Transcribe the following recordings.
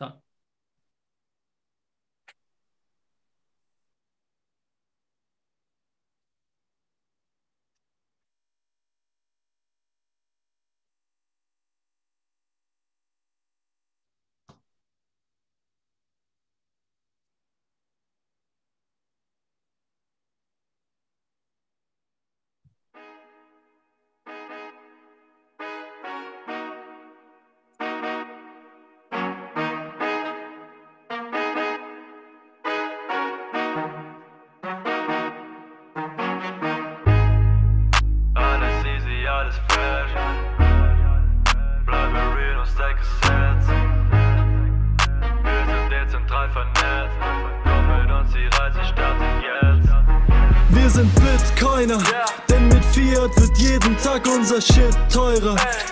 か？Alles fresh. Bleibe real und stay gesetzt. Wir sind dezentral vernetzt. Komm mit uns, die Reise startet jetzt. Wir sind Bitcoiner, denn mit Fiat wird jeden Tag unser Shit teurer. Freie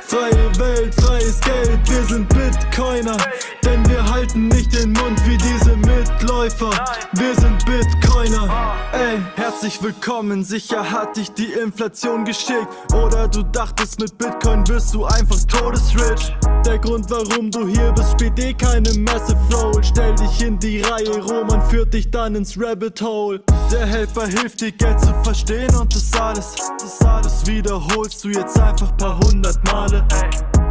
willkommen, sicher hat dich die Inflation geschickt. Oder du dachtest, mit Bitcoin wirst du einfach todesrich. Der Grund, warum du hier bist, spielt eh keine Massive Roll. Stell dich in die Reihe, Roman führt dich dann ins Rabbit Hole. Der Helper hilft dir Geld zu verstehen und das alles, das alles wiederholst du jetzt einfach paar hundert Male.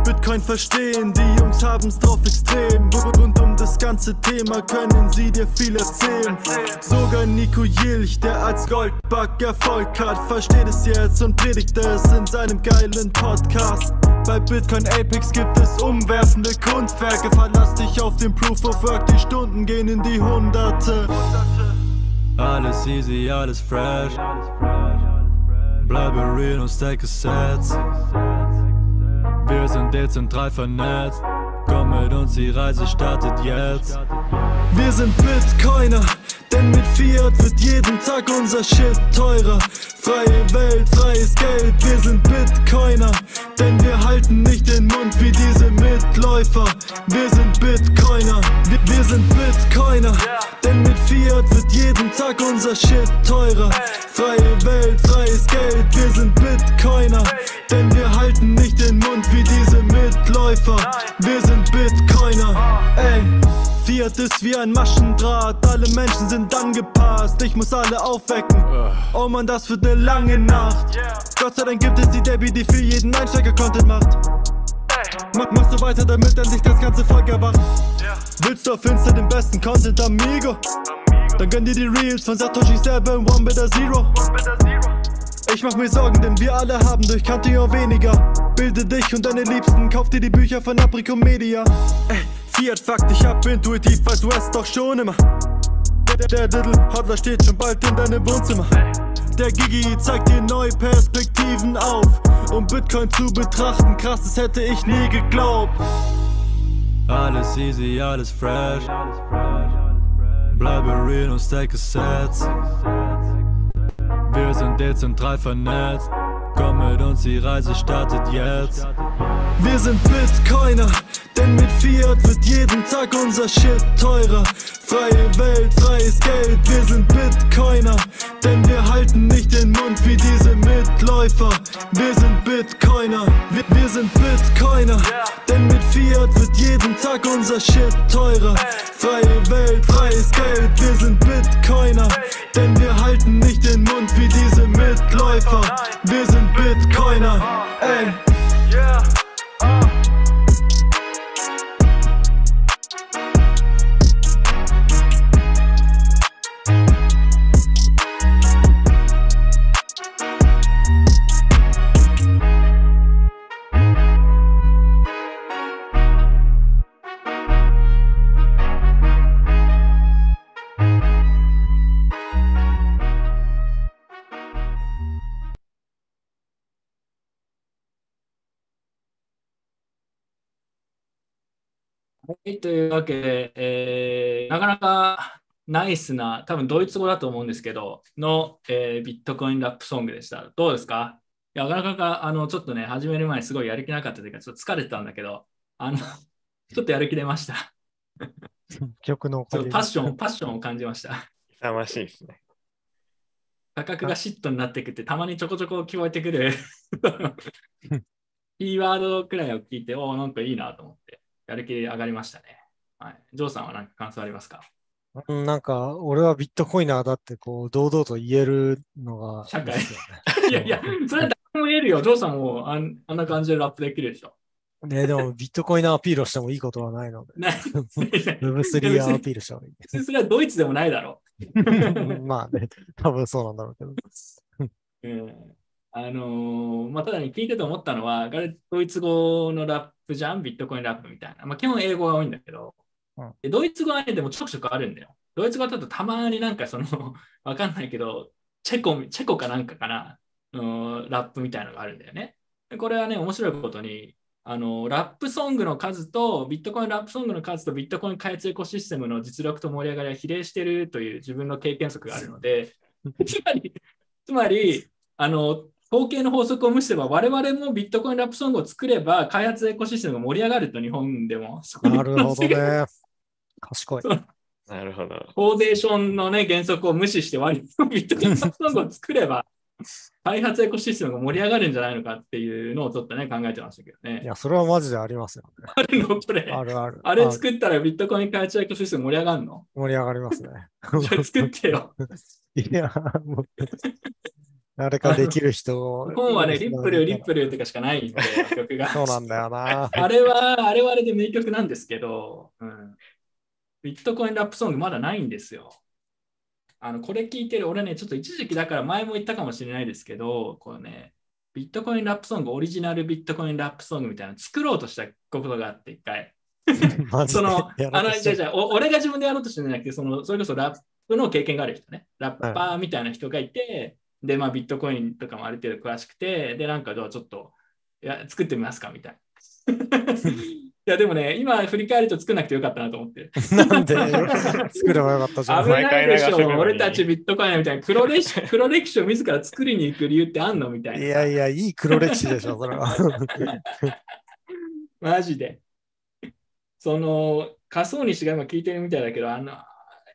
Bitcoin verstehen, die Jungs haben's drauf extrem. Und um das ganze Thema können sie dir viel erzählen. Sogar Nico Jilch, der als Goldbug Erfolg hat, versteht es jetzt und predigt es in seinem geilen Podcast. Bei Bitcoin Apex gibt es umwerfende Kunstwerke. Verlass dich auf den Proof of Work, die Stunden gehen in die Hunderte. Alles easy, alles fresh. Bleibe real und stay gesetzt. Wir sind dezentral vernetzt. Komm mit uns, die Reise startet jetzt. Wir sind Bitcoiner, denn mit Fiat wird jeden Tag unser Shit teurer. Freie Welt, freies Geld, wir sind Bitcoiner, denn wir halten nicht den Mund wie diese Mitläufer. Wir sind Bitcoiner, wir, wir sind Bitcoiner, denn mit Fiat wird jeden Tag unser Shit teurer. Freie Welt, freies Geld, wir sind Bitcoiner, denn wir halten nicht den Mund wie diese Mitläufer. Wir sind Bitcoiner, ey. Fiat ist wie ein Maschendraht, alle Menschen sind angepasst, ich muss alle aufwecken. Oh man, das wird eine lange Nacht. Gott sei Dank gibt es die Debbie, die für jeden Einsteiger Content macht. Mach, mach so weiter, damit endlich das ganze Volk erwacht. Willst du auf Insta den besten Content, amigo? Dann gönn dir die Reels von Satoshi selber im One Better Zero. Ich mach mir Sorgen, denn wir alle haben durch Cantillon weniger. Bilde dich und deine Liebsten, kauf dir die Bücher von Aprico Media. Ey, Fiat fuck dich ab, intuitiv weißt du es doch schon immer. Der, Diddle Hodler steht schon bald in deinem Wohnzimmer. Der Gigi zeigt dir neue Perspektiven auf. Um Bitcoin zu betrachten, krass, das hätte ich nie geglaubt. Alles easy, alles fresh. Bleibe real und stay gesetzt. Wir sind dezentral vernetzt. Komm mit uns, die Reise startet jetzt. Wir sind Bitcoiner, denn mit Fiat wird jeden Tag unser Shit teurer. Freie Welt, freies Geld, wir sind Bitcoiner, denn wir halten nicht den Mund wie diese Mitläufer. Wir sind Bitcoiner, wir, wir sind Bitcoiner, denn mit Fiat wird jeden Tag unser Shit teurer. Freie Welt, freies Geld, wir sind Bitcoiner, denn wir halten nicht den Mund wie diese Mitläufer. Wir sind Bitcoiner, ey. Yeah. い、というわけで、えーなかなかナイスな、多分ドイツ語だと思うんですけど、の、えービットコインラップソングでした。どうですか？いやなかなかあのちょっとね、始める前にすごいやる気なかったというか、ちょっと疲れてたんだけど、あの ちょっとやる気出ました。曲のパッション、パッションを感じました。勇ましいですね。価格がシットになってくって、たまにちょこちょこ聞こえてくる キーワードくらいを聞いて、おお、なんかいいなと思って、やる気上がりましたね。はい。ジョーさんは何か感想ありますか？うんなんか、俺はビットコイナーだって、こう、堂々と言えるのが社会 いやいや、それは誰も言えるよ。ジョーさんもあんあんな感じでラップできるでしょ。ね、でも、ビットコイナーアピールをしてもいいことはないので、ない Web3 アピールした方がいい それはドイツでもないだろす。まあね、多分そうなんだろうけど。う。うんあのーまあ、ただに聞いてて思ったのは、ドイツ語のラップじゃん、ビットコインラップみたいな。まあ、基本英語が多いんだけど、うんでドイツ語はね、でもちょくちょくあるんだよ。ドイツ語だとたまになんかその、わかんないけど、チェコ、チェコかなんかかな、のラップみたいなのがあるんだよね。でこれはね、面白いことに、あのラップソングの数と、ビットコインラップソングの数とビットコイン開発エコシステムの実力と盛り上がりは比例しているという自分の経験則があるので、つまり、つまり、あの、統計の法則を無視すれば、我々もビットコインラップソングを作れば、開発エコシステムが盛り上がると、日本でも。そこになるほどね。賢い。なるほど。フォーデーションのね、原則を無視して割とビットコインラップソングを作れば、開発エコシステムが盛り上がるんじゃないのかっていうのをちょっとね、考えてましたけどね。いや、それはマジでありますよね。あるのこれ。あるある。あれ作ったらビットコイン開発エコシステム盛り上がるの？盛り上がりますね。じゃあ作ってよ。いや、もう、誰かできる人。本はね、リップル、リップルとかしかないんで、曲が。そうなんだよな。あれは、あれはあれで名曲なんですけど、うん、ビットコインラップソングまだないんですよ。あの、これ聞いてる、俺ね、ちょっと一時期だから前も言ったかもしれないですけど、こうね、ビットコインラップソング、オリジナルビットコインラップソングみたいなの作ろうとしたことがあって、一回。その、あの、じゃあじゃ俺が自分でやろうとしてるんじゃなくて、その、それこそラップの経験がある人ね、ラッパーみたいな人がいて、で、まあ、ビットコインとかもある程度詳しくて、で、なんか、じゃあちょっと、いや、作ってみますかみたいな。いや、でもね、今振り返ると作らなくてよかったなと思って。なんで？作ればよかったじゃん。危ないでしょ、俺たちビットコインみたいな黒歴史 黒歴史を自ら作りに行く理由ってあんのみたいな。いやいや、いい黒歴史でしょ、それは。マジで。その仮想西が今聞いてるみたいだけど、あの、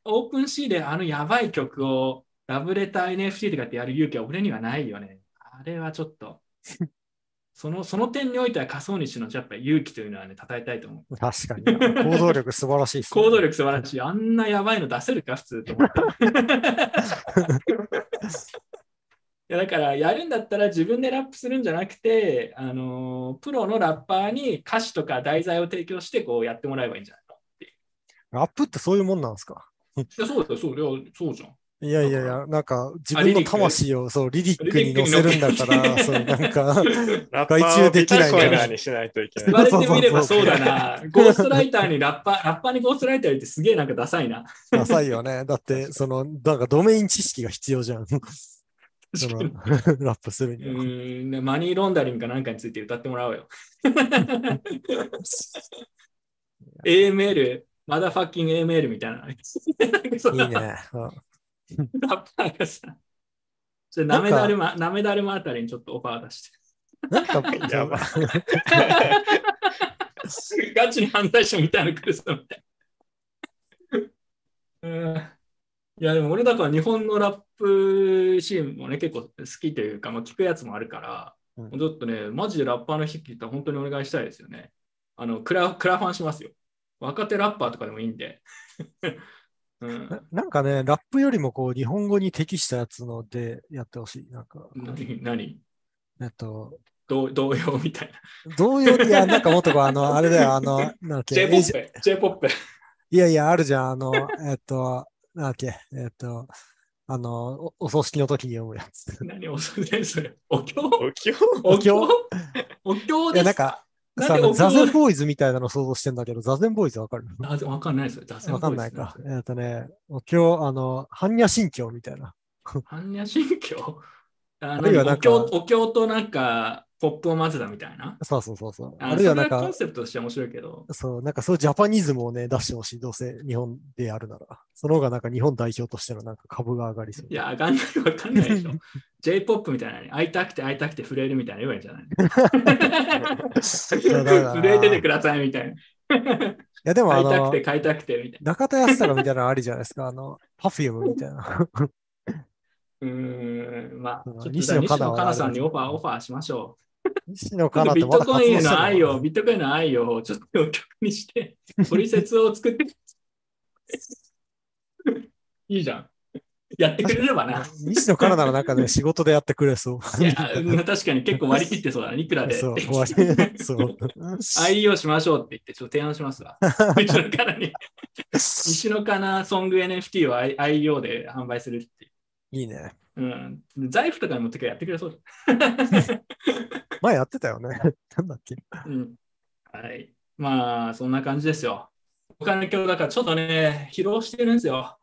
オープンシーであのやばい曲をラブレター NFT とかってやる勇気は俺にはないよね。あれはちょっと。そのその点においては仮想西のやっぱ勇気というのはね、称えたいと思う。確かに。行動力素晴らしいっすね行動力素晴らしい。あんなやばいの出せるか、普通と思って。いやだから、やるんだったら自分でラップするんじゃなくて、あのープロのラッパーに歌詞とか題材を提供してこうやってもらえばいいんじゃないラップってそういうもんなんですか？そうだよ、そうそうじゃん。いやいやいや、なんか自分の魂をそうリリックに乗せるんだから、そうなんか、ラッパ外注できないコイナーにしないといけ言ない。われてみればそうだな。ゴーストライターにラッパー、ラッパーにゴーストライターってすげえなんかダサいな。ダサいよね。だって、その、なんかドメイン知識が必要じゃん。そのラップするうには。ーんねマニーロンダリングかなんかについて歌ってもらおうよ。AML、マダファッキング AML みたいな。いいね。うんラッパーがさ、じゃあナメダルマ、ナメダルマあたりにちょっとオファー出して。なんか、やばガチに犯罪者みたいなの来るぞみたいな。うんいや、でも俺だから日本のラップシーンもね、結構好きというか、まあ、聞くやつもあるから、うんちょっとね、マジでラッパーの人聞いたら本当にお願いしたいですよね。あの、クラクラファンしますよ。若手ラッパーとかでもいいんで。うん、ななんかね、ラップよりもこう、日本語に適したやつのでやってほしい。なんか、何何？えっと、同同様みたいな。同様に、いや、なんかもっとこう、あの、あれだよ、あの、なんだっけ、J-POP、J-POP。いやいや、あるじゃん、あの、えっと、なんだっけ、えっと、あの、おお葬式の時に読むやつ。何おそれそれ？お経？お経？お経？おお経いや、ですなんか、なんさでザゼンボーイズみたいなの想像してんだけど、ザゼンボーイズわかる？あわかんないですよ。わかんないか。えっとね、お経、あの、般若心経みたいな。般若心経？ああるいはなんかお経お経となんか、ポップを混ぜたみたいな。そうそうそうそう。ああるいはなんかコン、セプトとしては面白いけど。そう、なんかそうジャパニズムをね、出してほしい。どうせ日本でやるなら。その方がなんか日本代表としてのなんか株が上がりそうい。や、わかんない、わかんないでしょ。J-POP みたいなのに会いたくて会いたくて震えるみたいな言えばいいんじゃない震えててくださいみたいな。いやでもあの買いたくて、買いたくてみたい中田康隆みたいなのありじゃないですか。あの、パフュームみたいな。な。うーん、まあ、西野カナさんにオファー、オファーしましょう。西野ビットコインの愛を、ビットコインの愛をちょっと曲にして、取説を作って。いいじゃん。やってくれればな。西野カナならなんかね、仕事でやってくれそう。いや、うん確かに結構割り切ってそうだな。いくらで。そう。そう。愛をしましょうって言って、ちょっと提案しますわ。西野カナに。西野カナソング NFT を愛愛用で販売するって。いいね。うん。財布とかに持ってくれやってくれそう 前やってたよね。なんだっけ。うん。はい。まあ、そんな感じですよ。お金今日だからちょっとね、疲労してるんですよ。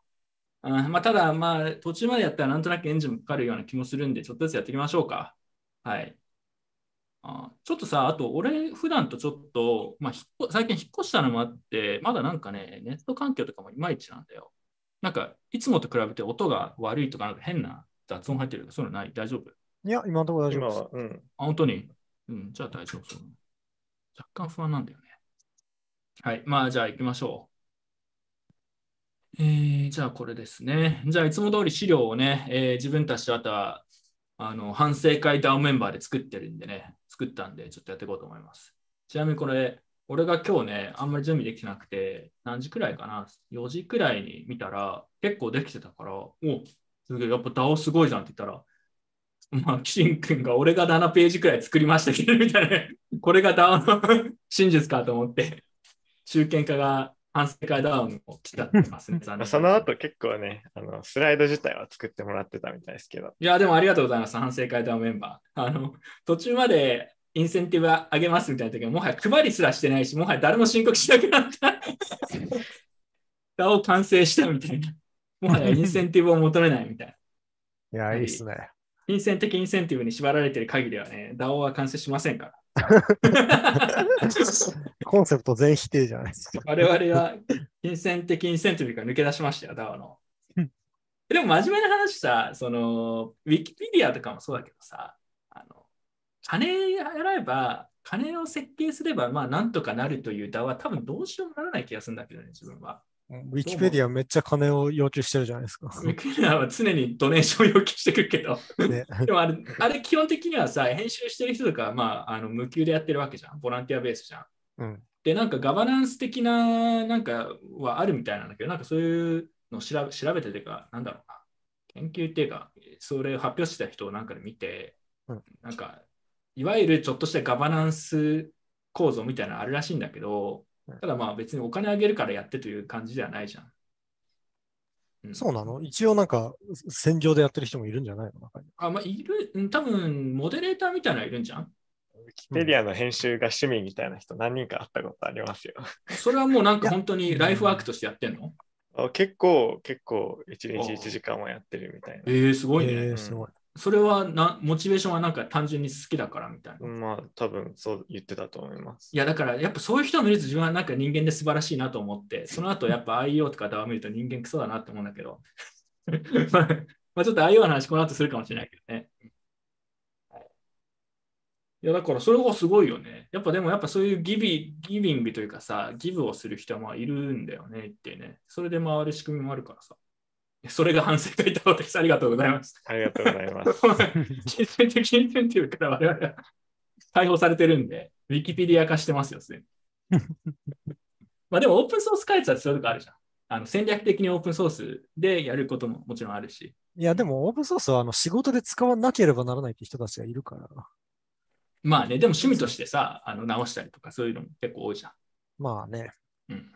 うんまあ、ただ、まあ、途中までやったらなんとなくエンジンもかかるような気もするんで、ちょっとずつやっていきましょうか。はい。あちょっとさ、あと、俺、普段とちょっと、まあ、最近引っ越したのもあって、まだなんかね、ネット環境とかもいまいちなんだよ。なんか、いつもと比べて音が悪いとか、なんか変な雑音入ってるとか、そういうのない？大丈夫？いや、今のところ大丈夫です今は、。うん。あ、本当に？うん、じゃあ大丈夫そう。若干不安なんだよね。はい、まあじゃあ行きましょう。えー、じゃあこれですね。じゃあいつも通り資料をね、えー自分たちとあとはあの反省会 DAO メンバーで作ってるんでね、作ったんでちょっとやっていこうと思います。ちなみにこれ、俺が今日ね、あんまり準備できてなくて、何時くらいかな ?4 時くらいに見たら、結構できてたから、おすげえ、やっぱ DAO すごいじゃんって言ったら、まあ、キシン君が俺が7ページくらい作りましたけど、みたいなね。これが DAO の真実かと思って、集権化が反省会 DAO を来ちゃってますね。その後結構ね、あの、スライド自体は作ってもらってたみたいですけど。いや、でもありがとうございます。反省会 DAO メンバー。あの、途中までインセンティブ上げますみたいな時は、もはや配りすらしてないし、もはや誰も申告しなくなった。DAO 完成したみたいな。もはやインセンティブを求めないみたいな。いや、はいいいっすね。金銭的インセンティブに縛られている限りはね、DAO は完成しませんから。コンセプト全否定じゃないですか。我々は金銭的インセンティブから抜け出しましたよ、DAO の。でも真面目な話さ、その、ウィキペディアとかもそうだけどさ、あの金やれば、金を設計すれば、まあ、なんとかなるという DAO は多分どうしようもならない気がするんだけどね、自分は。ウィキペディアめっちゃ金を要求してるじゃないですか。ウィキペディアは常にドネーションを要求してくるけど、ね、でもあれ、あれ基本的にはさ、編集してる人とかは、まあ、あの無給でやってるわけじゃん。ボランティアベースじゃん。うんで、なんかガバナンス的ななんかはあるみたいなんだけど、なんかそういうのを調べ調べてていうか、なんだろうな。研究っていうか、それを発表してた人をなんかで見て、うんなんか、いわゆるちょっとしたガバナンス構造みたいなのあるらしいんだけど、ただまあ別にお金あげるからやってという感じではないじゃん。うんそうなの？一応なんか、戦場でやってる人もいるんじゃないの？中に。あ、まあ、いる、うん多分モデレーターみたいなのいるんじゃん？ウィキペディアの編集が趣味みたいな人何人か会ったことありますよ。それはもうなんか本当にライフワークとしてやってんの？あ結構、結構、1日1時間はやってるみたいな。えー、すごいね。えー、すごい。それはな、モチベーションはなんか単純に好きだからみたいな。いまあ、多分そう言ってたと思います。や、だからやっぱそういう人を見ると自分はなんか人間で素晴らしいなと思って、その後やっぱ IO とか DAO 見ると人間クソだなって思うんだけど、まあ、まあちょっと IO の話この後するかもしれないけどね。はいいや、だからそれがすごいよね。やっぱでもやっぱそういうギビギビングというかさ、ギブをする人はまあいるんだよねってね。それで回る仕組みもあるからさ。それが反省会だです。ありがとうございます。ありがとうございます。金銭的インセンティブから我々は解放されてるんで、ウィキペディア化してますよ、すでに。まあでもオープンソース開発はそういうとこあるじゃん。あの戦略的にオープンソースでやることももちろんあるし。いや、でもオープンソースはあの仕事で使わなければならないって人たちがいるから。まあね、でも趣味としてさ、あの直したりとかそういうのも結構多いじゃん。まあね。うん。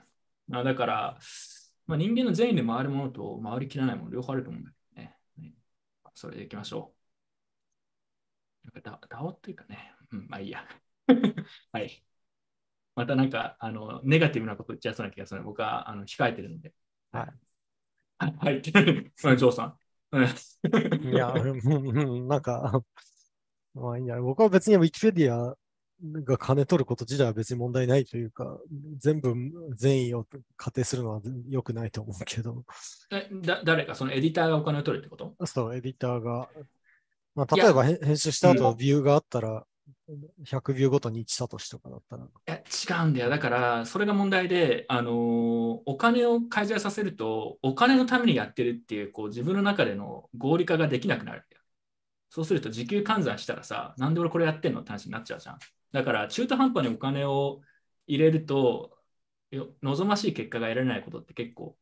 まあ、だから、まあ、人間の善意で回るものと回りきらないもの両方あると思うんだけどね。ねそれでいきましょう。なんかダダオっていうかね、うん、まあいいや。はい。またなんか、あの、ネガティブなこと言っちゃいそうな気がする僕はあの控えてるので。はい。はい。ジョーさん。うんいや、うんうんなんか、まあいいんじゃない僕は別にウィキペディアが金取ること自体は別に問題ないというか、全部善意を仮定するのは良くないと思うけど、えだ誰か、そのエディターがお金を取るってこと？そう、エディターが、まあ、例えば編編集したう後ビューがあったら、100ビューごとに1サトシとかだったら、いや違うんだよ。だから、それが問題で、あのーお金を介在させると、お金のためにやってるっていう、こう自分の中での合理化ができなくなる。そうすると時給換算したらさ、なんで俺これやってんのって話になっちゃうじゃん。だから中途半端にお金を入れると、よ望ましい結果が得られないことって結構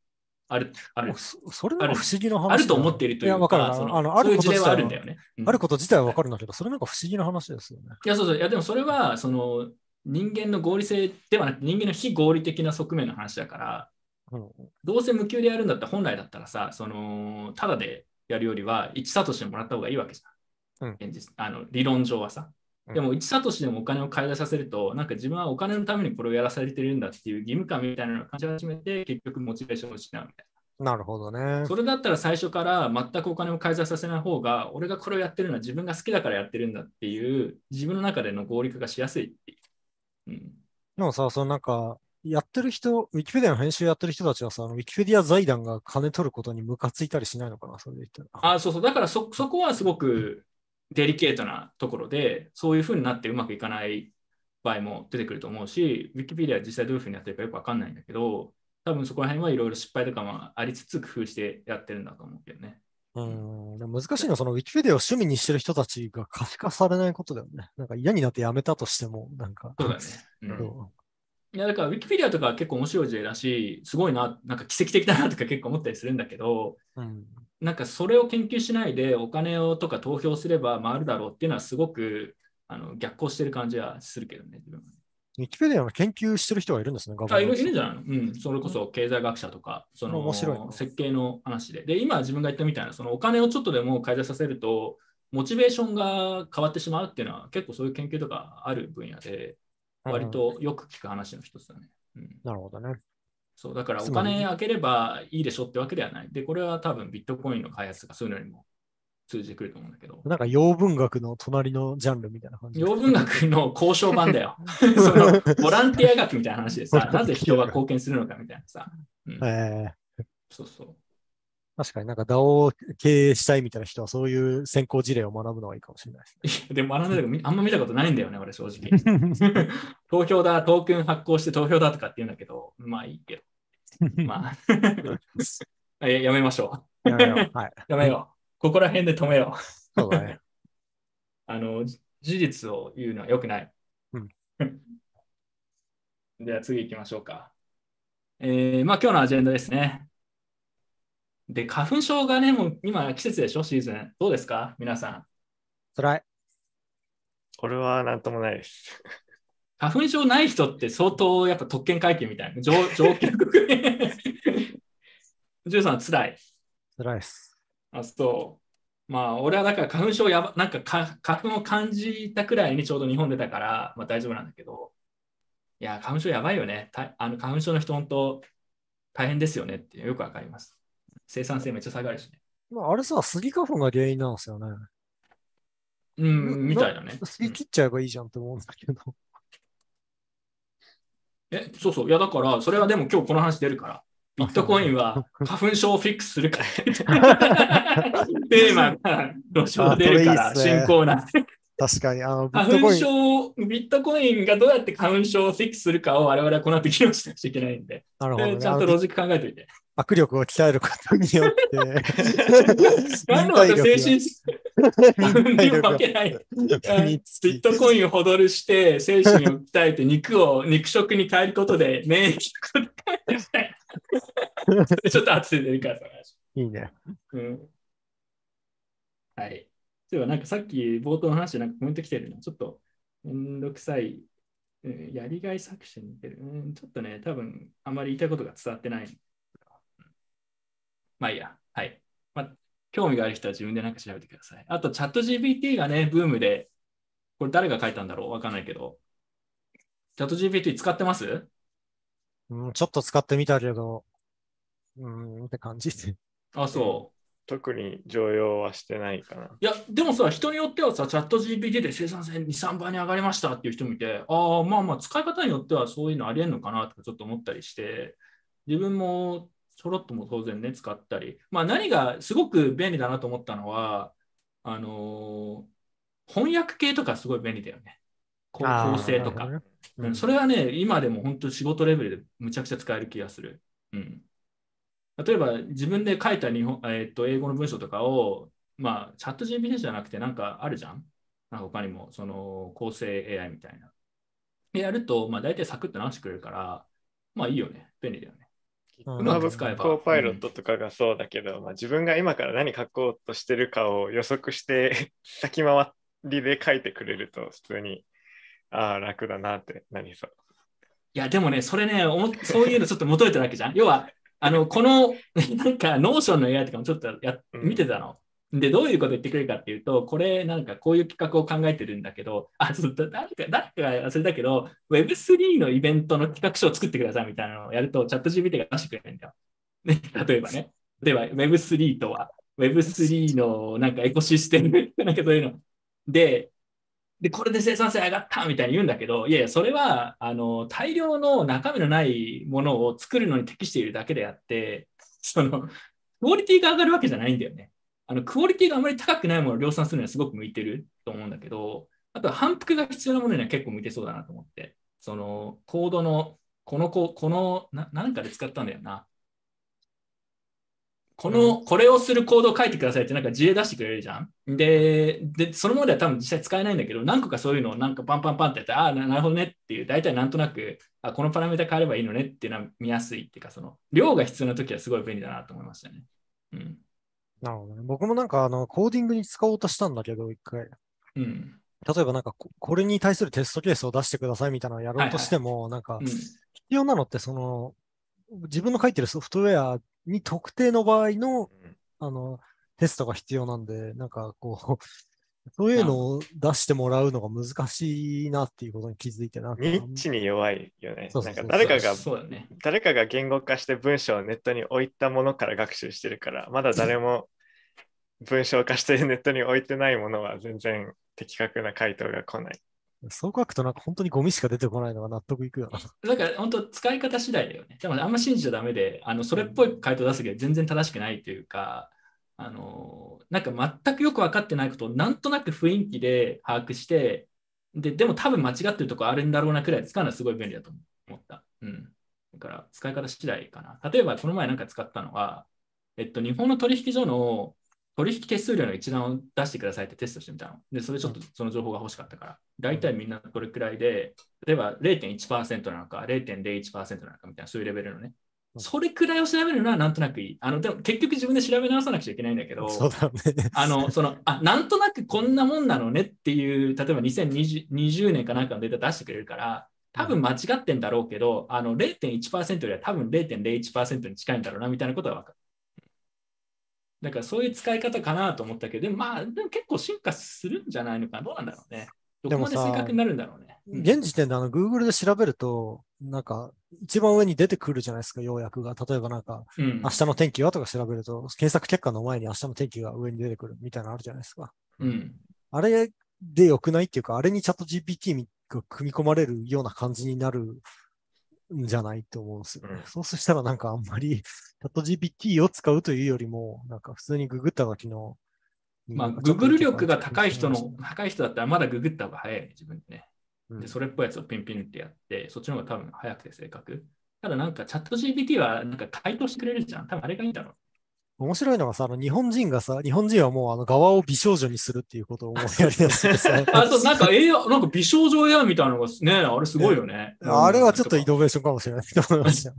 ある、あるそそれな不思議な話あると思っているというや、わかるなそのあの、あること自体はるんだよね。うんあること自体はわかるんだけど、それなんか不思議な話ですよね。いや、そうそう。いや、でもそれは、その、人間の合理性ではなくて、人間の非合理的な側面の話だから、うんどうせ無給でやるんだったら、本来だったらさ、その、ただでやるよりは、1サトシにもらった方がいいわけじゃん。うん現実あの理論上はさ。うんでも、1サトシでもお金を買い出させると、なんか自分はお金のためにこれをやらされてるんだっていう義務感みたいなのを感じ始めて、結局モチベーションを失うみたいなるほどねな。。それだったら最初から全くお金を買い出させない方が、俺がこれをやってるのは自分が好きだからやってるんだっていう、自分の中での合理化がしやすいっていう。うんでもさ、そのなんか、やってる人、ウィキペディアの編集やってる人たちはさ、ウィキペディア財団が金取ることにムカついたりしないのかな、それで言ったら。あそうそう、だからそそこはすごくデリケートなところで、そういうふうになってうまくいかない場合も出てくると思うし、Wikipedia は実際どういうふうにやってるかよくわかんないんだけど、多分そこら辺はいろいろ失敗とかもありつつ工夫してやってるんだと思うけどね。うん、でも難しいのは、そのウィキペディアを趣味にしてる人たちが可視化されないことだよね。なんか嫌になってやめたとしても、なんか。そうだね。うんそいやだから Wikipedia とかは結構面白い事例だし、すごいな、なんか奇跡的だなとか結構思ったりするんだけど、ううん。なんかそれを研究しないでお金をとか投票すれば回るだろうっていうのはすごくあの逆行してる感じはするけどね。自分はウィキペディアの研究してる人がいるんですね、あいるいるんじゃないの？うん、それこそ経済学者とか、その面白いな設計の話で。で、今自分が言ったみたいな、そのお金をちょっとでも改善させると、モチベーションが変わってしまうっていうのは結構そういう研究とかある分野で、割とよく聞く話の一つだね。うん、なるほどね。そうだからお金開ければいいでしょってわけではない。で、これは多分ビットコインの開発とかそういうのにも通じてくると思うんだけど。なんか洋文学の隣のジャンルみたいな感じ。洋文学の交渉版だよ。そのボランティア学みたいな話でさ、なぜ人が貢献するのかみたいなさ。うんえーそうそう。確かになんか DAO を経営したいみたいな人はそういう先行事例を学ぶのはいいかもしれないですでも学んだけどみあんま見たことないんだよね、俺正直。ね。投票だ、トークン発行して投票だとかって言うんだけど、まあいいけど。まあ あややめましょやめようはい。う。やめよう。ここら辺で止めよう。そうだね。あの、じ事実を言うのは良くない。うんでは次行きましょうか。えーまあ今日のアジェンダですね。で、花粉症がね、もう今季節でしょ、シーズン。どうですか？皆さん。辛い。俺はなんともないです。花粉症ない人って相当やっぱ特権階級みたいな。上 上級ジュンさん辛い。辛いです。あ、そう。まあ、俺はだから花粉症やば、なんかか花粉を感じたくらいにちょうど日本出たから、まあ大丈夫なんだけど、いや、花粉症やばいよね。たあの花粉症の人、本当大変ですよねってよくわかります。生産性めっちゃ下がるしね。まあ、あれさ、スギ花粉が原因なんですよね。うん、みたいだね。スギ切っちゃえばいいじゃんって思うんだけど。え、そうそう。いや、だから、それはでも今日この話出るから。ビットコインは花粉症をフィックスするから。テーマが路上出るから、進行なんて。確かに、あの、ビッ花粉トコイン、症、ビットコインがどうやって花粉症をフィックスするかを我々はこの後議論しなくちゃいけないんで、なるほどね。ちゃんとロジック考えておいて。握力を鍛えることによって、何の精神、花粉に忍耐力負けない。ビットコインをほどるして、精神を鍛えて肉を肉食に変えることで免疫力を高めたい。ちょっと熱いでいいからその話。いいね。うん。はい。そういえばなんかさっき冒頭の話でなんかコメント来てるの。ちょっとめんどくさい。うんやりがい搾取に似てる。うん、ちょっとね、多分あまり言いたいことが伝わってない。うんまあいいや。はい。まあ、興味がある人は自分でなんか調べてください。あと、チャット GPT がね、ブームで、これ誰が書いたんだろう？わかんないけど。チャット GPT 使ってます？うん、ちょっと使ってみたけど、うん、って感じで。あ、そう。特に常用はしてないかな。いや、でもさ、人によってはさ、チャット GPT で生産性2、3倍に上がりましたっていう人もいて、ああ、まあまあ、使い方によってはそういうのありえんのかなとかちょっと思ったりして、自分もちょろっとも当然ね、使ったり、まあ何がすごく便利だなと思ったのは、あのー翻訳系とかすごい便利だよね。構成とか。ねう、うんんそれはね、今でも本当仕事レベルでむちゃくちゃ使える気がする。うん、例えば自分で書いた日本、えーっと英語の文章とかをまあ、チャット GPT じゃなくてなんかあるじゃん？なんか他にも、その構成 AI みたいな。でやると、まあ大体サクッと直してくれるから、まあいいよね。便利だよね。うんうまく使えば Copilot とかがそうだけど、まあ、自分が今から何書こうとしてるかを予測して 先回りで書いてくれると普通にああ楽だなってなりそう。いや、でもね、それね、おもそういうのちょっと求めてるわけじゃん。要は、あの、この、なんか、 Notion の AI とかもちょっとやうん見てたの。で、どういうこと言ってくれるかっていうと、これ、なんか、こういう企画を考えてるんだけど、あ、ちょっと、誰か、誰か忘れたけど、Web3 のイベントの企画書を作ってくださいみたいなのをやると、 ChatGPT が出してくれるんだよ。ね、例えばね。例えば、Web3 とは、Web3 のなんかエコシステム、なんかそういうの。で、で、これで生産性上がったみたいに言うんだけど、いやいや、それはあの大量の中身のないものを作るのに適しているだけであって、そのクオリティが上がるわけじゃないんだよね。あのクオリティがあまり高くないものを量産するのはすごく向いてると思うんだけど、あとは反復が必要なものには結構向いてそうだなと思って、そのコードの、このこ、この、ななんかで使ったんだよな。この、これをするコードを書いてくださいってなんか事例出してくれるじゃん。で、で、そのものでは多分実際使えないんだけど、何個かそういうのをなんかパンパンパンってやって、ああ、ななるほどねっていう、大体なんとなく、あ、このパラメータ変えればいいのねっていうのは見やすいっていうか、その、量が必要な時はすごい便利だなと思いましたね。うん。なるほどね。僕もなんかあのコーディングに使おうとしたんだけど、一回。うん。例えばなんかここれに対するテストケースを出してくださいみたいなのをやろうとしても、なんかうん。必要なのってその自分の書いてるソフトウェアに特定の場合のうんあのテストが必要なんで、なんかこう、そういうのを出してもらうのが難しいなっていうことに気づいてな。ニッチに弱いよね。そうそうそうなんか誰かがそうだね。誰かが言語化して文章をネットに置いたものから学習してるから、まだ誰も文章化してネットに置いてないものは全然的確な回答が来ない。そう書くとなんか本当にゴミしか出てこないのが納得いくよな。だから本当使い方次第だよね。でもあんま信じちゃダメで、あのそれっぽい回答出すけど全然正しくないというか、あのなんか全くよく分かってないことをなんとなく雰囲気で把握して、ででも多分間違ってるとこあるんだろうなくらい使うのはすごい便利だと思った。うん。だから使い方次第かな。例えばこの前なんか使ったのは、えっと、日本の取引所の取引手数料の一覧を出してくださいってテストしてみたの。で、それちょっとその情報が欲しかったから、大体みんなこれくらいで、例えば0.1%なのか0.01%なのかみたいな、そういうレベルのね。うんそれくらいを調べるのはなんとなくいい。あの、でも結局自分で調べ直さなくちゃいけないんだけど、そうだよね。あの、その、あ、なんとなくこんなもんなのねっていう、例えば2020 20年かなんかのデータ出してくれるから、多分間違ってんだろうけど、あの0.1%よりは多分0.01%に近いんだろうなみたいなことは分かる。だからそういう使い方かなと思ったけど、でもまあ、でも結構進化するんじゃないのかな？どうなんだろうね。どこまで正確になるんだろうね。うん現時点であの Google で調べると、なんか一番上に出てくるじゃないですか、要約が。例えばなんか、うん明日の天気は？とか調べると、検索結果の前に明日の天気が上に出てくるみたいなのあるじゃないですか。うん。あれで良くないっていうか、あれにチャット GPT が組み込まれるような感じになるんじゃないと思うんですよね。うんそうしたらなんかあんまり チャット GPT を使うというよりも、なんか普通にググった時の。まあ、なんかちょっと Google 力が高い人の、高い人だったらまだググった方が早いね、自分でね。うんで、それっぽいやつをピンピンってやって、そっちの方が多分早くて正確。ただなんかチャット GPT はなんか回答してくれるじゃん。多分あれがいいんだろう。面白いのがさ、あの日本人がさ、日本人はもうあの側を美少女にするっていうことをもうやりだしてさ あ、そう、なんか AI、なんか美少女 AI みたいなのがね、あれすごいよね。あれはちょっとイうんノベーションかもしれないと思いましたよ。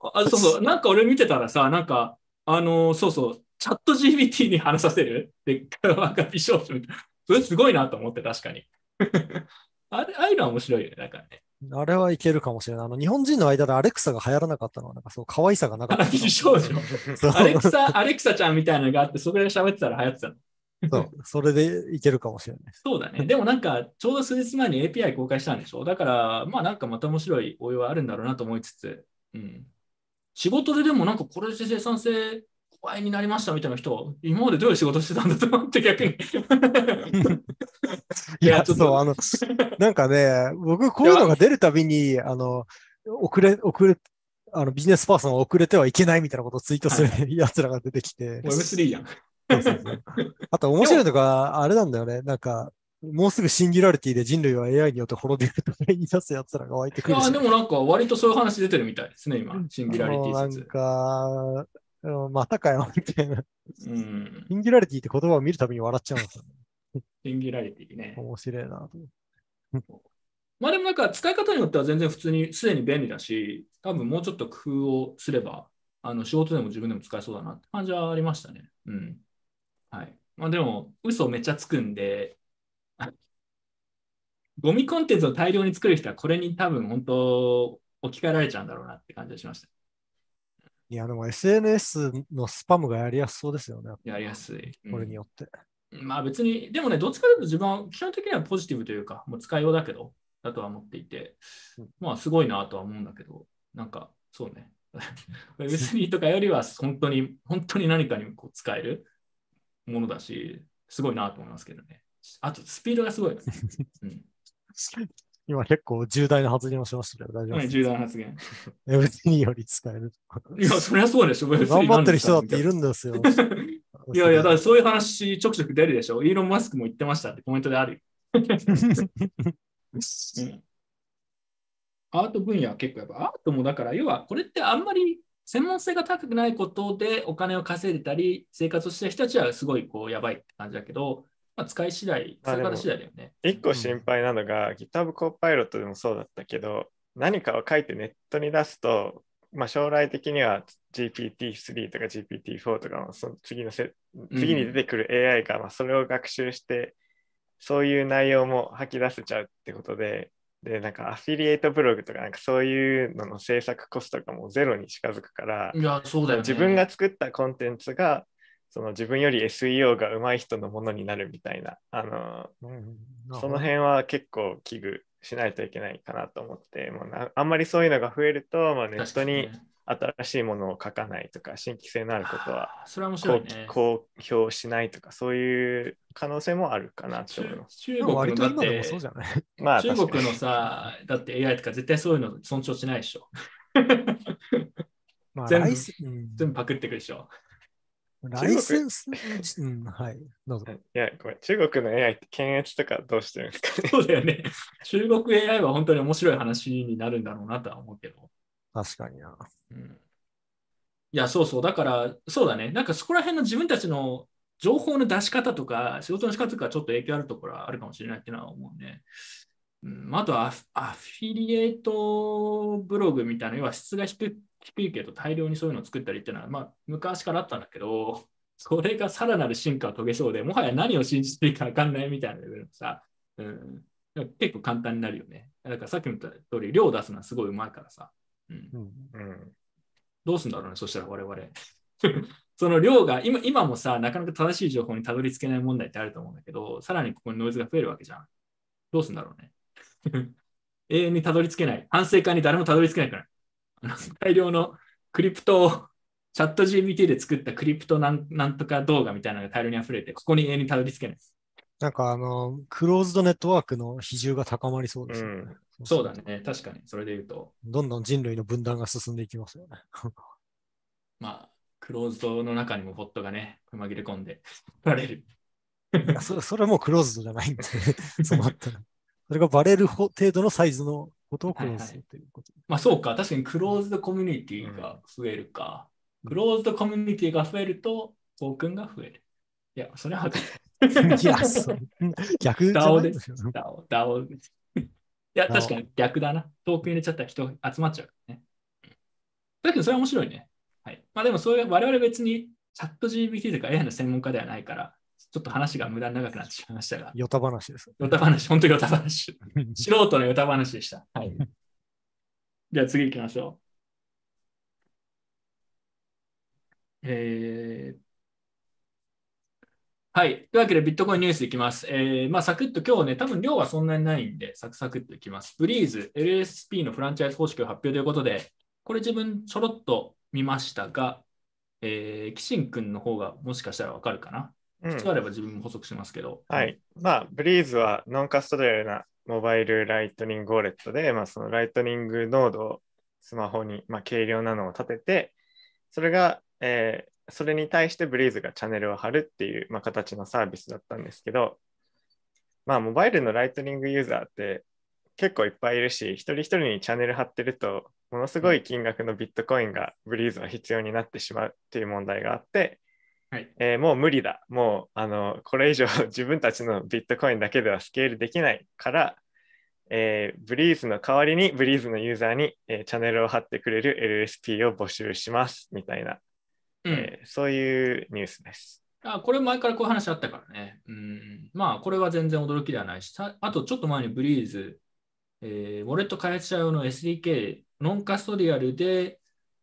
あ、そうそう、なんか俺見てたらさ、なんか、あのーそうそう、チャット GPT に話させる？で、なんか美少女みたいな。それすごいなと思って、確かに。あれ、ああいうのは面白いよね、だからね。あれはいけるかもしれない。あの日本人の間でアレクサが流行らなかったのは、なんかそう可愛さがなかった。アレクサ、アレクサちゃんみたいなのがあって、そこで喋ってたら流行ってたの。そう、それでいけるかもしれない。そうだね。でもなんか、ちょうど数日前に API 公開したんでしょ？だから、まあなんかまた面白い応用はあるんだろうなと思いつつ、うん。仕事ででもなんかこれで生産性怖いになりましたみたいな人、今までどういう仕事してたんだと思って逆に。いや、ちょっとあの、なんかね、僕こういうのが出るたびに、あの、遅れ、遅れ、あのビジネスパーソンは遅れてはいけないみたいなことをツイートするは奴らが出てきて。Web3 やん。そうそうそうあと面白いのが、あれなんだよね。なんか、もうすぐシンギュラリティで人類は AI によって滅びるとか言い出す奴らが湧いてくるし。いや、でもなんか割とそういう話出てるみたいですね、今。シンギュラリテもうなんィ説。か、うんまたかよ、みたいな。うん。シンギュラリティって言葉を見るたびに笑っちゃうんですよね。シンギュラリティね。面白いなと。まあでもなんか使い方によっては全然普通にすでに便利だし、多分もうちょっと工夫をすれば、あの仕事でも自分でも使えそうだなって感じはありましたね。うん。はい。まあでも、嘘めっちゃつくんで、ゴミコンテンツを大量に作る人はこれに多分本当置き換えられちゃうんだろうなって感じがしました。いや、でも SNS のスパムがやりやすそうですよね。やりやすい。うんこれによって。まあ別に、でもね、どっちかというと自分は基本的にはポジティブというか、もう使いようだけど、だとは思っていてうん、まあすごいなとは思うんだけど、なんかそうね。Web3 とかよりは 本当に、本当に何かにこう使えるものだし、すごいなと思いますけどね。あとスピードがすごい。うん、今結構重大な発言をしましたけど、大丈夫です重大な発言。Web3 より使える。いや、そりゃそうでしょ。Web3 頑張ってる人だっている。るんですよ。いやいや、だからそういう話ちょくちょく出るでしょ。イーロン・マスクも言ってましたってコメントであるよ。うんアート分野は結構やっぱアートもだから要はこれってあんまり専門性が高くないことでお金を稼いでたり生活をしてる人たちはすごいこうやばいって感じだけど、まあ、使い次第、使い方次第だよね。一個心配なのが、GitHub コーパイロットでもそうだったけど、何かを書いてネットに出すと、まあ、将来的には GPT-3 とか GPT-4 とかのその次のせ次に出てくる AI がまあそれを学習して、そういう内容も吐き出せちゃうってことで、で、なんかアフィリエイトブログとか、なんかそういうのの制作コストがもうゼロに近づくから、いや、そうだよね。自分が作ったコンテンツが、その自分より SEO が上手い人のものになるみたいな、あの、うんその辺は結構危惧しないといけないかなと思って、もうなあんまりそういうのが増えると、まあ、ネットに新しいものを書かないとか、新規性のあることはあーそれは面白い公表しないとか、そういう可能性もあるかなと思います。中国のだってと今でもそうじゃない？まあ、中確かに。国のさ、だって AI とか絶対そういうの尊重しないでしょ。まあ、うん。全部パクってくるでしょ。ライセンス、うん、はい。どうぞ。いや、ごめん、中国の AI って検閲とかどうしてるんですかね。そうだよね。中国 AI は本当に面白い話になるんだろうなとは思うけど。確かにな。うんいや、そうそう。だから、そうだね。なんかそこら辺の自分たちの情報の出し方とか、仕事の仕方とかちょっと影響あるところはあるかもしれないっていうのは思うね。うん、あとはアフアフィリエイトブログみたいな、要は質が低い低いけど大量にそういうのを作ったりっていうのは、まあ、昔からあったんだけど、それがさらなる進化を遂げそうで、もはや何を信じていいか分かんないみたいなレベルのさ、うん、結構簡単になるよね。だからさっきも言った通り、量を出すのはすごいうまいからさ。うんうん。うん。どうすんだろうね、そしたら我々。その量が今、今もさ、なかなか正しい情報にたどり着けない問題ってあると思うんだけど、さらにここにノイズが増えるわけじゃん。どうすんだろうね。永遠にたどり着けない。反省会に誰もたどり着けないから。大量のクリプトを、チャット GPT で作ったクリプトなんなんとか動画みたいなのが大量に溢れて、ここに永遠にたどり着けない。なんかあの、クローズドネットワークの比重が高まりそうですよね。うんそうだね、確かに。それで言うと、どんどん人類の分断が進んでいきますよね。まあ、クローズドの中にもボットがね、紛れ込んで、られる。それそれはもうクローズドじゃないんで、そうなったら。それがバレるほ程度のサイズのことをクローズドということ。まあそうか、確かにクローズドコミュニティが増えるか。クローズドコミュニティが増えると、トークンが増える。いや、それは いや、そう逆じゃない DAO です。DAO です。いや、確かに逆だな。トークン入れちゃったら人集まっちゃうからね。だけどそれは面白いね。はい。まあでもそういう、我々別にチャット GPT とか AI の専門家ではないから、ちょっと話が無駄に長くなってしまいましたが、ヨタ話です。ヨタ話、本当にヨタ話。素人のヨタ話でした。はい。じゃあ次行きましょう。えーはい。というわけで、ビットコインニュースいきます。えーまあ、サクッと今日ね、多分量はそんなにないんで、サクサクっといきます。 Breez、LSP のフランチャイズ方式を発表ということで、これ自分ちょろっと見ましたが、えー、キシン君の方がもしかしたらわかるかな。うん必要あれば自分も補足しますけど。はい。まあ、ブリーズはノンカストディアルなモバイルライトニングウォレットで、まあ、そのライトニングノードをスマホに、まあ、軽量なのを立てて、それが、えーそれに対してブリーズがチャンネルを貼るっていう、まあ、形のサービスだったんですけど、まあ、モバイルのライトニングユーザーって結構いっぱいいるし、一人一人にチャンネル貼ってると、ものすごい金額のビットコインがブリーズは必要になってしまうっていう問題があって、はいえーもう無理だ。もうあのこれ以上 自分たちのビットコインだけではスケールできないから、えーブリーズの代わりにブリーズのユーザーに、えーチャンネルを貼ってくれる LSP を募集しますみたいな、うんえーそういうニュースです。あこれ前からこういう話あったからね。うん、まあ、これは全然驚きではないし、たあとちょっと前にブリーズ、えーウォレット開発者用の SDK、ノンカストリアルで、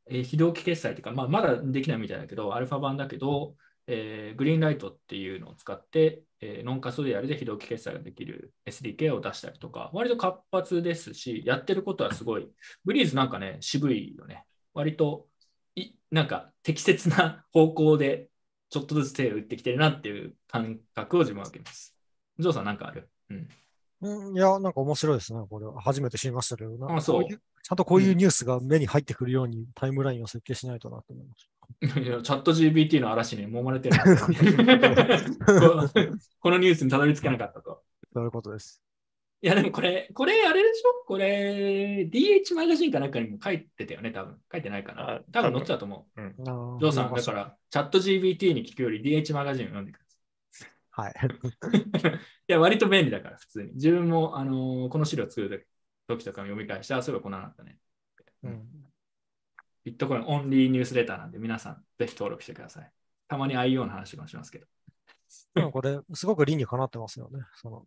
えー非同期決済というか、まあ、まだできないみたいだけど、アルファ版だけど、えーグリーンライトっていうのを使って、えーノンカストリアルで非同期決済ができる SDK を出したりとか、割と活発ですし、やってることはすごい、ブリーズなんかね、渋いよね。割とい、なんか適切な方向でちょっとずつ手を打ってきてるなっていう感覚を自分は受けます。ジョーさんなんかある？うん。うん、いや、なんか面白いですね。これは初めて知りましたけど、なんかあそうこいちゃんとこういうニュースが目に入ってくるようにタイムラインを設計しないとなと思いましいやチャット GPT の嵐に揉まれてるんですよここのニュースにたどり着けなかったと。た。そういうことです。いや、でもこれ、これあれでしょ？これ、DH マガジンかなんかにも書いてたよね、多分。書いてないかなあ。多分載ってたと思う。ジョーさん、だから、チャット GPT に聞くより DH マガジンを読んでください。はい。いや、割と便利だから、普通に。自分も、あのーこの資料作る時とかも読み返して、あ、そういえばこんなのあったね。うんビットコインオンリーニュースレターなんで、皆さん、ぜひ登録してください。たまに IO の話もしますけど。でもこれ、すごく理にかなってますよね。その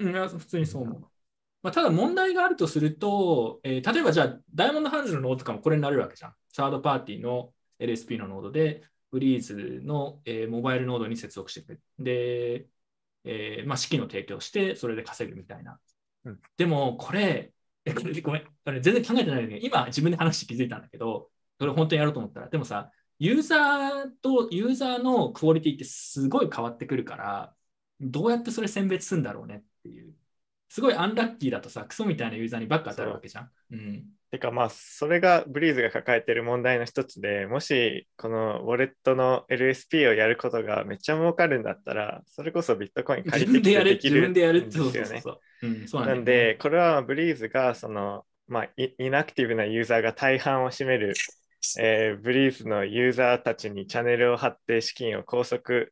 うん、いや普通にそう思う。まあ、ただ問題があるとすると、えー例えばじゃあ、ダイヤモンドハンズのノードとかもこれになれるわけじゃん。サードパーティーの LSP のノードで、ブリーズの、えーモバイルノードに接続してくれる。で、えーまあ、資金を提供して、それで稼ぐみたいな。うんでも、これ、えこれごめん、これ全然考えてないのに、今自分で話して気づいたんだけど、それ本当にやろうと思ったら、でもさ、ユーザーとユーザーのクオリティってすごい変わってくるから、どうやってそれ選別するんだろうねっていう。すごいアンラッキーだとさ、クソみたいなユーザーにばっか当たるわけじゃん。うん。てかまあそれがブリーズが抱えてる問題の一つでもしこのウォレットの LSP をやることがめっちゃ儲かるんだったらそれこそビットコイン借りてきて自分できるん自分でやるってですよね。なんでこれはブリーズがそのまあイイナクティブなユーザーが大半を占める、えーブリーズのユーザーたちにチャンネルを貼って資金を拘束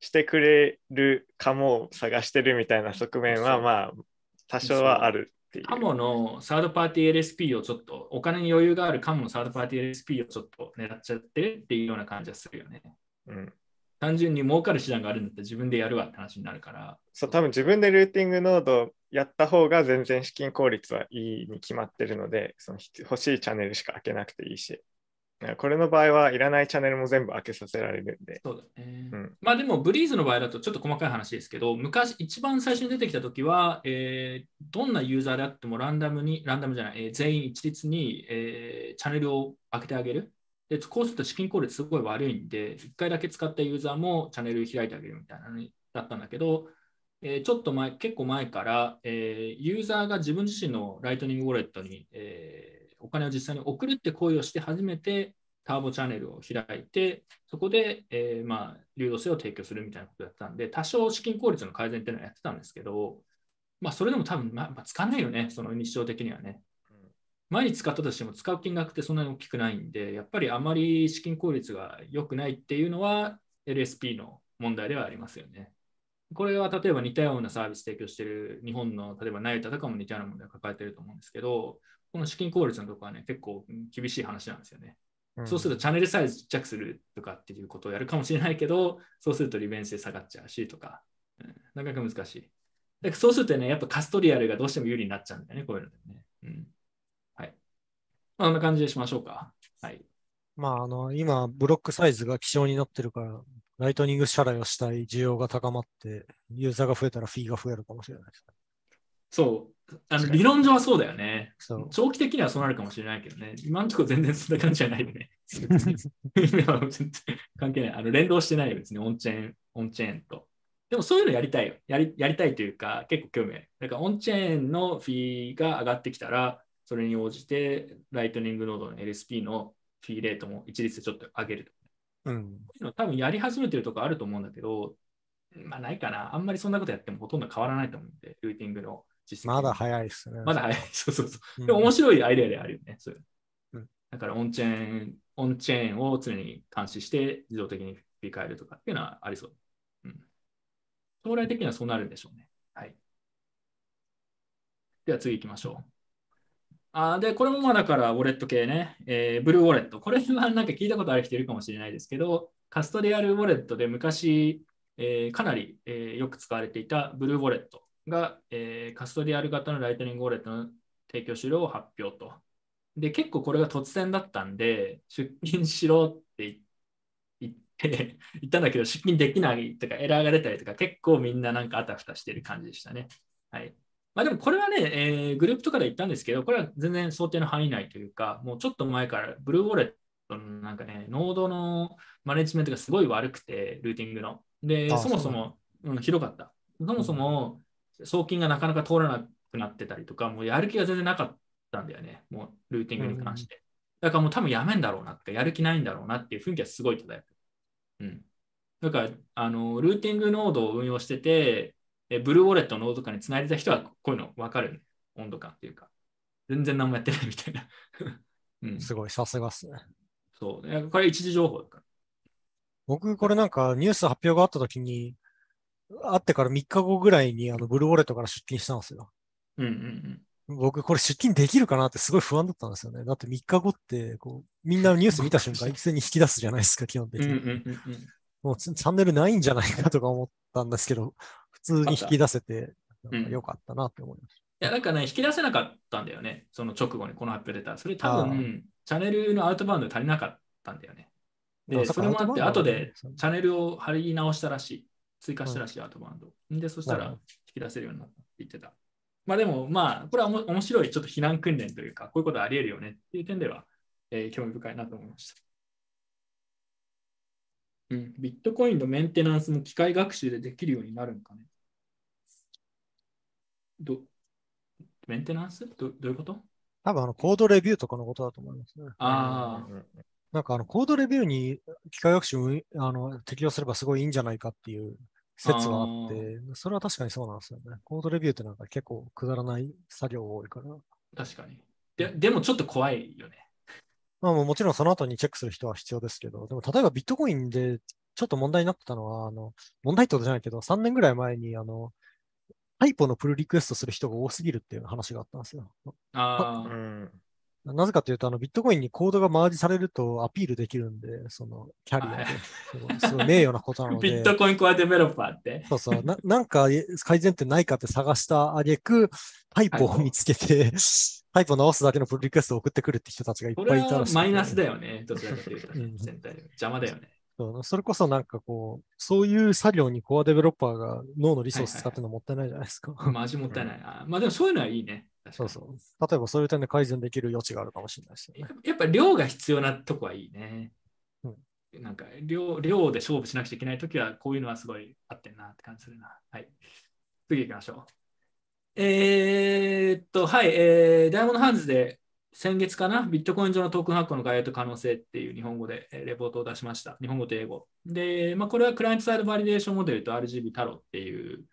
してくれるかもを探してるみたいな側面はまあ多少はある。カモのサードパーティー LSP をちょっと、お金に余裕があるカモのサードパーティー LSP をちょっと狙っちゃってるっていうような感じはするよね。うん単純に儲かる手段があるんだったら自分でやるわって話になるから。そう多分自分でルーティングノードをやった方が全然資金効率はいいに決まってるのでその必欲しいチャンネルしか開けなくていいしこれの場合はいらないチャンネルも全部開けさせられるんでそうだね。うんまあでも、ブリーズの場合だとちょっと細かい話ですけど、昔、一番最初に出てきたときは、えーどんなユーザーであってもランダムに、ランダムじゃない、えー全員一律に、えーチャンネルを開けてあげる。で、こうすると資金効率すごい悪いんで、1回だけ使ったユーザーもチャンネル開いてあげるみたいなのだったんだけど、えーちょっと前、結構前から、えーユーザーが自分自身のライトニングウォレットに、えーお金を実際に送るって行為をして初めてターボチャンネルを開いて、そこで、えーまあ、流動性を提供するみたいなことをやってたんで、多少資金効率の改善っていうのはやってたんですけど、まあ、それでも多分、まあまあ、使わないよね、その日常的にはね。毎日使ったとしても使う金額ってそんなに大きくないんで、やっぱりあまり資金効率が良くないっていうのは LSP の問題ではありますよね。これは例えば似たようなサービス提供している日本の例えばナイタとかも似たような問題を抱えていると思うんですけど、この資金効率のところはね、結構うん厳しい話なんですよね。そうするとチャンネルサイズちっちゃくするとかっていうことをやるかもしれないけど、そうすると利便性下がっちゃうしとか、うんなかなか難しい。だからそうするとね、やっぱカストリアルがどうしても有利になっちゃうんだよね、こういうのでね。うん。はい。まあ、こんな感じでしましょうか。はい。まあ、あの、今、ブロックサイズが希少になってるから、ライトニング支払いをしたい需要が高まって、ユーザーが増えたらフィーが増えるかもしれないですね。そう。あの理論上はそうだよね。長期的にはそうなるかもしれないけどね。今のところ全然そんな感じじゃないよね。関係ない。あの連動してないよ、別にオンチェーン、オンチェーンと。でもそういうのやりたいよ。やりやりたいというか、結構興味ある。だからオンチェーンのフィーが上がってきたら、それに応じて、ライトニングノードの LSP のフィーレートも一律でちょっと上げると。うん。多分やり始めてるとこあると思うんだけど、まあないかな。あんまりそんなことやってもほとんど変わらないと思うんで、ルーティングの実績まだ早いですね。まだ早い。そうそうそう。うんでも面白いアイデアであるよね。そういううんだからオンチェーン、オンチェーンを常に監視して自動的に振り返るとかっていうのはありそう。うん、将来的にはそうなるんでしょうね。はい。では次行きましょう。あーで、これもまあだからウォレット系ね、えーブルーウォレット。これはなんか聞いたことある人いるかもしれないですけど、カストディアルウォレットで昔、えーかなり、えーよく使われていたブルーウォレットが、えーカストディアル型のライトニングウォレットの提供終了を発表と。で、結構これが突然だったんで、出勤しろって言って、言ったんだけど、出勤できないとか、エラーが出たりとか、結構みんななんかあたふたしてる感じでしたね。はい。まあでもこれはね、えーグループとかで言ったんですけど、これは全然想定の範囲内というか、もうちょっと前からブルーウォレットのなんかね、ノードのマネジメントがすごい悪くて、ルーティングの。で、あそもそも、うん、ひどかった。そもそも送金がなかなか通らなくなってたりとか、もうやる気が全然なかったんだよね、もうルーティングに関して。だからもう多分やめんだろうなとか、やる気ないんだろうなっていう雰囲気はすごい漂ってる。うん。だから、あの、ルーティングノードを運用してて、えブルーウォレットのノードとかにつないでた人はこういうの分かる、ね、温度感っていうか。全然何もやってないみたいな。うん、すごい、さすがっすね。そう。これ一時情報だから。僕、これなんかニュース発表があった時に、あってから3日後ぐらいにあのブルーウォレットから出勤したんですよ。うんうんうん。僕、これ出勤できるかなってすごい不安だったんですよね。だって3日後って、こう、みんなニュース見た瞬間、一斉に引き出すじゃないですか、基本的に。うんうんうんうん。もうチャンネルないんじゃないかとか思ったんですけど、普通に引き出せて、なんか良かったなって思いましいや、なんかね、引き出せなかったんだよね。その直後にこの発表出た。それ多あ分、チャンネルのアウトバウンド足りなかったんだよね。で、あそれもあって、後でチャンネルを貼り直したらしい。追加したらしい、アウトバウンド。で、そしたら引き出せるようになったって言ってた。まあでも、まあ、これはおも面白い、ちょっと避難訓練というか、こういうことあり得るよねっていう点では、えー興味深いなと思いました。うん、ビットコインのメンテナンスも機械学習でできるようになるんかね。どメンテナンス？どどういうこと？た。多分あの、コードレビューとかのことだと思いますね。あうんうんなんかあの、コードレビューに機械学習をあの適用すればすごいいいんじゃないかっていう説はあって、それは確かにそうなんですよね。コードレビューってなんか結構くだらない作業が多いから。あ、確かに。ででもちょっと怖いよね。まあもちろんその後にチェックする人は必要ですけど、でも例えばビットコインでちょっと問題になってたのは、あの、問題ってことじゃないけど、3年ぐらい前にあの、タイポのプルリクエストする人が多すぎるっていう話があったんですよ。ああ、うんなぜかというと、あの、ビットコインにコードがマージされるとアピールできるんで、その、キャリアはいで。すごいすごい名誉なことなので。ビットコインコアデベロッパーって。そうそう。ななんか改善点ないかって探したあげく、タイポを見つけて、タイポ直すだけのプルリクエストを送ってくるって人たちがいっぱいいたらしくてマイナスだよね。どちらかというと、うん全体で邪魔だよね。そうそれこそなんかこう、そういう作業にコアデベロッパーが脳のリソース使ってるのもったいないじゃないですか。まあ味もったいないな。まあでもそういうのはいいね。そうそう。例えばそういう点で改善できる余地があるかもしれないですよね。やっぱ量が必要なとこはいいね。うんなんか量量で勝負しなくちゃいけないときは、こういうのはすごい合ってんなって感じするな。はい。次行きましょう。えーっと、はい、えー、 Diamond Hands で先月かな、ビットコイン上のトークン発行の概要と可能性っていう日本語でえーレポートを出しました。日本語と英語。で、まあ、これは client-side validation モデルと RGB タロっていう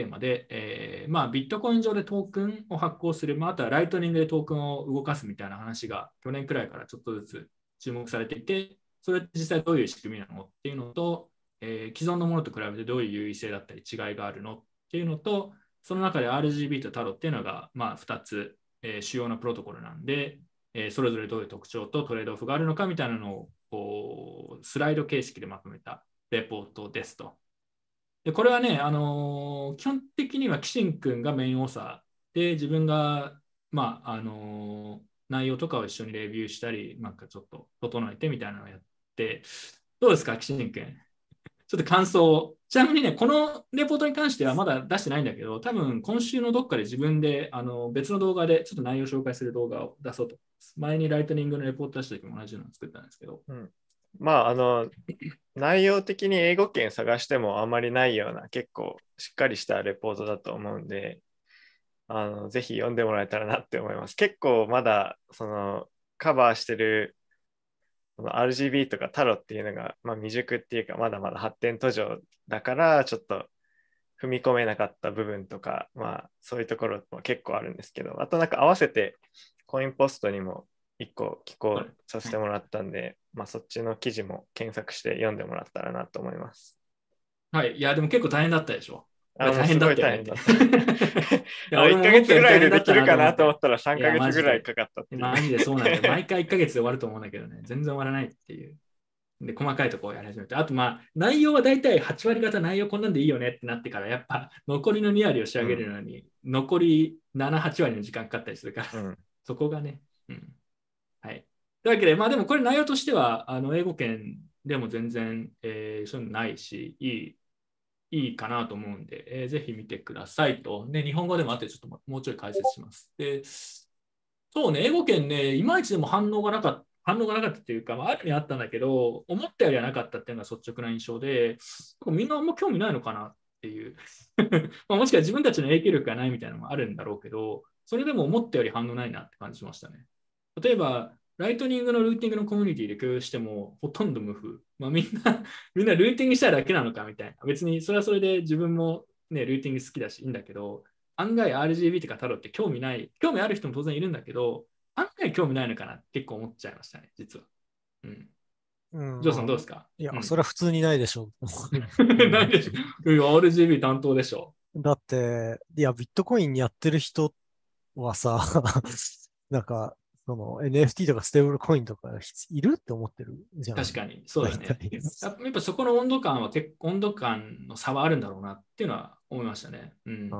テーマで、えーまあ、ビットコイン上でトークンを発行する、まあ、あとはライトニングでトークンを動かすみたいな話が去年くらいからちょっとずつ注目されていて、それって実際どういう仕組みなのっていうのと、えー既存のものと比べてどういう優位性だったり違いがあるのっていうのと、その中で RGB とタロっていうのが、まあ、2つ、えー主要なプロトコルなんで、えそれぞれどういう特徴とトレードオフがあるのかみたいなのをこうスライド形式でまとめたレポートですと。でこれはね、あのー基本的にはキシン君がメインオーサーで自分が、まああのー内容とかを一緒にレビューしたり、なんかちょっと整えてみたいなのをやって、どうですか、キシン君。ちょっと感想を。ちなみにね、このレポートに関してはまだ出してないんだけど、多分今週のどっかで自分であの別の動画でちょっと内容を紹介する動画を出そうと。前にライトニングのレポート出した時も同じようなのを作ったんですけど。うんまあ、あの、内容的に英語圏探してもあまりないような結構しっかりしたレポートだと思うんで、あの、ぜひ読んでもらえたらなって思います。結構まだ、その、カバーしてる、RGB とかタロっていうのが、まあ、未熟っていうか、まだまだ発展途上だから、ちょっと踏み込めなかった部分とか、まあそういうところも結構あるんですけど、あとなんか合わせてコインポストにも一個寄稿させてもらったんで、まあそっちの記事も検索して読んでもらったらなと思います。はい。いや、でも結構大変だったでしょ。大変だったよねすごい大変だった。いや俺1もヶ月ぐらいでできるかなと思っったら3いやヶ月ぐらいかかったっていう。マジでそうなんだよ。毎回1ヶ月で終わると思うんだけどね、全然終わらないっていう。で、細かいところをやり始めて。あと、まあ、内容は大体8割方内容こんなんでいいよねってなってから、やっぱ残りの2割を仕上げるのに、残り7、8割の時間かかったりするから、うんそこがね。うん。というわけで、まあでもこれ内容としては、あの英語圏でも全然、えーそういうのないし、いい、いいかなと思うんで、えーぜひ見てくださいと。で、日本語でもあってちょっともうちょい解説します。で、そうね、英語圏ね、いまいちでも反応がなかった。反応がなかったっていうか、まあ、あるにあったんだけど、思ったよりはなかったっていうのが率直な印象で、みんなあんま興味ないのかなっていう。まあもしくは自分たちの影響力がないみたいなのもあるんだろうけど、それでも思ったより反応ないなって感じましたね。例えば、ライトニングのルーティングのコミュニティで共有しても、ほとんど無風。まあ、みんな、みんなルーティングしたいだけなのかみたいな。別にそれはそれで自分もね、ルーティング好きだしいいんだけど、案外 RGB とかタロって興味ない、興味ある人も当然いるんだけど、案外興味ないのかなって結構思っちゃいましたね、実は。うん。うんジョーさんどうですか？いや、うんそれは普通にないでしょ。なんでしょ RGB 担当でしょ。だって、いや、ビットコインやってる人はさ、なんか、その NFT とかステーブルコインとかいるって思ってるじゃん。確かに、そうだね。やっぱそこの温度感は結構、温度感の差はあるんだろうなっていうのは思いましたね。うん。うん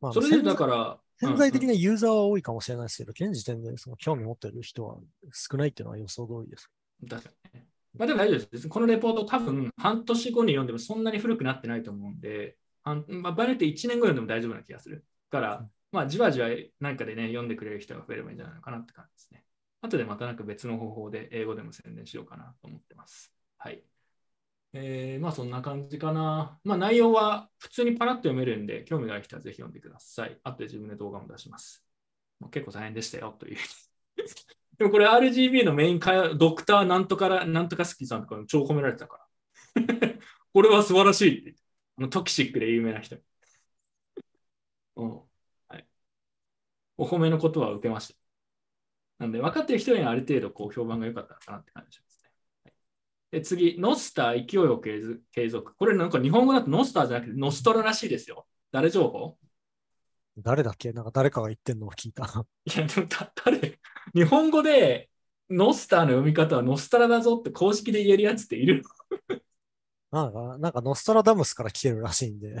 まあそれでだから、潜在的うんなユーザーは多いかもしれないですけど、現時点でその興味持ってる人は少ないっていうのは予想通りです。うん確かにね。まあでも大丈夫です。このレポート多分半年後に読んでもそんなに古くなってないと思うんで、半まあ、場合によって1年後読んでも大丈夫な気がする。だから、まあじわじわなんかでね、読んでくれる人が増えればいいんじゃないのかなって感じですね。後でまたなんか別の方法で英語でも宣伝しようかなと思ってます。はい。えー、まあそんな感じかな。まあ内容は普通にパラッと読めるんで、興味がある人はぜひ読んでください。後で自分で動画も出します。まあ結構大変でしたよという。でもこれ RGB のメインかドクターなんとかなんとかスキーさんとかに超褒められてたから。これは素晴らしいって言って。あのトキシックで有名な人。うん。はい。お褒めのことは受けました。なんで、分かってる人にはある程度こう評判が良かったのかなって感じしますね。はい、で次、ノスター勢いを継続継続。これなんか日本語だとノスターじゃなくてノストラらしいですよ。誰情報？誰だっけ？なんか誰かが言ってんのを聞いた。いや、でもだ誰？日本語でノスターの読み方はノストラだぞって公式で言えるやつっている なんか、なんかノストラダムスから来てるらしいんで。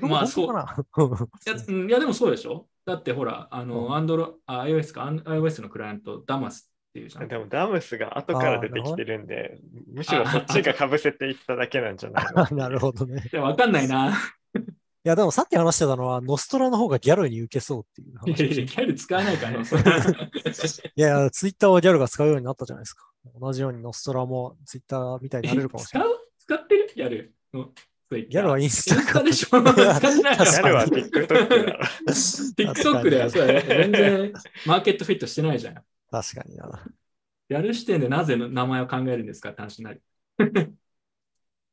まあそれも本当か いやうんいや、でもそうでしょだってほら、あうの、んアンドロ、あ iOS か、iOS のクライアント、ダマスっていうじゃん。でもダムスが後から出てきてるんで、むしろそっちが被せていっただけなんじゃないのな なるほどね。いや、わかんないな。いや、でもさっき話してたのは、ノストラの方がギャルに受けそうっていういや話いやでした。ギャル使わないからな。それいやいや、ツイッターはギャルが使うようになったじゃないですか。同じようにノストラもツイッターみたいになれるかもしれない。使う？使ってる？ギャルの。ギギャルはインスタインスタでしょ使ってない確ギからャルは TikTok だろ。TikTok だよ。そうだよ。全然マーケットフィットしてないじゃん。確かにな。ギャル視点でなぜの名前を考えるんですかって話になる。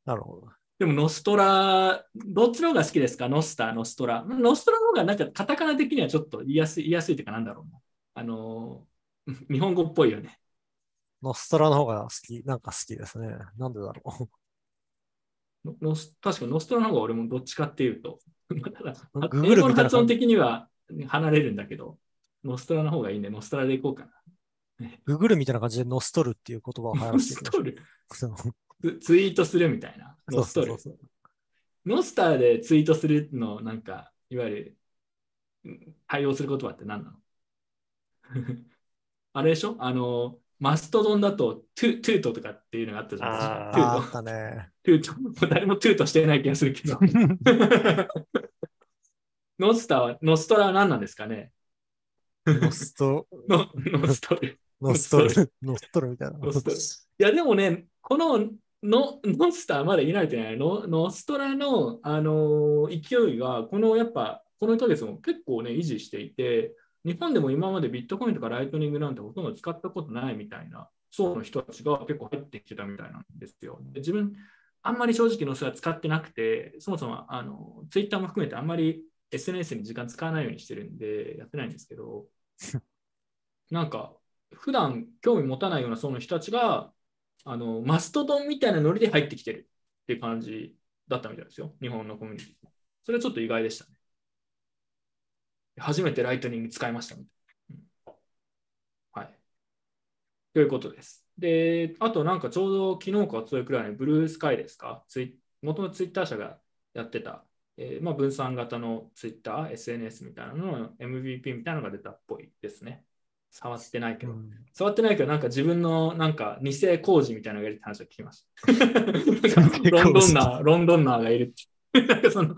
なるほど。でも、ノストラ、どっちの方が好きですか？ノスター、ノストラ。ノストラの方がなんかカタカナ的にはちょっと言いやすい、言いやすいというかなんだろうな。あのー、日本語っぽいよね。ノストラの方が好き、なんか好きですね。なんでだろう。ノノス確かノストラの方が俺もどっちかっていうと、英語の発音的には離れるんだけど、ノストラの方がいいね。ノストラでいこうかな。ググるみたいな感じでノストルっていう言葉を流行ノらせていきましょうストル？ツツイートするみたいな。ノストル。ノスターでツイートするの、なんか、いわゆるうん対応する言葉って何なの？あれでしょ？あの、マストドンだとトゥトゥートとかっていうのがあったじゃないですか。トゥートね。トゥート。誰もトゥートしてない気がするけど。ノスターは、ノストラは何なんですかね？ノスト、ノノストル。ノストル、ノストルみたいな。ノストルいや、でもね、このノノスターまだいないといないノノストラの、あのー勢いが、このやっぱ、この1ヶ月も結構ね、維持していて、日本でも今までビットコインとかライトニングなんてほとんど使ったことないみたいな層の人たちが結構入ってきてたみたいなんですよ。で自分、あんまり正直のそれは使ってなくて、そもそもあのツイッターも含めてあんまり SNS に時間使わないようにしてるんで、やってないんですけど、なんか、普段興味持たないようなその人たちが、あのマストドンみたいなノリで入ってきてるっていう感じだったみたいですよ、日本のコミュニティ。それはちょっと意外でしたね。初めてライトニング使いましたみたいな。うんはい。ということです。で、あとなんかちょうど昨日かおとといくらいにブルースカイですか、ツイ元のツイッター社がやってた、えーまあ、分散型のツイッター、SNS みたいなのの MVP みたいなのが出たっぽいですね。触ってないけど。うん触ってないけど、なんか自分のなんか偽工事みたいなのがいるって話を聞きました。ロンドンナー、ロンドンナーがいるって。なんかその、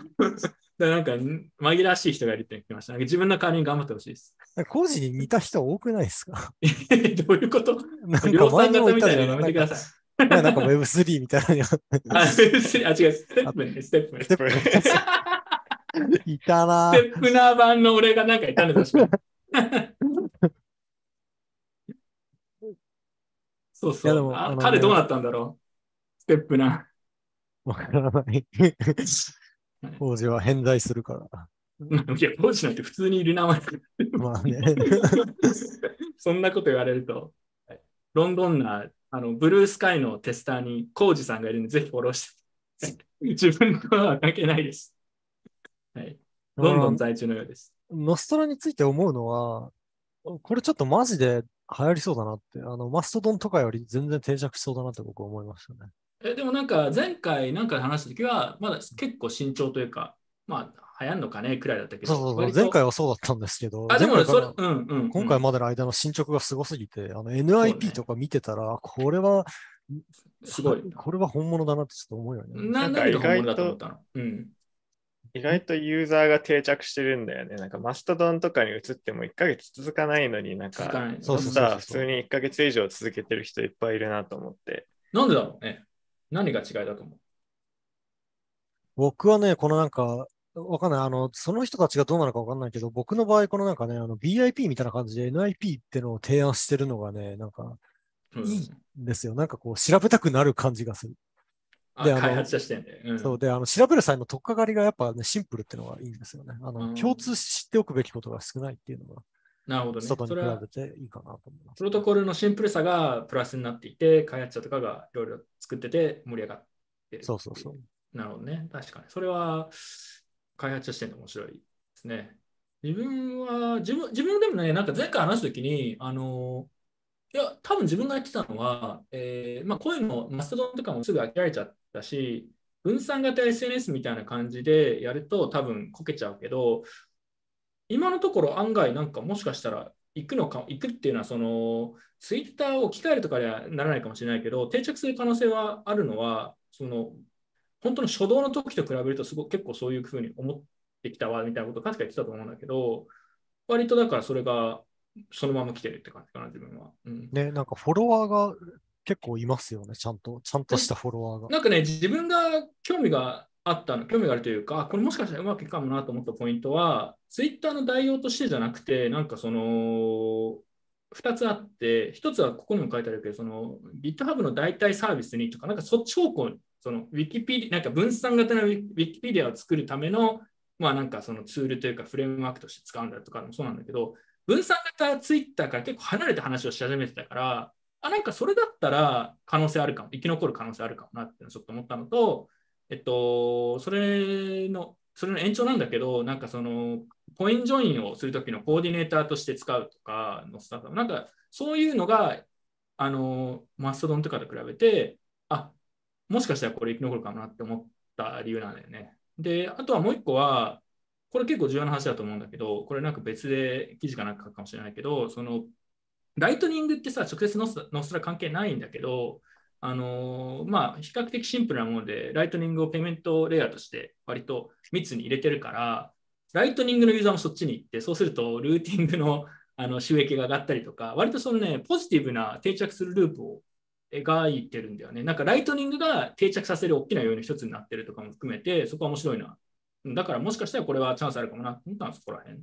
だなんか紛らわしい人がいるって聞きました。自分の代わりに頑張ってほしいです。工事に似た人多くないですか？どういうこと？なんか量産型みたいなのやめてください。なんかなんか Web3 みたいなのにあ、あ違う、ステップね、ステップね。ステップいたなステップナー版の俺がなんかいたんだ確かにそうそう。あでもね彼どうなったんだろう？ステップナわからない。工事は偏在するから。ー。いや、コーチなんて普通にいる名前。まあね。そんなこと言われると、はいロンドンナー、あのブルースカイのテスターにコージさんがいるんで、ぜひフォローして。自分とは関係ないです。はい、ロンドン在住のようです。ノストラについて思うのは、これちょっとマジで流行りそうだなって、あの、マストドンとかより全然定着しそうだなって僕は思いましたね。えでもなんか前回なんかで話したときは、まだ結構慎重というか、まあ流行んのかねくらいだったけど、そうそう前回はそうだったんですけど、あ、でもそれ、うんうん、うん。今回までの間の進捗がすごすぎて、あの NIP とか見てたら、これは、すごい。これは本物だなってちょっと思うよね。ななんか何が本物意外とだと思ったの？うん。意外とユーザーが定着してるんだよね。なんかマストドンとかに移っても1ヶ月続かないのになんか、そうそうそうさあ普通に1ヶ月以上続けてる人いっぱいいるなと思って。なんでだろう？ね。何が違いだと思う？僕はね、このなんか、わかんない。あの、その人たちがどうなのかわかんないけど、僕の場合、このなんかね、あの、BIP みたいな感じで NIP ってのを提案してるのがね、なんか、うんいいんですよ。なんかこう、調べたくなる感じがする。あであの開発者視点で。うんそう。で、あの、調べる際の取っかかりがやっぱね、シンプルっていうのがいいんですよね。あうんの、共通しておくべきことが少ないっていうのが、なるほどね。外に比それはべていいかなと思います。プロトコルのシンプルさがプラスになっていて、開発者とかがいろいろ作ってて盛り上がってる。そうそうそう。なるほどね。確かに。それは開発者視点で面白いですね。自分は、自分自分でもね、なんか前回話したときに、あの、いや、多分自分がやってたのは、えーまあ、こういうの、マストドンとかもすぐ飽きられちゃったし、分散型 SNS みたいな感じでやると多分こけちゃうけど、今のところ案外なんかもしかしたら行くのか、行くっていうのはその、ツイッターを置き換えるとかではならないかもしれないけど、定着する可能性はあるのは、その、本当の初動の時と比べるとすご結構そういうふうに思ってきたわみたいなことを確か言ってたと思うんだけど、割とだからそれがそのまま来てるって感じかな、自分は。うん、ね、なんかフォロワーが結構いますよね、ちゃんと。ちゃんとしたフォロワーが。なんかね、自分が興味があったの、興味があるというか、これもしかしたらうまくいくかもなと思ったポイントは、ツイッターの代用としてじゃなくて、なんかその、2つあって、1つはここにも書いてあるけど、その GitHub の代替サービスにとか、なんかそっち方向に、その Wikipedia、なんか分散型の Wikipedia を作るための、まあなんかそのツールというかフレームワークとして使うんだとかもそうなんだけど、分散型ツイッターから結構離れた話をし始めてたから、あ、なんかそれだったら可能性あるかも、生き残る可能性あるかもなってちょっと思ったのと、えっと、それの、それの延長なんだけど、なんかその、CoinJoin をするときのコーディネーターとして使うとかのスタートアップ、なんかそういうのが、あの、 Mastodon とかと比べて、あ、もしかしたらこれ生き残るかもなって思った理由なんだよね。で、あとはもう一個は、これ結構重要な話だと思うんだけど、これなんか別で記事かなんか書くかもしれないけど、その、ライトニングってさ、直接ノス Nostr 関係ないんだけど、あのーまあ、比較的シンプルなもので、ライトニングを payment layer として割と密に入れてるから、ライトニングのユーザーもそっちに行って、そうするとルーティングのあの収益が上がったりとか、割とそのね、ポジティブな定着するループを描いてるんだよね。なんかライトニングが定着させる大きな要因の一つになってるとかも含めて、そこは面白いな。だからもしかしたらこれはチャンスあるかもなと思ったのはそこら辺。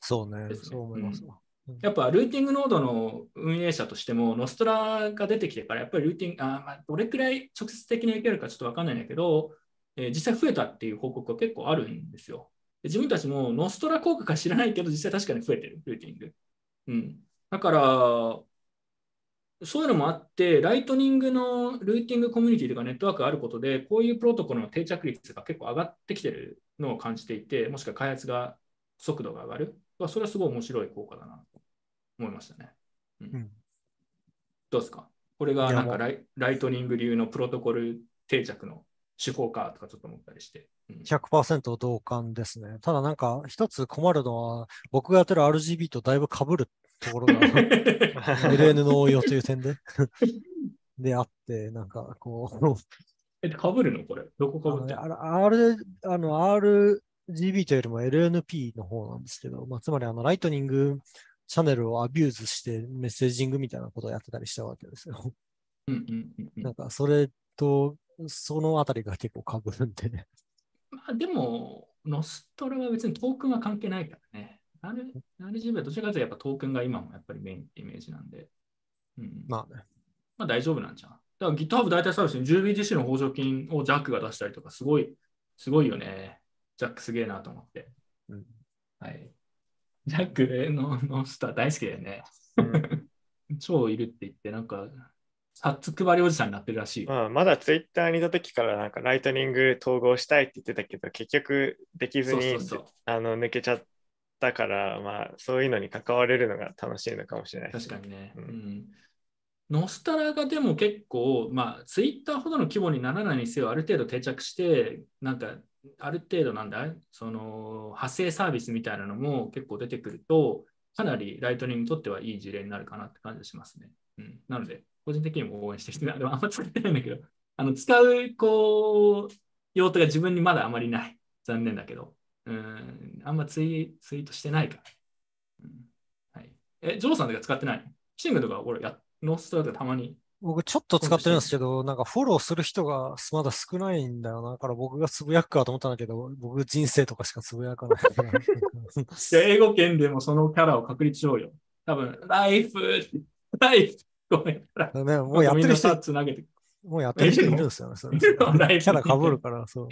そうねですねそう思いますわ。やっぱルーティングノードの運営者としても、 Nostr が出てきてから、やっぱりルーティング、あまあ、どれくらい直接的に受けるかちょっとわかんないんだけど、えー実際増えたっていう報告が結構あるんですよ。で自分たちもノストラ効果か知らないけど、実際確かに増えてる、ルーティング。うん。だから、そういうのもあって、ライトニングのルーティングコミュニティとかネットワークがあることで、こういうプロトコルの定着率が結構上がってきてるのを感じていて、もしくは開発が速度が上がる。まあそれはすごい面白い効果だなと思いましたね。うん。うん。どうですか？これがなんかライライトニング流のプロトコル定着の手法かとかちょっと思ったりして。うん。100%同感ですね。ただなんか一つ困るのは、僕がやってる RGB とだいぶ被るところが LN の応用という点で。であって、なんかこう、え、かぶるの？これ。どこかぶってるあのねあの R、あの RGB というよりも LNP の方なんですけど、まあ、つまりあのライトニングチャンネルを abuse してメッセージングみたいなことをやってたりしたわけですよ。うんうんうんうんなんかそれと、そのあたりが結構被るんで、まあ、でも、 Nostr は別にトークンは関係ないからね。RGB はどちらかというとやっぱトークンが今もやっぱりメインってイメージなんで。うん、ままあね。あ大丈夫なんじゃん。だから GitHub 代替サービスに 10BTC の補助金をジャックが出したりとか、すごい、すごいよね。ジャックすげえなと思って。うんはい。ジャックのノスター大好きだよね。うん 超いるって言って、なんか、サッツ配りおじさんになってるらしい。まあ、まだツイッターにいた時からなんかライトニング統合したいって言ってたけど、結局できずにあの抜けちゃったから、まあそういうのに関われるのが楽しいのかもしれないですね。確かにね。ううんん。ノスタラがでも結構、まあ、ツイッターほどの規模にならないにせよ、ある程度定着して、なんか、ある程度なんだ、その、派生サービスみたいなのも結構出てくると、かなりライトニングにとってはいい事例になるかなって感じがしますね。うん。なので、個人的にも応援してきて、あんま使ってないんだけど、あの、使う、こう、用途が自分にまだあまりない。残念だけど。うん。あんまツイツイートしてないから。うん。はい。え、ジョーさんとか使ってない？シングとか俺や、ノーストラとかたまに。僕ちょっと使ってるんですけど、なんかフォローする人がまだ少ないんだよな。だから僕がつぶやくかと思ったんだけど、僕人生とかしかつぶやかない 英語圏でもそのキャラを確立しようよ。多分、ライフ、ライフ、ごめん。ね、もうやってる人つなげて。もうやってる人いるんですよね。それキャラ被るから、そう。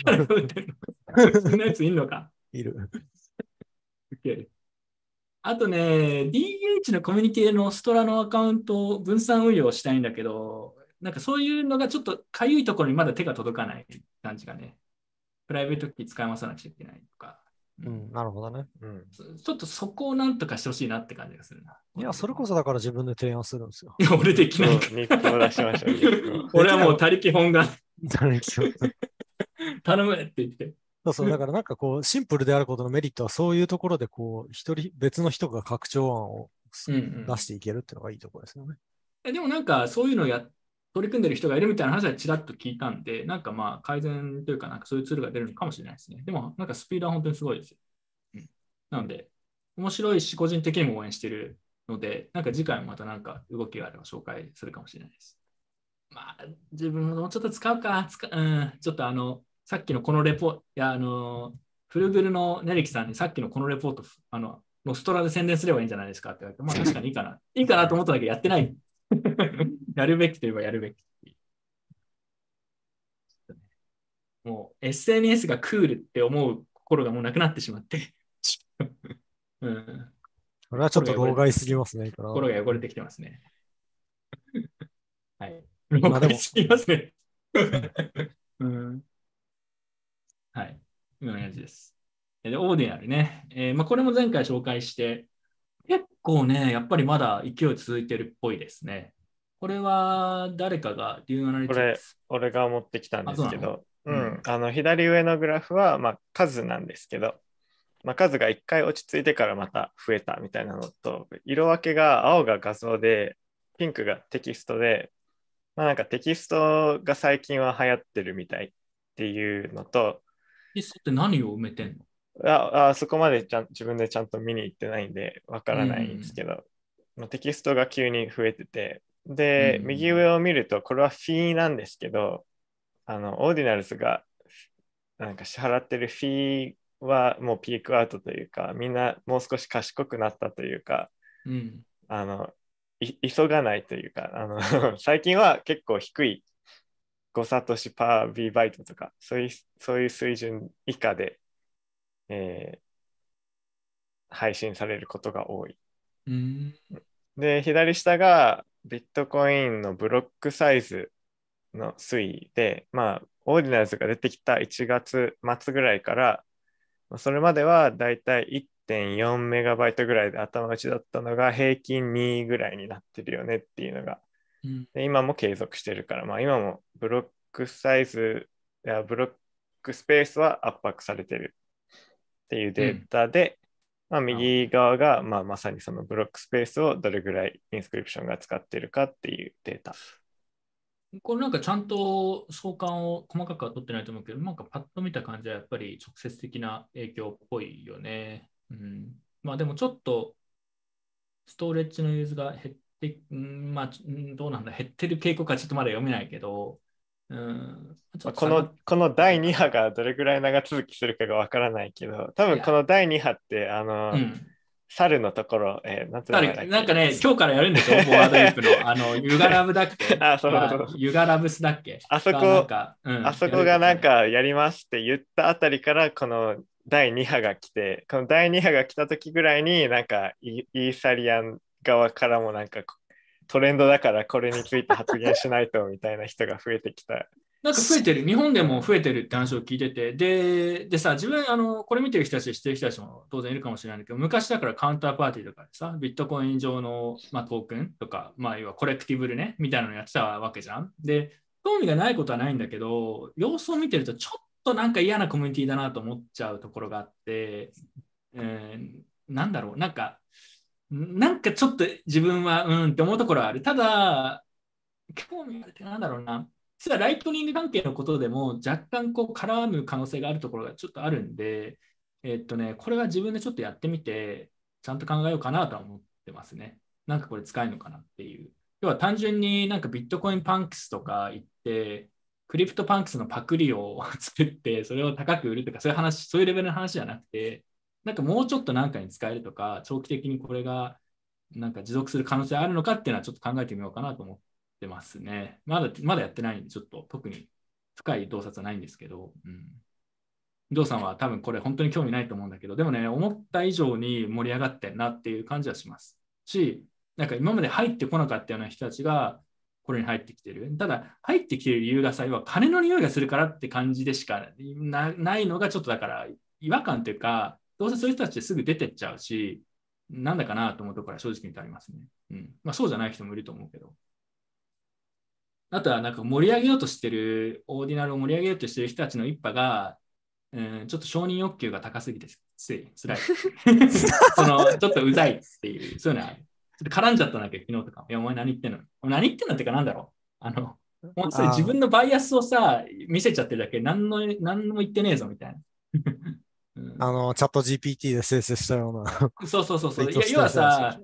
そんなやついんのか。いる。あとね、DH のコミュニティのストラのアカウントを分散運用したいんだけど、なんかそういうのがちょっとかゆいところにまだ手が届かない感じがね。プライベートキー使い回さなくちゃいけないとか。うん、なるほどね。うんちょっとそこをなんとかしてほしいなって感じがするな。いや、それこそだから自分で提案するんですよ。いや、俺できないか 俺はもう他力本願 頼むって言って。そうそう、だからなんかこう、シンプルであることのメリットは、そういうところでこう、一人、別の人が拡張案をうんうん出していけるっていうのがいいところですよね。えでもなんかそういうのをや取り組んでる人がいるみたいな話はちらっと聞いたんで、なんかまあ改善というか、なんかそういうツールが出るのかもしれないですね。でもなんかスピードは本当にすごいですよ。うん、なので、面白いし、個人的にも応援してるので、なんか次回もまたなんか動きがあれば紹介するかもしれないです。まあ、自分ももうちょっと使うか、使うん、ちょっとあの、さっきのこのレポ、いや、あの、フルブルのネリキさんにさっきのこのレポート、あの、ノストラで宣伝すればいいんじゃないですかって言われて、ま あ確かにいいかな。いいかなと思っただけどやってない。やるべきといえばやるべき。もう SNS がクールって思う心がもうなくなってしまって。うん、それはちょっと老害すぎますね。心が汚れてきてますね。はい。まあでも老害すぎますね。うん、はい。今のやつです。で、オーディナルね。えーまあ、これも前回紹介して、結構ね、やっぱりまだ勢い続いてるっぽいですね。これは誰かがリューアナリティクス。俺が持ってきたんですけあど、そううなの？ん、あの左上のグラフは、まあ、数なんですけど、まあ、数が1回落ち着いてからまた増えたみたいなのと、色分けが青が画像で、ピンクがテキストで、まあ、なんかテキストが最近は流行ってるみたいっていうのと、テキストって何を埋めてんの？ああそこまでちゃん自分でちゃんと見に行ってないんでわからないんですけど、まあテキストが急に増えててで、うん右上を見るとこれはフィーなんですけどあのオーディナルズがなんか支払ってるフィーはもうピークアウトというかみんなもう少し賢くなったというかうん。あの、い急がないというか、あの 最近は結構低い5サトシパー B バイトとか、そういうそういう水準以下で、えー配信されることが多い。うん。で、左下がビットコインのブロックサイズの推移で、まあ、オーディナルズが出てきた1月末ぐらいから、まあそれまではだいたい1.4メガバイトぐらいで頭打ちだったのが平均2ぐらいになってるよねっていうのが、うん。で今も継続してるから、まあ今もブロックサイズやブロックスペースは圧迫されてるっていうデータで、まあ右側が、まあ、まさにそのブロックスペースをどれぐらい inscription が使ってるかっていうデータ。これなんかちゃんと相関を細かくは取ってないと思うけど、なんかパッと見た感じはやっぱり直接的な影響っぽいよね。うん。まあでもちょっとストレッチのユーズが減って、うん、まあうんどうなんだ、減ってる傾向かちょっとまだ読めないけど、うん。このこの第2波がどれぐらい長続きするかがわからないけど、多分この第2波って、あの、うん。猿のところ、えー、なんてなんかね、今日からやるんでしょ、ボワードリップの。あの、ユガラブだっけ？あそうそうユガラブスだっけ？あそこうんあそこがなんかやりますって言ったあたりからこの第2波が来てこの第2波が来た時ぐらいになんかイイーサリアン側からもなんかトレンドだからこれについて発言しないとみたいな人が増えてきた。なんか増えてる、日本でも増えてるって話を聞いてて、で、でさ、自分、あの、これ見てる人たち、知ってる人たちも当然いるかもしれないけど、昔だからカウンターパーティーとかでさ、ビットコイン上の、まあ、トークンとか、まあ、要はコレクティブルね、みたいなのやってたわけじゃん。で、興味がないことはないんだけど、様子を見てると、ちょっとなんか嫌なコミュニティだなと思っちゃうところがあって、えーなんだろう、なんか、なんかちょっと自分はうんって思うところはある。ただ、興味あるってなんだろうな。実はライトニング関係のことでも若干こう絡む可能性があるところがちょっとあるんで、えっとね、これは自分でちょっとやってみて、ちゃんと考えようかなとは思ってますね。なんかこれ使えるのかなっていう。要は単純になんか Bitcoin Punks とか行って、 CryptoPunks のパクリを 作って、それを高く売るとか、そういう話、そういうレベルの話じゃなくて、なんかもうちょっとなんかに使えるとか、長期的にこれがなんか持続する可能性あるのかっていうのはちょっと考えてみようかなと思ってますね。まだ、まだやってないんで、ちょっと特に深い洞察はないんですけど、うん。伊藤さんは多分これ本当に興味ないと思うんだけど、でもね、思った以上に盛り上がってんなっていう感じはします。し、なんか今まで入ってこなかったような人たちがこれに入ってきてる。ただ、入ってきてる理由がさ、要は金の匂いがするからって感じでしかないのがちょっとだから違和感というか、どうせそういう人たちですぐ出てっちゃうし、なんだかなと思うところは正直に言ってありますね。うん。まあそうじゃない人もいると思うけど。あとはなんか盛り上げようとしてる、オーディナルを盛り上げようとしてる人たちの一派が、うん、ちょっと承認欲求が高すぎてつい辛い。そのちょっとうざいっていう、そういうのは。ちょっと絡んじゃったんだけど、昨日とか。いや、お前何言ってんの？何言ってんのってかなんだろう。あの、本当に自分のバイアスをさ、見せちゃってるだけ、何の、何も言ってねえぞみたいな。うんあの、チャット GPT で生成したような。そうそうそうそう。いや要はさ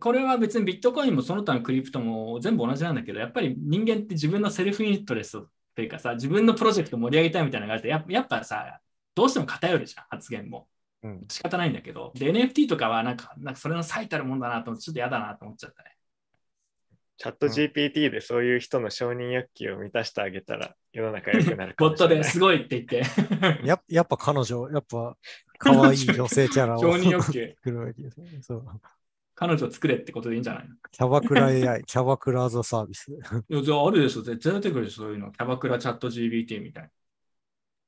これは別にビットコインもその他のクリプトも全部同じなんだけど、やっぱり人間って自分のセルフイントレストというかさ、自分のプロジェクト盛り上げたいみたいなのがあると、やっぱやっぱさ、どうしても偏るじゃん、発言も。うん仕方ないんだけど、で、NFT とかはなんか、なんかそれの最たるもんだなと思って、ちょっと嫌だなと思っちゃったね。チャット GPT でそういう人の承認欲求を満たしてあげたら世の中良くなるかボットもしれない。ですごいって言って、ややっぱ彼女、やっぱ可愛い女性キャラを 承認欲求、作るべきですね。そう。彼女を作れってことでいいんじゃないの？キャバクラ AI、キャバクラアザサービス。いやじゃああるでしょ、絶対出てくるでしょ、そういうの。キャバクラチャット GPT みたい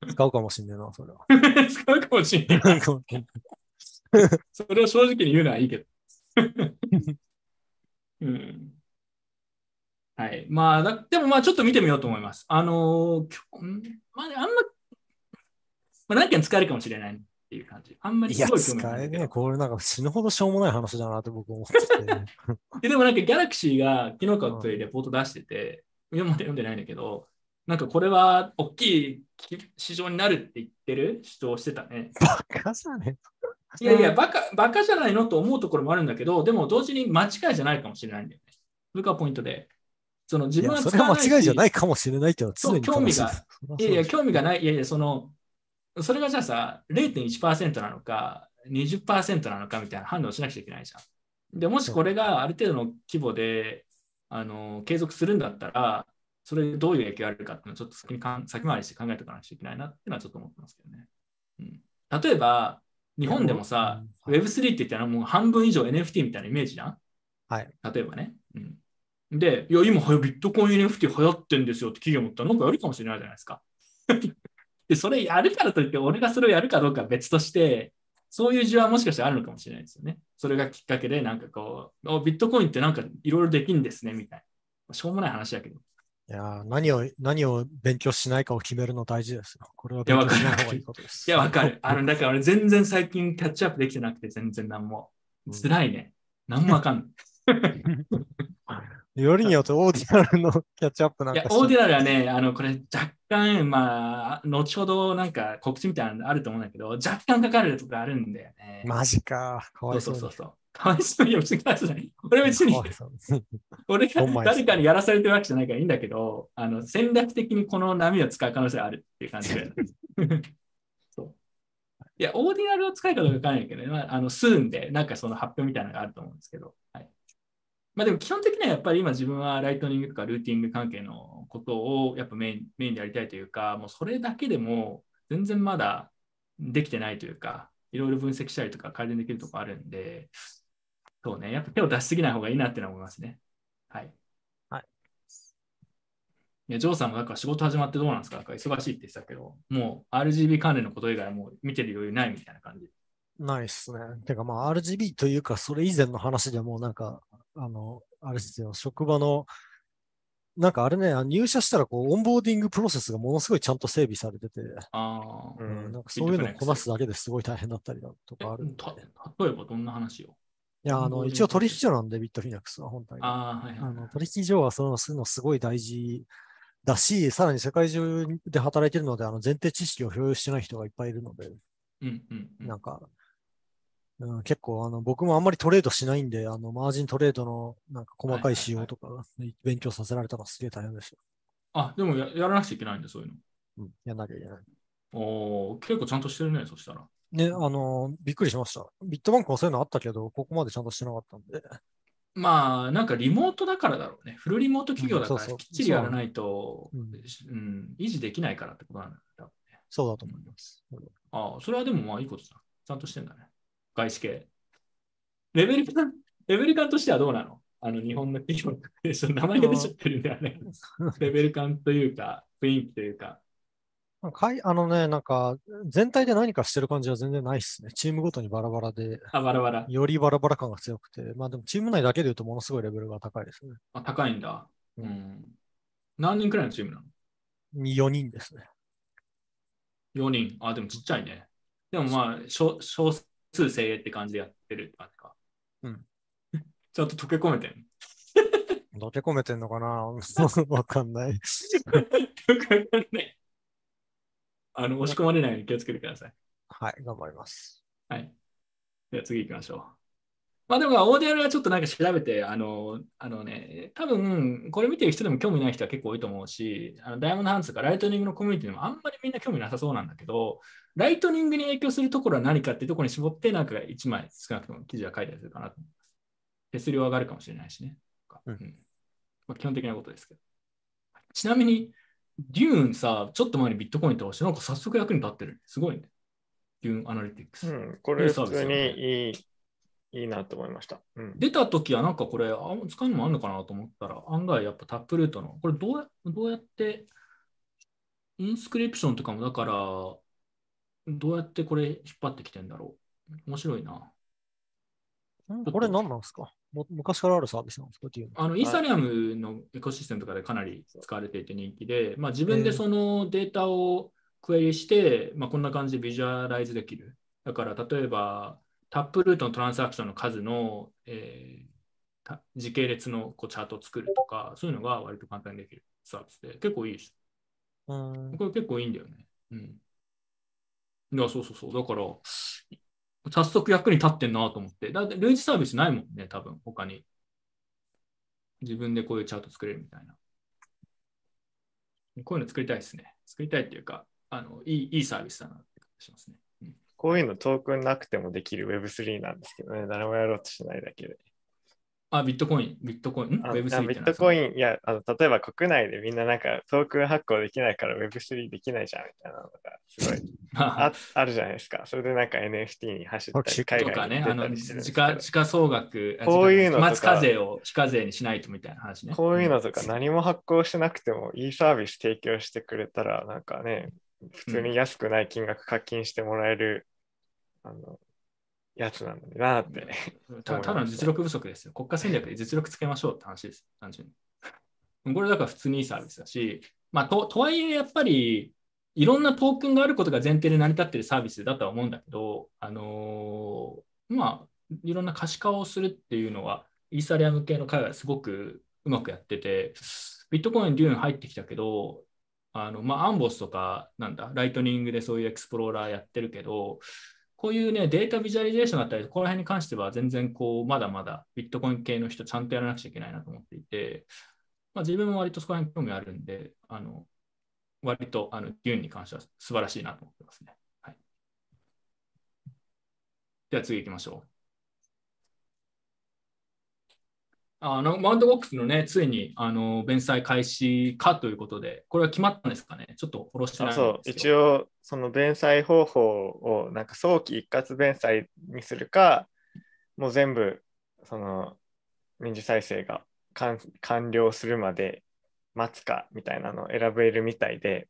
使うかもしんねえな、それは。な。使うかもしれない。それを正直に言うのはいいけど。うん。はい。まあだ、でもまあちょっと見てみようと思います。あのー今日、ん？まあね、あんま、まあ何件使えるかもしれないっていう感じ。あんまりすごい興味ないんだけど使えねえ。これなんか死ぬほどしょうもない話だなって僕思ってて。で でもなんかギャラクシーが昨日かおとといレポート出してて、読んで読んでないんだけど、なんかこれは大きい市場になるって言ってる主張をしてたね。バカじゃねいやいや、バカ、バカじゃないのと思うところもあるんだけど、でも同時に間違いじゃないかもしれないんだよね。それがポイントで。その自分はは使わないし間違いじゃないかもしれないっていうのは常に興味がいやいや、興味がない。いやいや、その、それがじゃあさ、0.1%なのか、20%なのかみたいな判断をしなくちゃいけないじゃん。でもしこれがある程度の規模であの継続するんだったら、それでどういう影響があるかっていうのをちょっと先にかん先回りして考えておかなきゃいけないなっていうのはちょっと思ってますけどね。うん、例えば、日本でもさ、うんはい Web3 って言ったらもう半分以上 NFT みたいなイメージじゃん？はい。例えばね。うん、で、いや、今、ビットコイン NFT 流行ってんですよって企業も言ったら、なんかやるかもしれないじゃないですか。で、それやるからといって、俺がそれをやるかどうかは別として、そういう需要はもしかしたらあるのかもしれないですよね。それがきっかけで、なんかこう、おビットコインってなんかいろいろできるんですね、みたいな。しょうもない話だけど。いやー何を、何を勉強しないかを決めるの大事ですよ。これは勉やわかる強しない方がいいことです。いや、わかる。あの、だから俺全然最近キャッチアップできてなくて、全然なんも。辛いね。なんもわかんない。よりによってオーディナルのキャッチアップなんいや、かしてオーディナルはね、あの、これ若干、まあ、後ほどなんか告知みたいなのあると思うんだけど、若干かかるとかあるんだよね。マジか。かわそいうそにそううそうそう。かわいそうに、いや別にかわいそうじゃない。俺別に俺が誰かにやらされてるわけじゃないからいいんだけど、あの戦略的にこの波を使う可能性があるっていう感じで。そういや、オーディナルを使いかどうかわからないけどね、まあ、あの、スーンでなんかその発表みたいなのがあると思うんですけど、はい。まあでも基本的にはやっぱり今自分はライトニングとかルーティング関係のことをやっぱメインメインでやりたいというか、もうそれだけでも全然まだできてないというか、いろいろ分析したりとか改善できるところあるんで、そうね、やっぱ手を出しすぎない方がいいなってのは思いますね。はい。はい。いや、ジョーさんもだから仕事始まってどうなんですか？なんか忙しいって言ってたけど、もう RGB 関連のこと以外はもう見てる余裕ないみたいな感じ。ないっすね。てかまあ RGB というか、それ以前の話でもうなんか、あの、あれですよ、職場の、なんかあれね、あ入社したらこう、 onboarding process がものすごいちゃんと整備されてて、ああ、ううんんなんかそういうのをこなすだけですごい大変だったりだとかあるんで。た例えばどんな話を？いや、あの、一応取引所なんで、 Bitfinex は本体が。ああ、はいはい。あの取引所はそのするのすごい大事だし、さらに世界中で働いてるので、あの前提知識を共有してない人がいっぱいいるので、うんうんうん。なんか、うん、結構あの僕もあんまりトレードしないんで、あのマージントレードのなんか細かい仕様とか勉強させられたのはすげえ大変でした。あ、でもややらなくちゃいけないんだ、そういうの。うん、やんなきゃいけない。おお結構ちゃんとしてるね、そしたら。ね、あの、びっくりしました。ビットバンクもそういうのあったけど、ここまでちゃんとしてなかったんで。まあ、なんかリモートだからだろうね。フルリモート企業だからうんそうそうきっちりやらないと、そううん、維持できないからってことなんだよ。そうだと思います。ああ、それはでもまあいいことじゃん。ちゃんとしてんだね。外資系。レベル感、レベル感としてはどうなの？あの日本の企業 の名前が出ちゃってるんだよね。レベル感というか、雰囲気というか。かいあのね、なんか、全体で何かしてる感じは全然ないっすね。チームごとにバラバラで、あ、バラバラ。よりバラバラ感が強くて、まあでもチーム内だけで言うとものすごいレベルが高いですね。あ、高いんだ。ううん。何人くらいのチームなの？4人ですね。4人。あ、でもちっちゃいね。でもまあ、少少数精鋭って感じでやってるって感じか。うん。ちゃんと溶け込めてんどけ込めてんのかな？わかんない。のね。あの、押し込まれないように気をつけてください。はい、頑張ります。はい。では次行きましょう。まあでも、 Ordinals はちょっとなんか調べて、あの、あのね、多分、これ見てる人でも興味ない人は結構多いと思うし、あの Diamond Hands とかライトニングのコミュニティでもあんまりみんな興味なさそうなんだけど、ライトニングに影響するところは何かっていうところに絞って、なんか1枚少なくとも記事は書いたりするかなと思います。手数料上がるかもしれないしね。うんうんまあ、基本的なことですけど。ちなみに、 Dune さ、ちょっと前にビットコイン投して、なんか早速役に立ってる。すごいね。デューンアナリティクス。うん、これ普通にいい、いいなと思いました。うん。出たときはなんかこれあ使うのもあるのかなと思ったら案外やっぱタップルートのこれどうやどうやってインスクリプションとかもだからどうやってこれ引っ張ってきてんだろう面白いな。んこれ何なんですか？も昔からあるサービスなんですか？っていうの。あのイーサリアムのエコシステムとかでかなり使われていて人気で、まあ、自分でそのデータをクエリして、まあ、こんな感じでビジュアライズできる。だから例えばタップルートのトランサクションの数の、えーた時系列のこうチャートを作るとか、そういうのが割と簡単にできるサービスで、結構いいし、うんこれ結構いいんだよね。うん。いや、そうそうそう。だから、早速役に立ってんなと思って。だって類似サービスないもんね、多分他に。自分でこういうチャート作れるみたいな。こういうの作りたいですね。作りたいっていうか、あのいいいいサービスだなって感じしますね。うんこういうのトークンなくてもできる Web3 なんですけどね、誰もやろうとしないだけで。あ、ビットコイン、ビットコイン、んあ Web3 あビットコン。イン、いやあの、例えば国内でみんななんかトークン発行できないから Web3 できないじゃんみたいなのがすごい ああるじゃないですか。それでなんか NFT に走ったり、海とかね、外に出あのたりしてるんです時けど価時価総額、あこういうのとか課税を非課税にしないとみたいな話ね。こういうのとか何も発行しなくてもいいサービス提供してくれたら、なんかね、普通に安くない金額課金してもらえる、あのやつなのになって。たただの実力不足ですよ。国家戦略で実力つけましょうって話です。単純に。これだから普通にいいサービスだし、まあ、ととはいえやっぱりいろんなトークンがあることが前提で成り立っているサービスだとは思うんだけど、あのーまあ、いろんな可視化をするっていうのは、イーサリアム系の海外すごくうまくやってて、ビットコイン、 Dune 入ってきたけど、あのまあ、 Amboss とか、なんだ、ライトニングでそういうエクスプローラーやってるけど、こういうね、 data visualization だったり、ここら辺に関しては全然こう、まだまだビットコイン系の人ちゃんとやらなくちゃいけないなと思っていて、まあ、自分も割とそこら辺興味あるんで、あの割とあの Dune に関しては素晴らしいなと思ってますね。はい、では次行きましょう。あのマウントボックスのね、ついにあの弁済開始かということで、これは決まったんですかね？ちょっとフォローしてないんですよ。あそう、一応、その弁済方法をなんか早期一括弁済にするか、もう全部、その民事再生が完完了するまで待つかみたいなのを選べるみたいで、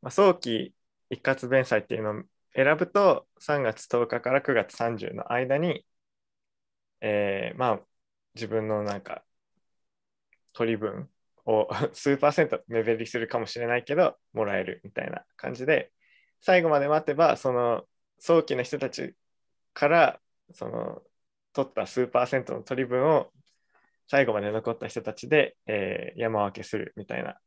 まあ、早期一括弁済っていうのを選ぶと3月10日から9月30の間に、えーまあ自分のなんか取り分を 数パーセント目減りするかもしれないけどもらえるみたいな感じで最後まで待てばその早期の人たちからその取った数パーセントの取り分を最後まで残った人たちで、えー山分けするみたいな、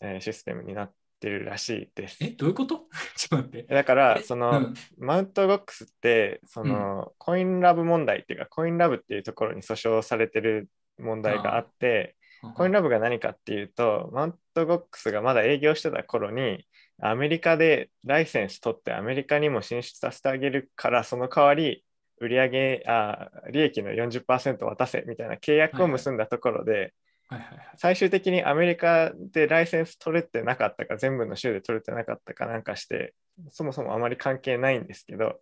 えーシステムになってるらしいです。え、どういうこと？ちょっと待って。だからえ？その、うん。マウントボックスってその、コインラブ問題っていうかコインラブっていうところに訴訟されてる問題があってコインラブが何かっていうとマウントボックスがまだ営業してた頃にアメリカでライセンス取ってアメリカにも進出させてあげるからその代わり売上あ利益の40%渡せみたいな契約を結んだところで、はいはいはい。最終的にアメリカでライセンス取れてなかったか全部の州で取れてなかったかなんかしてそもそもあまり関係ないんですけど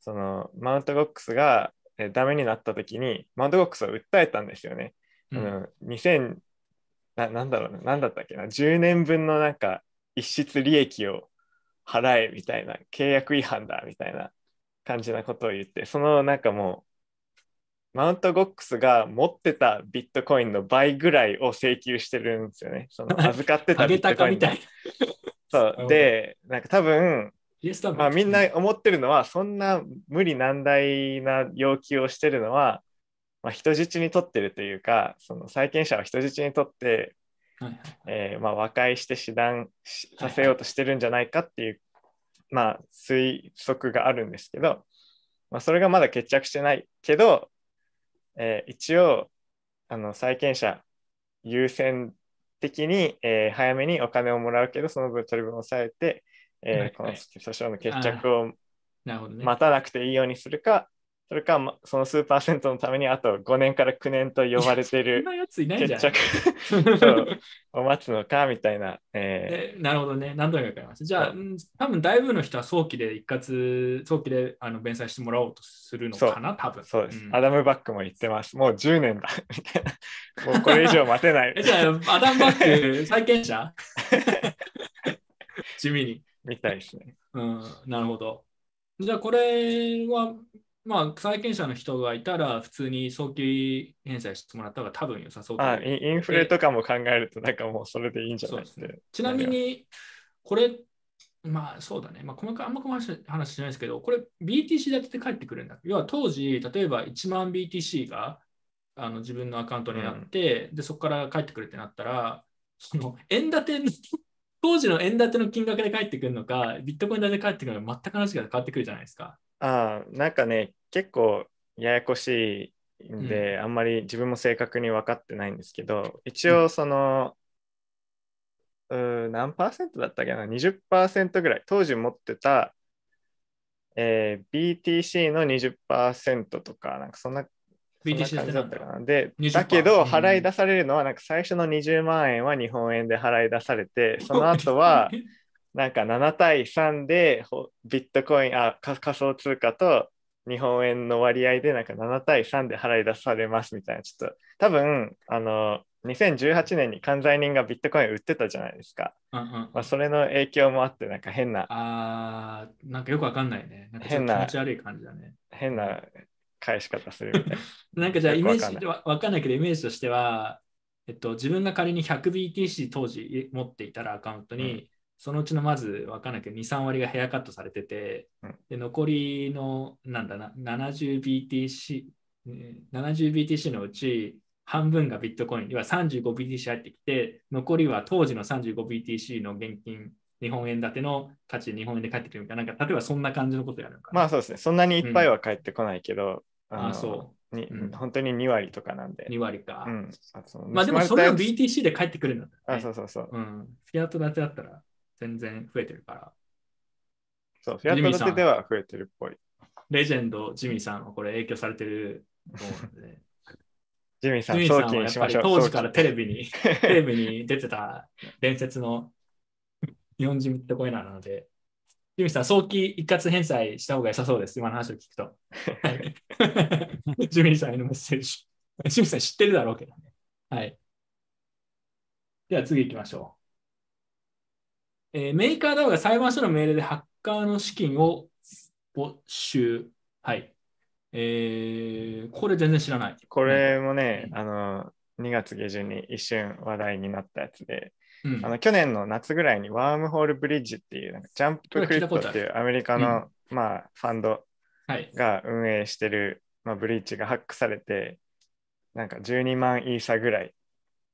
そのマウントボックスがえーダメになった時にマウントボックスを訴えたんですよね。うんあの2000ななんだろうな何だったっけな10年分のなんか一室利益を払えみたいな契約違反だみたいな感じなことを言ってそのなんかもうマウントボックスが持ってたビットコインの倍ぐらいを請求してるんですよね。その 預かってたビットコインの。たかみたいな。そうでなんか多分まあ、みんな思ってるのは、そんな無理難題な要求をしてるのは、まあ、人質に取ってるというか、その債権者を人質に取って、はいはい。えーまあ、和解して死断しさせようとしてるんじゃないかっていう、まあ、推測があるんですけど、まあ、それがまだ決着してないけど、えー一応あの債権者優先的に、えー早めにお金をもらうけど、その分取り分を抑えて、えーこのはいはい訴訟の決着を。待たなくていいようにするか、それか、まその数パーセントのためにあと5年から9年と呼ばれてる 決着 を待つのかみたいな、ええなるほどね。何度もわかりました。じゃあ、うん多分大部の人は早期で一括、早期であの弁済してもらおうとするのかな、多分ーそうです、んアダム・バックも言ってます。もう10年だみたいな。もうこれ以上待てないえじゃあ、アダムバック、債権者？地味に。みたいですね。うん、なるほど。じゃあ、これは、まあ、債権者の人がいたら、普通に早期返済してもらった方が多分良さそうとあインインフレとかも考えると、なんかもうそれでいいんじゃないですね。ちなみに、これ、まあそうだね、まあ、細かいあんま細かい話しないですけど、これ BTC だけで返ってくるんだ。要は当時、例えば1万 BTC があの自分のアカウントになって、でそこから返ってくるってなったら、その円建ての、当時の円建ての金額で返ってくるのか、ビットコイン建てで返ってくるのか、全く話が変わってくるじゃないですか。ああ、なんかね、結構ややこしいんで、あんまり自分も正確に分かってないんですけど、一応その、うー何パーセントだったっけな、20%ぐらい、当時持ってた、えー BTC の20%とか、なんかそんな BTC だったかな。な。で、20%だけど、うん。払い出されるのは、なんか最初の20万円は日本円で払い出されて、その後は、なんか7対3でほビットコイン、あ、か仮想通貨と日本円の割合でなんか7対3で払い出されますみたいな、ちょっと多分、あの、2018年に関西人がビットコイン売ってたじゃないですか。うんうんまあ、それの影響もあって、なんか変な、あーなんかよくわかんないね。なんか変な気持ち悪い感じだね。変な返し方するみたいな。なんかじゃあイメージわわかんないけど、イメージとしては、えっと、自分が仮に 100BTC 当時持っていたらアカウントに、うんそのうちのまずわかんないけど、2、3割がヘアカットされてて、うんで残りの、なんだな、70BTC、えー 70BTC のうち半分がビットコイン、要は 35BTC 入ってきて、残りは当時の 35BTC の現金、日本円建ての価値で日本円で返ってくるみたいな、なんか例えばそんな感じのことやるのかな。まあそうですね、そんなにいっぱいは返ってこないけど、のあそにうん本当に2割とかなんで。2割か。うん、あそのまあでもそれは盗まれたやつ BTC で返ってくるんだったらあ、ねそうそうそう。うん。フィアット建てだったら全然増えてるから。そう、フィアット建てでは増えてるっぽい。レジェンド、ジミーさんはこれ影響されてると思うんでね。ジミーさん、ジミーさん早期はやっぱりにしましょう。当時からテレビに、テレビに出てた伝説の日本人ビットコなので、ジミーさん、早期一括返済した方が良さそうです。今の話を聞くと。はい ジミーさんへのメッセージ。ジミーさん知ってるだろうけどね。はい。では次行きましょう。えーメーカー DAO が裁判所の命令でハッカーの資金を没収。はい。えーこれ全然知らない。これもね、うんあの、2月下旬に一瞬話題になったやつで、うん、あの去年の夏ぐらいにワームホールブリッジっていうなんかジャンプクリットっていうアメリカの、まあ、ファンドはい。が運営してる、まあ、ブリッジがハックされて、なんか12万イーサぐらい、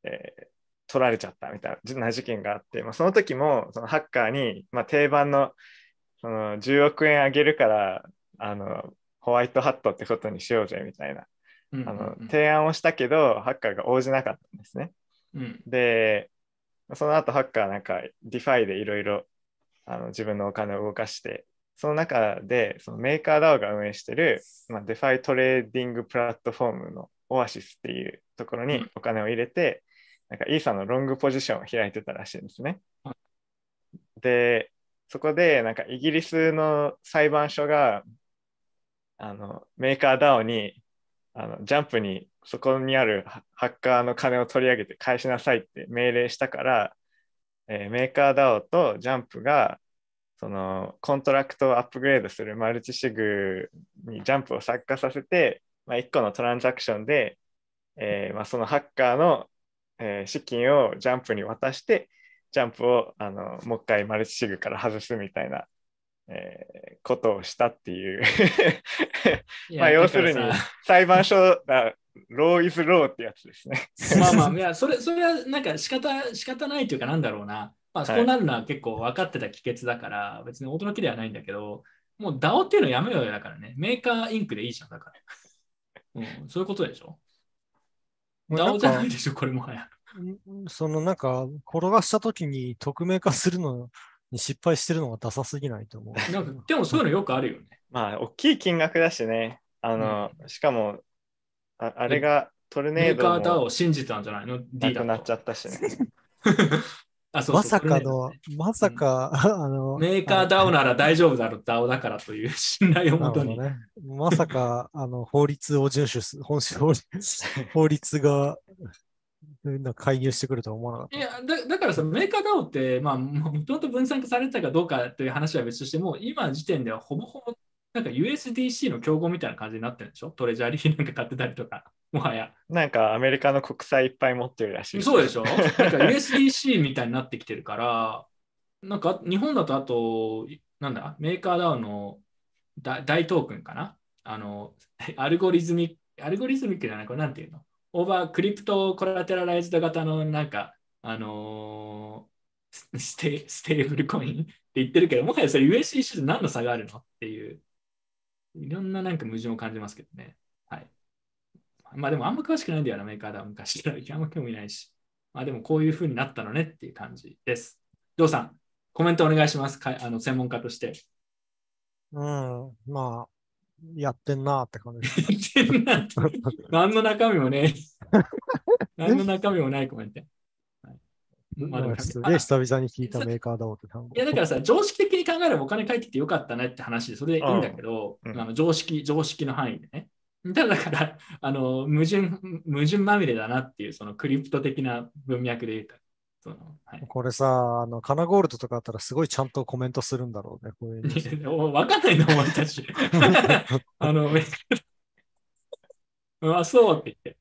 えー取られちゃったみたいな事件があって、まあ、その時もそのハッカーに、まあ、定番のその10億円あげるからあのホワイトハットってことにしようぜみたいなうんあのうん。提案をしたけど、ハッカーが応じなかったんですね。うん。で、その後ハッカーなんか DeFi でいろいろあの自分のお金を動かして、その中でそのメーカー DAO が運営してる、まあ、DeFi トレーディングプラットフォームの Oasis っていうところにお金を入れて、なんかイーサのロングポジションを開いてたらしいんですねは。で、そこでなんかイギリスの裁判所があのメーカー DAO にあのジャンプにそこにあるハハッカーの金を取り上げて返しなさいって命令したから、えーメーカー DAO とジャンプがそのコントラクトをアップグレードするマルチシグにジャンプを参加させて、まあ、1個のトランザクションで、えーまあ、そのハッカーの、えー資金をジャンプに渡してジャンプをあのもう一回マルチシグから外すみたいな、えーことをしたっていう まあ要するに裁判所だローイズローってやつですね。まあまあ、いや、それ、それはなんか仕方、仕方ないというかなんだろうな。まあ、はいそうなるのは結構分かってた帰結だから、別に驚きではないんだけど、もう DAO っていうのやめようよだからね。メーカーインクでいいじゃん、だから。うん、そういうことでしょ？?DAO じゃかないでしょ、これもはや。んそのなんか、転がしたときに匿名化するのに失敗してるのがダサすぎないと思う。なんかでもそういうのよくあるよね。まあ大きい金額だしね。あの、しかもああれがトルネーメーカード DAO もを信じたんじゃないの？な ?D だとくなっちゃったしね。あそうそうまさかの、まさか、あの、メーカー DAO なら大丈夫だろう、DAO だからという信頼をもとに。ね。まさか、あの、法律を遵守す、本法律 法律が、な介入してくるとは思わなかった。いやだだからさ、メーカー DAO って、まあ、もともと分散化されてたかどうかという話は別としても、今時点ではほぼほぼ、なんか USDC の競合みたいな感じになってるんでしょ？トレジャーリー なんか買ってたりとか、もはや。なんかアメリカの国債いっぱい持ってるらしい。そうでしょ？なんか USDC みたいになってきてるから、なんか日本だとあと、なんだ、メーカー DAO の大大トークンかな？あの、algorithmic、algorithmic じゃない、これなんていうの？ over crypto collateralized 型のなんか、あのーステステーブルコインって言ってるけど、もはやそれ USDC と何の差があるの？っていう、いろんななんか矛盾を感じますけどね。はい。まあでもあんま詳しくないんだよな、 Maker DAO、昔から。あんま興味ないし。まあでもこういう風になったのねっていう感じです。ジョーさん、コメントお願いします。かあの専門家として。うん、まあ、やってんなーって感じ。言ってんなって 何の中身もね、何の中身もないコメント。はいまあでもすげえ久々に聞いたメーカーだわって単語い。やだからさ、常識的に考えればお金返ってきてよかったねって話で、それでいいんだけど、うんうんあの常識、常識の範囲でね。ただだから、あの矛盾、矛盾まみれだなっていう、そのクリプト的な文脈で言うと。そのはい、これさ、あの、カナゴールドとかあったらすごいちゃんとコメントするんだろうね。こういうわかんないの、お前たち。あの、そうって言って。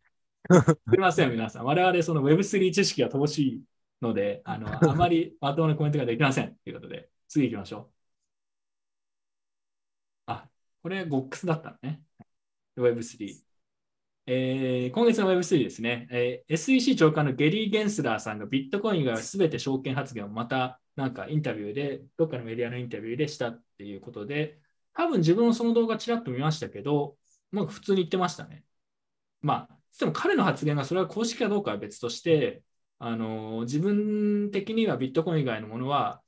すみません、皆さん。我々、その Web3 知識が乏しいので、あの、あまりまともなコメントができません。ということで、次行きましょう。あ、これ GOX だったのね。Web3。えー今月の Web3 ですね、えー SEC 長官のゲリー・ゲンスラーさんがビットコイン以外は全て証券発言をまたなんかインタビューで、どっかのメディアのインタビューでしたっていうことで、多分自分もその動画ちらっと見ましたけど、なんか普通に言ってましたね。まあ、でも彼の発言がそれは公式かどうかは別として、あの自分的にはビットコイン以外のものは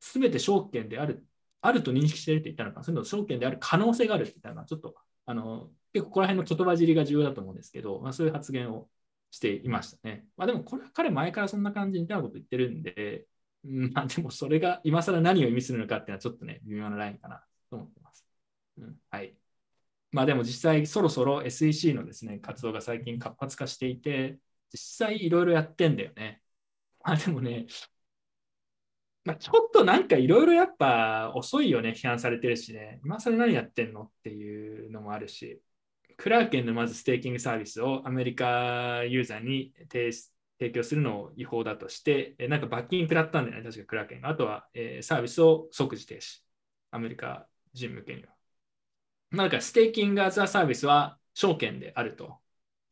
全て証券である、あると認識しているって言ったのか、それと証券である可能性があるって言ったのか、ちょっとあの結構ここら辺の言葉尻が重要だと思うんですけど、まあ、そういう発言をしていましたね。まあ、でもこれは彼前からそんな感じに似たようなこと言ってるんで、うんまあ、でもそれが今更何を意味するのかっていうのはちょっとね、微妙なラインかなと思ってます。うん、はい。まあでも実際そろそろ SEC のですね、活動が最近活発化していて、実際いろいろやってんだよね。ま あでもね、まあ、ちょっとなんかいろいろやっぱ遅いよね、批判されてるしね、今更何やってんのっていうのもあるし、クラーケンのまずステーキングサービスをアメリカユーザーに提提供するのを違法だとして、えなんか罰金食らったんだよね、確かクラーケンが。あとは、えーサービスを即時停止。アメリカ人向けには。まあ、だからステーキングアザーサービスは証券であると。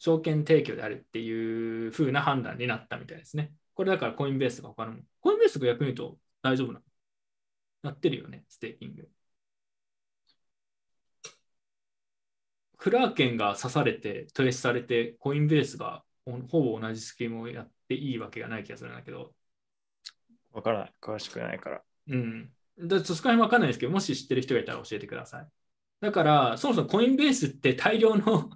証券提供であるっていう風な判断になったみたいですね。これだからコインベースが他のも。コインベースが逆に言うと大丈夫なのなってるよね、ステーキング。Kraken が刺されて、トレースされて、 Coinbase がほぼ同じスキームをやっていいわけがない気がするんだけど、わからない。詳しくないから。うん。だそこら辺わかんないですけど、もし知ってる人がいたら教えてください。だから、そもそも Coinbase って大量の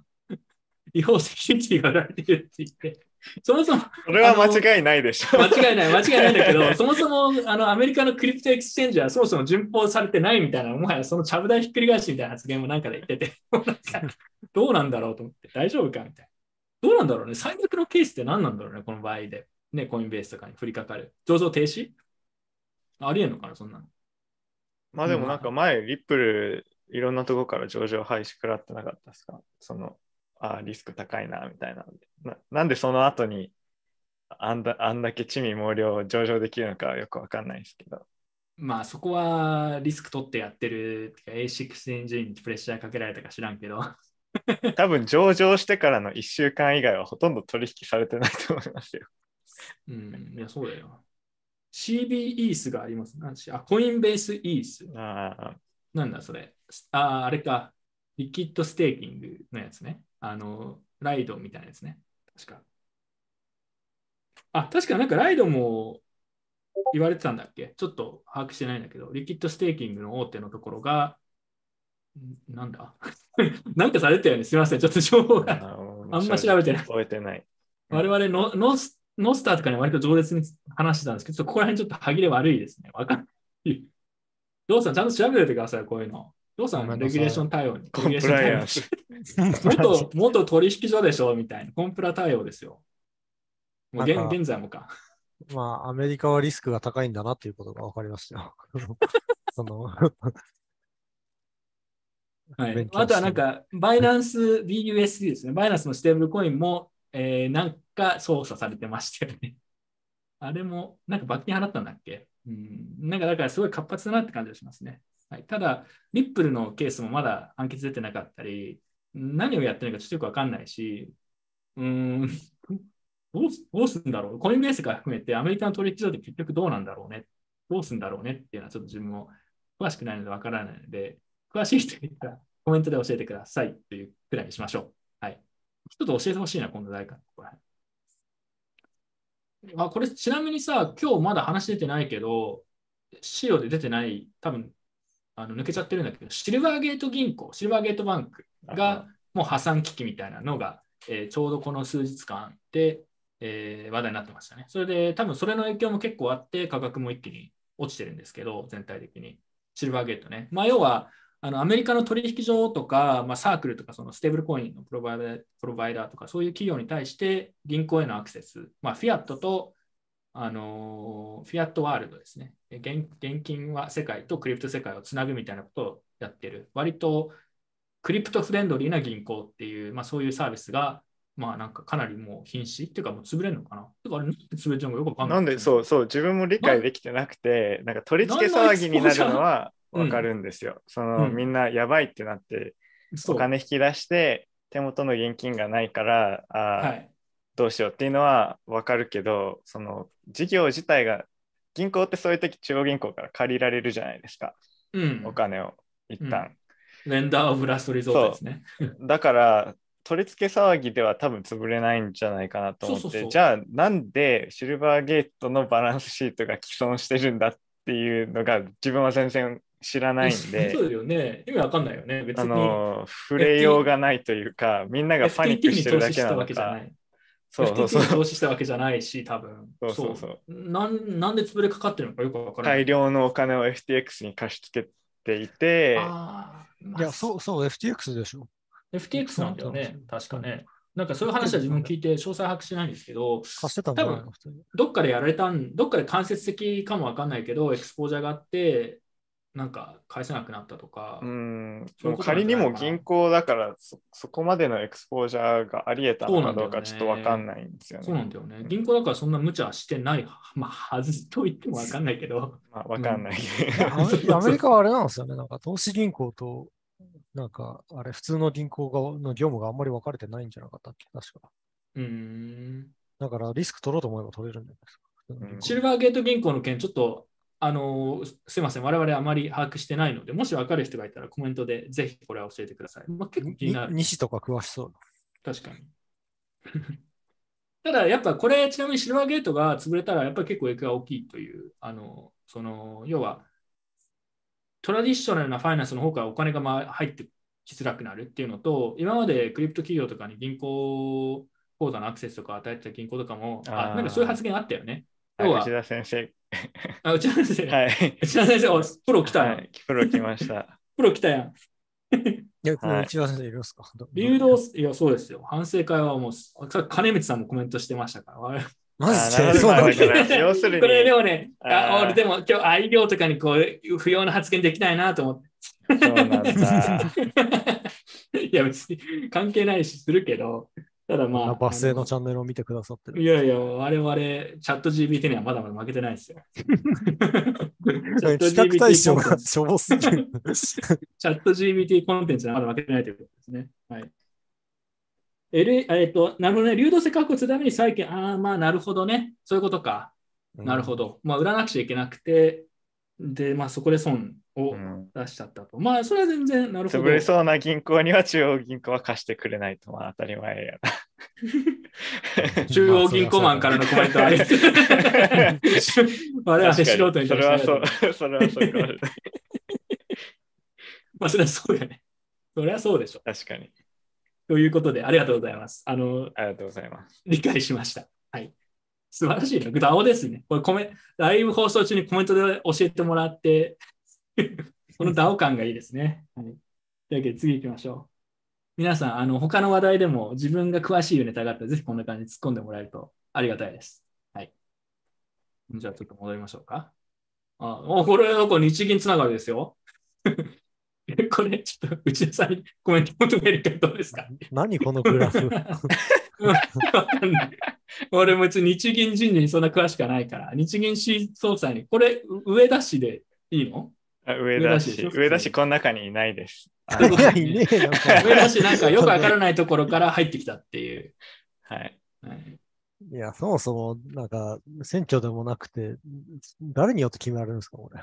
違法セキュリティが売られてるって言って、そもそもそれは間違いないでしょ。間違いない、間違いないんだけど、そもそもあのアメリカの crypto exchange はそもそも遵法されてないみたいな、もはやそのちゃぶ台ひっくり返しみたいな発言もなんかで言ってて、どうなんだろうと思って、大丈夫かみたいな。どうなんだろうね、最悪のケースって何なんだろうね、この場合で。ね、コインベースとかに降りかかる。上場停止？ありえんのかな、そんなの。まあでもなんか前、リップルいろんなとこから上場廃止食らってなかったですか？その、あーリスク高いな、みたいなんで。ななんでその後にあんだあんだけ地味猛量上場できるのかはよくわかんないですけど。まあそこはリスク取ってやってる、てか A6 エンジンにプレッシャーかけられたか知らんけど、多分上場してからの1週間以外はほとんど取引されてないと思いますよ。うん、いや、そうだよ。CB イースがあります。なんしあ、コインベースイース。あなんだそれ。あ、あれか。リキッドステーキングのやつね。あの、ライドみたいなやつね。確か。あ、確かなんかライドも言われてたんだっけ？ちょっと把握してないんだけど、リキッドステーキングの大手のところが、んなんだ？なんかされてたよね。すみません。ちょっと情報ーが。あんま調べてない覚えてない。我々のノスノスターとかに割と饒舌に話してたんですけど、ここら辺ちょっっと歯切れ悪いですね。わかんない。ローさん、ちゃんと調べておいてください、こういうの。ローさん、ごめんなさいレギュレーション対応に。コンプライアンス。元元取引所でしょ？みたいな。コンプラ対応ですよ。もう現現在もか。まあ、アメリカはリスクが高いんだなっていうことが分かりましたよ。その、はいあとはなんか、バイナンス BUSD ですね。バイナンスのステーブルコインも、えーなんか操作されてましたよね。あれも、なんか罰金払ったんだっけ？うん。なんかだからすごい活発だなって感じがしますね。はい、ただ、リップルのケースもまだ判決出てなかったり、何をやってるのかちょっとよくわかんないし、うーん、どうすどうすんだろうコインベースから含めてアメリカの取引所って結局どうなんだろうねどうすんだろうねっていうのはちょっと自分も詳しくないのでわからないので、詳しい人いたらコメントで教えてくださいというくらいにしましょう。はい。ちょっと教えてほしいな、今度誰か。ここら辺あ、これちなみにさ、今日まだ話出てないけど、資料で出てない、多分あの抜けちゃってるんだけど、シルバーゲート銀行、シルバーゲートバンクがもう破産危機みたいなのが、えーちょうどこの数日間で、えー話題になってましたね。それで多分それの影響も結構あって、価格も一気に落ちてるんですけど、全体的に。 Silvergate ね。まあ、要は、あのアメリカの取引所とか、まあ、 Circle とか、そのステーブルコインのプロバイダープロバイダーとか、そういう企業に対して銀行へのアクセス、まあ、フィアットと、あのー fiat world ですね現。現金の世界とクリプト世界をつなぐみたいなことをやってる。割と crypto friendly な銀行っていう、まあ、そういうサービスが、まあなんかかなりもう瀕死っていうかもう潰れるのかな。てかあれなんで潰れちゃうのかよくわかんない。なんで、そうそう、自分も理解できてなくて、なん？か取り付け騒ぎになるのはわかるんですよ。その、うんみんなやばいってなって、そうお金引き出して、手元の現金がないから、あーはい。どうしようっていうのはわかるけど、その事業自体が、銀行ってそういう時中央銀行から借りられるじゃないですか、うんお。金を一旦。レンダーオブラストリゾートですね。だから、取り付け騒ぎでは多分潰れないんじゃないかなと思って、じゃあなんでシルバーゲートのバランスシートが既存してるんだっていうのが自分は全然知らないんで そ、うだよね。意味わかんないよね。別あに。の、触れようがないというか、みんながパニックしてるだけなのに投資したわけじゃなか。い。そうそうそ FTT に投う。資したわけじゃないし、多分そうそうそうなんなんで潰れかかってるのかよくわからない。大量のお金を FTX に貸し付けていて、まあいや、そう、そう、FTX でしょ。FTX なんだよねそう、確かね。なんかそういう話は自分聞いて詳細把握してないんですけど、貸してたんじゃないの普通に。どっかでやられたん、どっかで間接的かもわかんないけど、エクスポージャーがあって、なんか返せなくなったとか、うん、仮にも銀行だからそ、そこまでのエクスポージャーがあり得たのかどうかちょっとわかんないんですよね。そうなんだよね。銀行だからそんな無茶してない、まあ、はずと言ってもわかんないけど、まあ、わかんない。アメリ アメリカはあれなんですよね。なんか投資銀行と、なんか、あれ、普通の銀行がの業務があんまり分かれてないんじゃなかったっけ？確か。うーん。だからリスク取ろうと思えば取れるんじゃないですか。シルバーゲート銀行の件、ちょっと、あのーすいません、我々あまり把握してないので、もし分かる人がいたらコメントでぜひこれは教えてください。まあ、結構気になる。に西とか詳しそう。確かに。ただ、やっぱこれ、ちなみにシルバーゲートが潰れたら、やっぱり結構影響が大きいという、あの、その、要は、トラディショナルなファイナンスの方からお金がまあ入ってきづらくなるっていうのと、今までクリプト企業とかに銀行口座のアクセスとか与えてた銀行とかも、あなんかそういう発言あったよね。はい要は先生。あ、内田先生、はい。内田先生、おプロ来たやん、はい、プロ来ました。プロ来たやん。いや、内田先生いるんですか？ど流動、いや、そうですよ。反省会はもう、さ金光さんもコメントしてましたから。マジで？そうなんまあだだ。から要するにこれでもね、あ俺でも今日愛業とかにこう不要な発言できないなと思って。そうなんだ。いや別に関係ないしするけど、ただまあ。バス停のあチャンネルを見てくださってる。いやいや、我々、チャット GPT にはまだまだ負けてないですよ。チャット企画対象 GPT がしょぼすぎる。チャット GPT コンテンツにはまだ負けてないということですね。はい。L えっと、なるほどね。流動性確保するために債券、ああ、まあ、なるほどね。そういうことか。なるほど。まあ、売らなくちゃいけなくて、で、まあ、そこで損をうん出しちゃったと。まあ、それは全然、なるほど。潰れそうな銀行には中央銀行は貸してくれないと、まあ当たり前やな。中央銀行マンからのコメントあり。我々素人に対してそれはそう、それはそう。まあ、それはそうよね。それはそうでしょ。確かに。ということで、ありがとうございます。あの、ありがとうございます。理解しました。はい。素晴らしいね。ダオですね。これコメ、ライブ放送中にコメントで教えてもらって、このダオ感がいいですね。はい。というわけで次行きましょう。皆さん、あの、他の話題でも自分が詳しいネタがあったら、ぜひこんな感じで突っ込んでもらえるとありがたいです。はい。じゃあちょっと戻りましょうか。あ、おこれ、なんか日銀つながりですよ。これ、ちょっと内田さんにコメント求めるけどどうですか？何このグラフ。うんわかんない。俺別に日銀人事にそんな詳しくはないから、日銀市総裁に、これ上田市でいいの？あ上田市、上田市この中にいないです。上田市なんかよくわからないところから入ってきたっていう。はい。はいいや、そもそも、なんか、選挙でもなくて、誰によって決められるんですか、これ。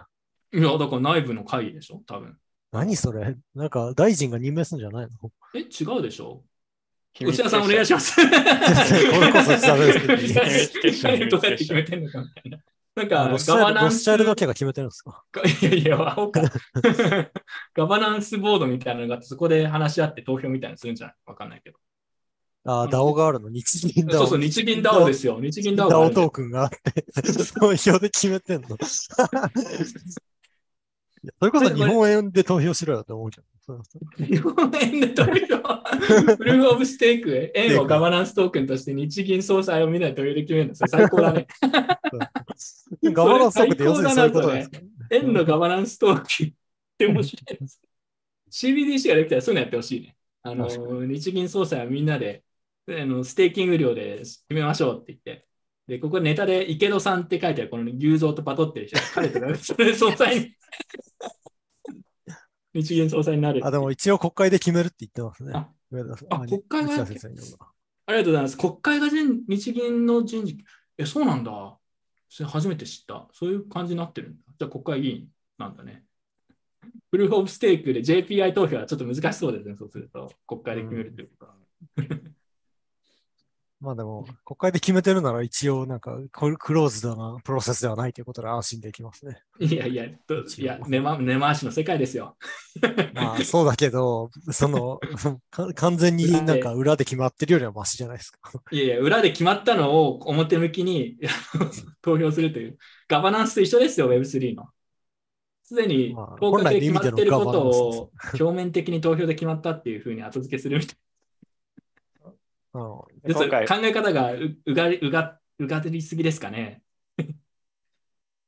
いや、だから内部の会議でしょ、多分。何それなんか、大臣が任命するんじゃないの？え、違うでしょ内田さんお願いします。これこそ内田ですけどうやって決めてんのかみたいな。なんか、ガバナンス、スチャイルド家が決めてるんですか？いやいや、アホか。ガバナンスボードみたいなのがあって、そこで話し合って投票みたいなのするんじゃない？わかんないけど。ああ、DAO があるの、日銀 DAO。そうそう、日銀 DAO ですよ。日銀があ DAO るトークンがあって、投票で決めてんの。それこそ日本円で投票しろよって思うけど。そうそう日本円で投票。プルーフオブステーク、円をガバナンストークンとして日銀総裁をみんなで投票で決めるの。それ最高だね。ガバナンストークンって要するにそういうことですか、円のガバナンストークンって面白いです。CBDC ができたらそういうのやってほしいね。あの確日銀総裁はみんなであのステーキング料で決めましょうって言って。で、ここネタで池戸さんって書いてある、この牛蔵とパトってる人、彼とか、それ総裁に、日銀総裁になるあ、でも一応国会で決めるって言ってますね。ああ国会がありがとうございます。国会が人日銀の人事、え、そうなんだ。それ初めて知った。そういう感じになってるんだ。じゃあ国会議員なんだね。プルーフオブステークで JPI 投票はちょっと難しそうですね、そうすると。国会で決めるということは。まあでも、国会で決めてるなら一応なんかククローズドなプロセスではないということで安心できますね。いやいや、といや根回しの世界ですよ。まあそうだけど、その、か完全になんか裏で決まってるよりはマシじゃないですか。いやいや、裏で決まったのを表向きに投票するという。ガバナンスと一緒ですよ、Web3 の。すでにまあ法格で決まってること本来の意味でのガバナンスを表面的に投票で決まったっていうふうに後付けするみたいうんな。今回考え方がううがりうがうがりすぎですかね。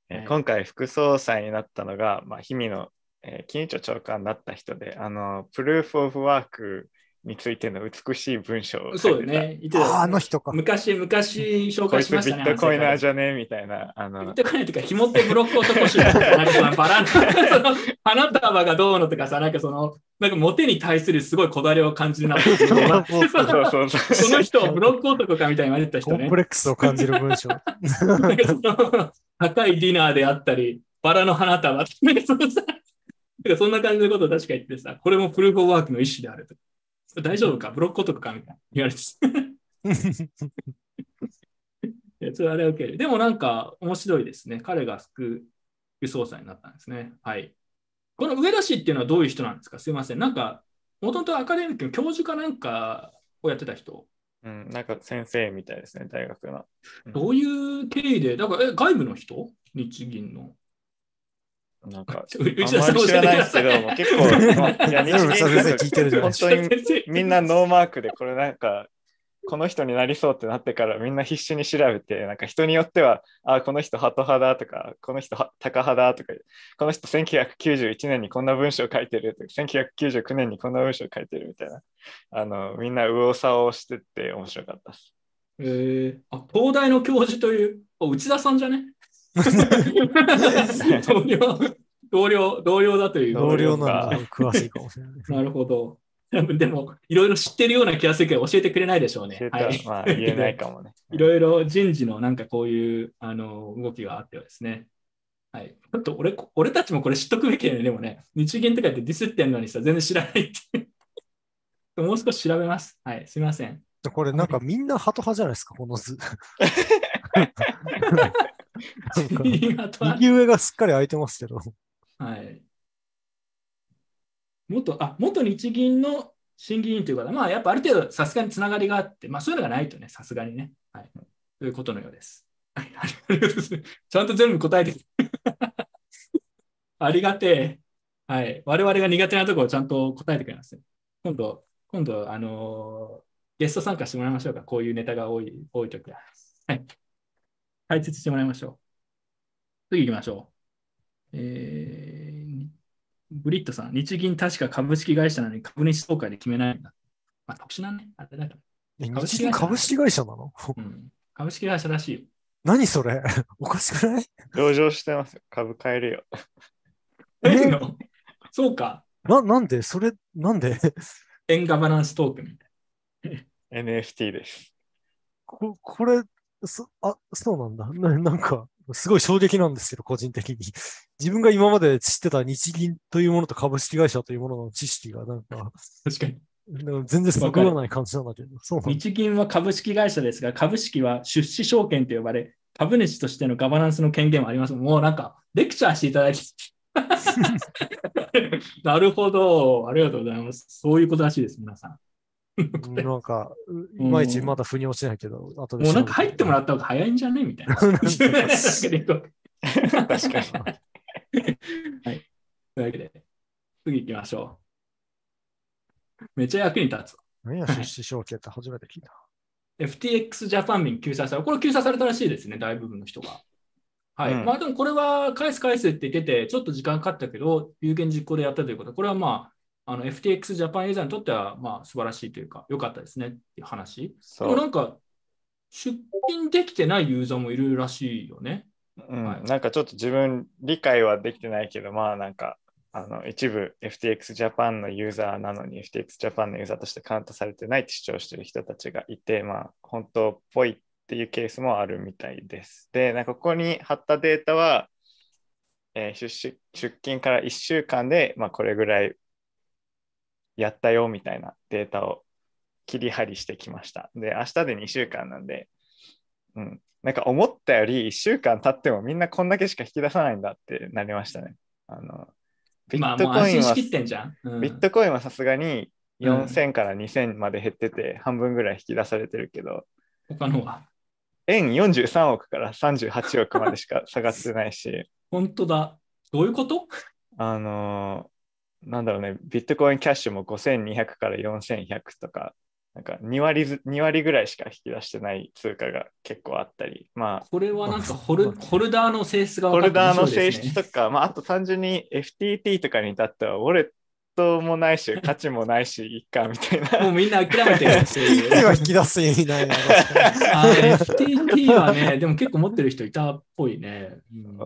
えー今回副総裁になったのが、まあ、氷見の、えー金融庁長官になった人で、あの、プルーフ・オブ・ワークについての美しい文章を書いてたそうよね。言ってたあの人か。昔、昔紹介しましたね。ットコイナーじゃゃねみたいな、あビッの、トコインとか、紐ってブロック男集団なんかそのバラの、その花束がどうのとかさ、なんかその、なんかモテに対するすごいこだわりを感じるなってそうそうそうそう。その人をブロック男かみたいに言われてた人ねコンプ。レックスを感じる文章。なんかその高いディナーであったり、バラの花束なんかそのさなんかそんな感じのことを確か言ってさ、これもプルーフ・オブ・ワークの一種であると。大丈夫か？ブロック男か？みたいな言われて それあれは受ける。でもなんか面白いですね。彼が副副総裁になったんですね。はい。この上田氏っていうのはどういう人なんですか？すいません。なんか、もともとアカデミックの教授かなんかをやってた人。うん、なんか先生みたいですね、大学の。うんどういう経緯で、だから、え、外部の人？日銀の。なんか、う内あんま田さん知らない。ですけど、結構、まあいや、日全部銀先生聞いてるじゃない本当にみんなノーマークで、これなんか、この人になりそうってなってからみんな必死に調べて、なんか人によっては、あ、この人ハト派だとか、この人はタカ派だとか、この人1991年にこんな文章書いてるとか、1999年にこんな文章書いてるみたいな、あの、みんな右往左往してって面白かったです。えー、あ東大の教授という、あ内田さんじゃね？同僚、同僚、同僚だという。同僚なんだ。詳しいかもしれない。なるほど。でも、いろいろ知ってるような気がするけど、教えてくれないでしょうねはい。まあ言えないかもね。いろいろ人事のなんかこういうあの動きがあってはですね。はい。ちょっと俺、俺たちもこれ知っとくべきだよね。でもね、日銀とかってディスってんのにさ、全然知らないっていう。もう少し調べます。はい。すみません。これなんかみんなハト派じゃないですか、この図。右上がすっかり空いてますけど。はい。元、あ、元日銀の審議員ということは、まあ、やっぱある程度さすがにつながりがあって、まあ、そういうのがないとね、さすがにね。はい。ということのようです。はい。ありがとうございます。ちゃんと全部答えて。ありがてえ。はい。我々が苦手なところをちゃんと答えてくれます。今度、今度、あのーゲスト参加してもらいましょうか。こういうネタが多い、多いときは。はい。解説してもらいましょう。次行きましょう。えー、ブリットさん、日銀確か株式会社なのに株主総会で決めないんだ。まあ、特殊なね。あれだから。え株式株式会社なの？うん。株式会社らしいよ。何それ？おかしくない？上場してますよ。株買えるよ。え？え？の そうか。な、なんで？それ、なんで？円ガバナンストークンみたい NFT です。ここれ、そあ、そうなんだ。ななんか、すごい衝撃なんですけど、個人的に。自分が今まで知ってた日銀というものと株式会社というものの知識が、なんか、な。確かに。全然すぐらない感じなんだけど。そう日銀は株式会社ですが、株式は出資証券と呼ばれ、株主としてのガバナンスの権限はあります。もうなんか、レクチャーしていただいて。なるほど。ありがとうございます。そういうことらしいです、皆さなんか、いまいちまだ腑に落ちないけど、後ん。でもうなんか入ってもらっった方が早いんじゃねみたいな。なんか なんか確かに。というわけで、次行きましょう。めっちゃ役に立つ。何や、出資証券って初めて聞いた。FTX ジャパン便救済されこれ救済されたらしいですね、大部分の人が。はい。うんまあでもこれは返す返すって言ってて、ちょっと時間かかったけど、有言実行でやったということで、これはまあ、あの FTX ジャパンユーザーにとってはまあ素晴らしいというか、良かったですねっていう話。でそう。もなんか、出金できてないユーザーもいるらしいよね。うんはいなんかちょっと自分理解はできてないけど、まあなんか、あの一部 FTX ジャパンのユーザーなのに FTX ジャパンのユーザーとしてカウントされてないって主張してる人たちがいて、まあ本当っぽいっていうケースもあるみたいです。で、なんかここに貼ったデータは、えー出資出金から1週間で、まあ、これぐらいやったよみたいなデータを切り張りしてきました。で、明日で2週間なんで、うん、なんか思ったより1週間経ってもみんなこんだけしか引き出さないんだってなりましたね。あのビまあットコインは、もうんじゃん。うんビットコインはさすがにうん4000から2000まで減ってて半分ぐらい引き出されてるけど、他のは？円43億から38億までしか下がってないし、本当だ。どういうこと？あのーなんだろうね、ビットコインキャッシュも5200から4100とか、なんか2割ず2割ぐらいしか引き出してない通貨が結構あったり、まあ、これはなんかホルホルダーの性質がホルダーの性質とか、まあ、あと単純に FTT とかに至っては、ウォレットもないし、価値もないし、いっかみたいな。もうみんな諦めてるっていう。手は引き出す意味ないな。FTT はね、でも結構持ってる人いたっぽいね。うん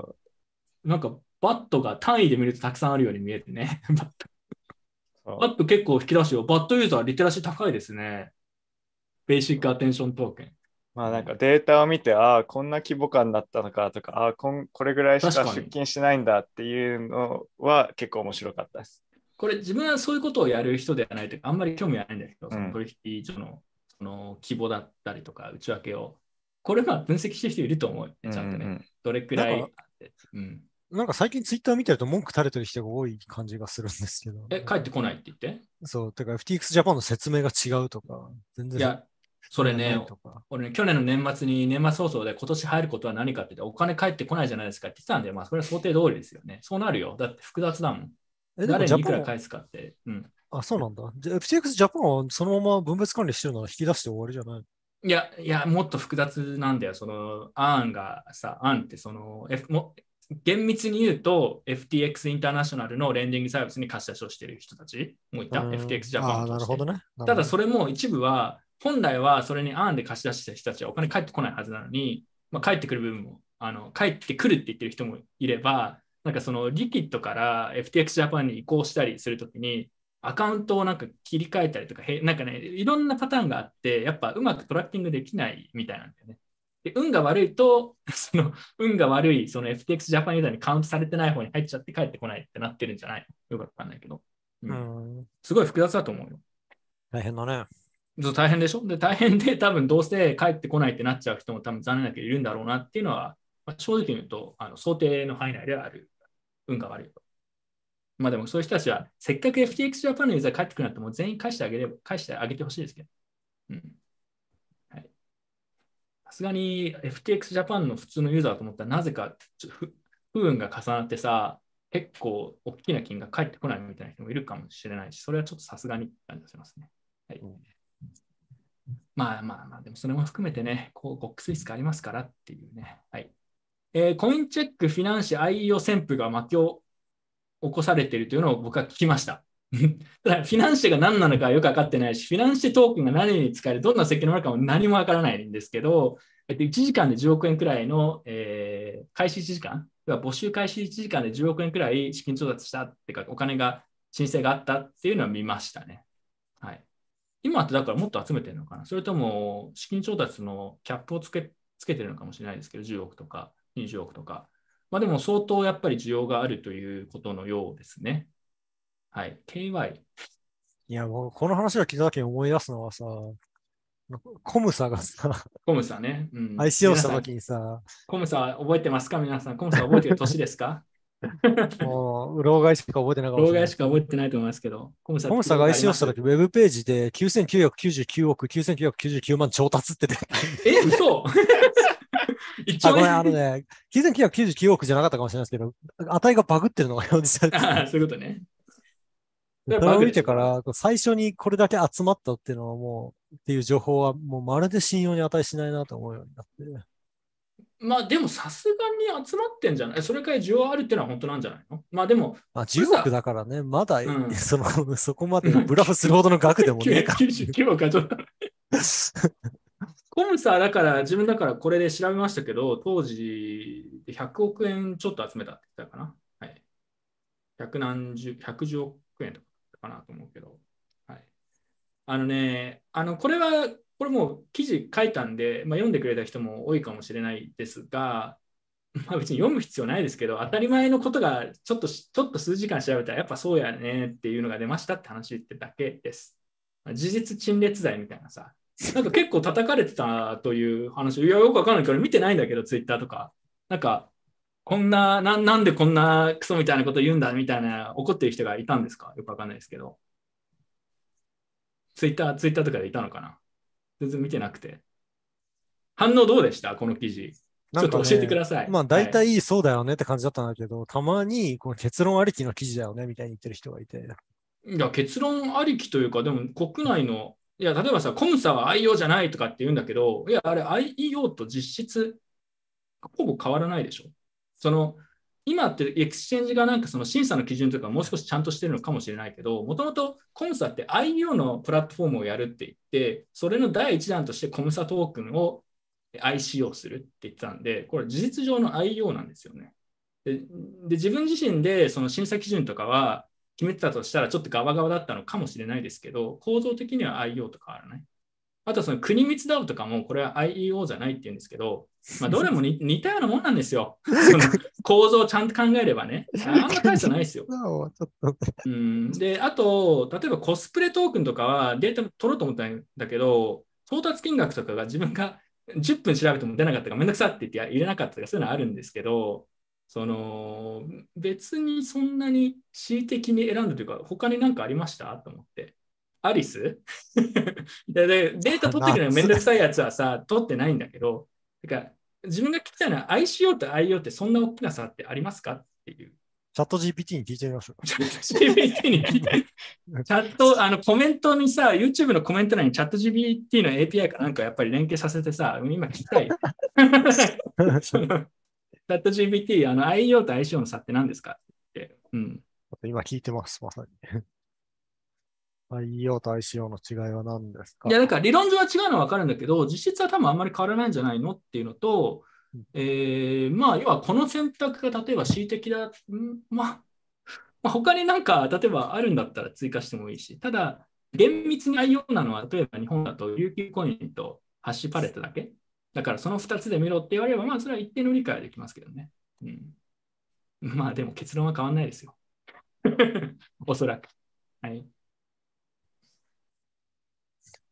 なんか BAT が単位で見るとたくさんあるように見えてね。BAT BAT 結構引き出しよ。 BAT ユーザーリテラシー高いですね。 Basic Attention Token。まあなんかデータを見て、ああ、こんな規模感だったのかとか、ああこん、これぐらいしか出金しないんだっていうのは結構面白かったです。これ自分はそういうことをやる人ではないというか、あんまり興味はないんだけど、うんその取引所のその規模だったりとか内訳を。これは分析してる人いると思うよね、ちゃんとね。うんうんどれくらい。うん、なんか最近ツイッター見てると文句垂れてる人が多い感じがするんですけど。え、帰ってこないって言って？そう、てか FTX ジャパンの説明が違うとか、全然。いや、それね、俺ね、去年の年末に年末放送で今年入ることは何かって言って、お金返ってこないじゃないですかって言ってたんで、まあ、それは想定通りですよね。そうなるよ。だって複雑だもん。え、誰にいくら返すかって。うん。あ、そうなんだ。じゃあ FTX ジャパンはそのまま分別管理してるなら引き出して終わりじゃない？いや、いや、もっと複雑なんだよ。その、アーンがさ、アーンってその、F、も厳密に言うと、FTX インターナショナルのレンディングサービスに貸し出しをしている人たちもいた。うん FTX ジャパンなるほどね。ただそれ、れも一部は、本来はそれにアーンで貸し出した人たちはお金返ってこないはずなのに、まあ、返ってくる部分も、あの返ってくるって言ってる人もいれば、なんかそのリキッドから FTX ジャパンに移行したりするときに、アカウントをなんか切り替えたりとか、へなんかね、いろんなパターンがあって、やっぱうまくトラッキングできないみたいなんだよね。で運が悪いと、その運が悪いその FTX ジャパンユーザーにカウントされてない方に入っちゃって帰ってこないってなってるんじゃない？のよくわかんないけど。ううんん、すすごい複雑だと思うよ。大変だね。そう大変でしょ？で大変で多分どうせ帰ってこないってなっちゃう人も多分残念だけどいるんだろうなっていうのは、まあ、正直に言うとあの想定の範囲内ではある運が悪いと。まあでもそういう人たちはせっかく FTX ジャパンのユーザー帰ってくるなってもう全員返してあげれば返してあげてほしいですけど。うん。はい。さすがに FTX ジャパンの普通のユーザーだと思ったらなぜか不不運が重なってさ結構大きな金が返ってこないみたいな人もいるかもしれないし、それはちょっとさすがに感じがしますね。はい。まあまあまあ、でもそれも含めてね、こうボックスリスクありますからっていうね。はい。えーコインチェックフィナンシェ IEO 旋風が巻き起こされているというのを僕は聞きました。た だ、フィナンシェが何なのかよく分かってないし、フィナンシェトークンが何に使える、どんな設計のものかも何も分からないんですけど、1時間で10億円くらいの、えー開始1時間、募集開始1時間で10億円くらい資金調達したっていうか、お金が申請があったっていうのは見ましたね。はい。今ってだからもっと集めてるのかな？それとも資金調達のキャップをつけつけてるのかもしれないですけど、10億とか20億とか。まあでも相当やっぱり需要があるということのようですね。はい。KY。いや、もうこの話を聞いた時に思い出すのはさ、コムサがさ、コムサね。うん、ICO した時にさ、コムサ覚えてますか？皆さん。コムサ覚えてる年ですか？もう、老害しか覚えてなかった。老害しか覚えてないと思いますけど。コムサコムサが ICO した時、ウェブページで9999億9999万調達って出てえ、嘘 一あ、ごめん、円あのね、9999億じゃなかったかもしれないですけど、値がバグってるのが表示されてあそういうことね。それを見てから、最初にこれだけ集まったっていうのはもう、っていう情報はもうまるで信用に値しないなと思うようになって。まあでもさすがに集まってんじゃない？それくらい需要あるっていうのは本当なんじゃないの？まあでも、まあ、10億だからね、まだ、うんその、そこまでブラフするほどの額でもねえか。99億はちょっと。コムサだから、自分だからこれで調べましたけど、当時で100億円ちょっと集めたって言ってたかな。はい。100何十、110億円とかかなと思うけど。はい。あのね、あの、これは、これもう記事書いたんで、まあ、読んでくれた人も多いかもしれないですが、まあ別に読む必要ないですけど、当たり前のことがちょっと、ちょっと数時間調べたら、やっぱそうやねっていうのが出ましたって話ってだけです。事実陳列罪みたいなさ、なんか結構叩かれてたという話、いや、よくわかんないから見てないんだけど、ツイッターとか。なんか、こんな、ななんでこんなクソみたいなこと言うんだみたいな怒ってる人がいたんですか？よくわかんないですけど。ツイッター、ツイッターとかでいたのかな？全然見てなくて。反応どうでした？この記事。ちょっと教えてください。まあ大はい体そうだよねって感じだったんだけど、たまにこの結論ありきの記事だよねみたいに言ってる人がいて。いや、結論ありきというか、でも国内の、いや、例えばさ、コムサは IO じゃないとかって言うんだけど、いや、あれ IEO と実質、ほぼ変わらないでしょ？その、今ってエクスチェンジがなんかその審査の基準とかもう少しちゃんとしてるのかもしれないけど、もともと COMSA って IEO のプラットフォームをやるって言って、それの第一弾として COMSA トークンを ICO するって言ってたんで、これ事実上の IEO なんですよね。でで自分自身でその審査基準とかは決めてたとしたらちょっとガバガバだったのかもしれないですけど、構造的には IEO と変わらない。あとその国密 DAO とかもこれは IEO じゃないって言うんですけど、まあ、どれも似似たようなもんなんですよ。その構造をちゃんと考えればね。あんま大差ないですよ。うん、で、あと、例えばコスプレトークンとかはデータ取ろうと思ったんだけど、到達金額とかが自分が10分調べても出なかったからめんどくさって言って入れなかったとかそういうのあるんですけど、その別にそんなに恣意的に選んだというか、他に何かありました？と思って。アリス？ででデータ取ってくるのめんどくさいやつはさ、取ってないんだけど、てか自分が聞きたいのは ICO と IO ってそんな大きな差ってありますかっていう。チャット GPT に聞いてみましょう。GPT に聞いて チャット、あのコメントにさ、YouTube のコメント欄にチャット GPT の API かなんかやっぱり連携させてさ、今聞きたい。チャット GPT、あの IEO と ICO の差って何ですかって。うん。今聞いてます、まさに。IEO と ICO の違いは何ですか？いや、だから理論上は違うのは分かるんだけど、実質は多分あんまり変わらないんじゃないのっていうのと、えーまあ、要はこの選択が例えば恣意的だ、んまあ、まあ、他になんか例えばあるんだったら追加してもいいし、ただ、厳密に IO なのは、例えば日本だと有給コインとハッシュパレットだけ？だからその2つで見ろって言われれば、まあ、それは一定の理解はできますけどね。うん、まあ、でも結論は変わんないですよ。おそらく。はい。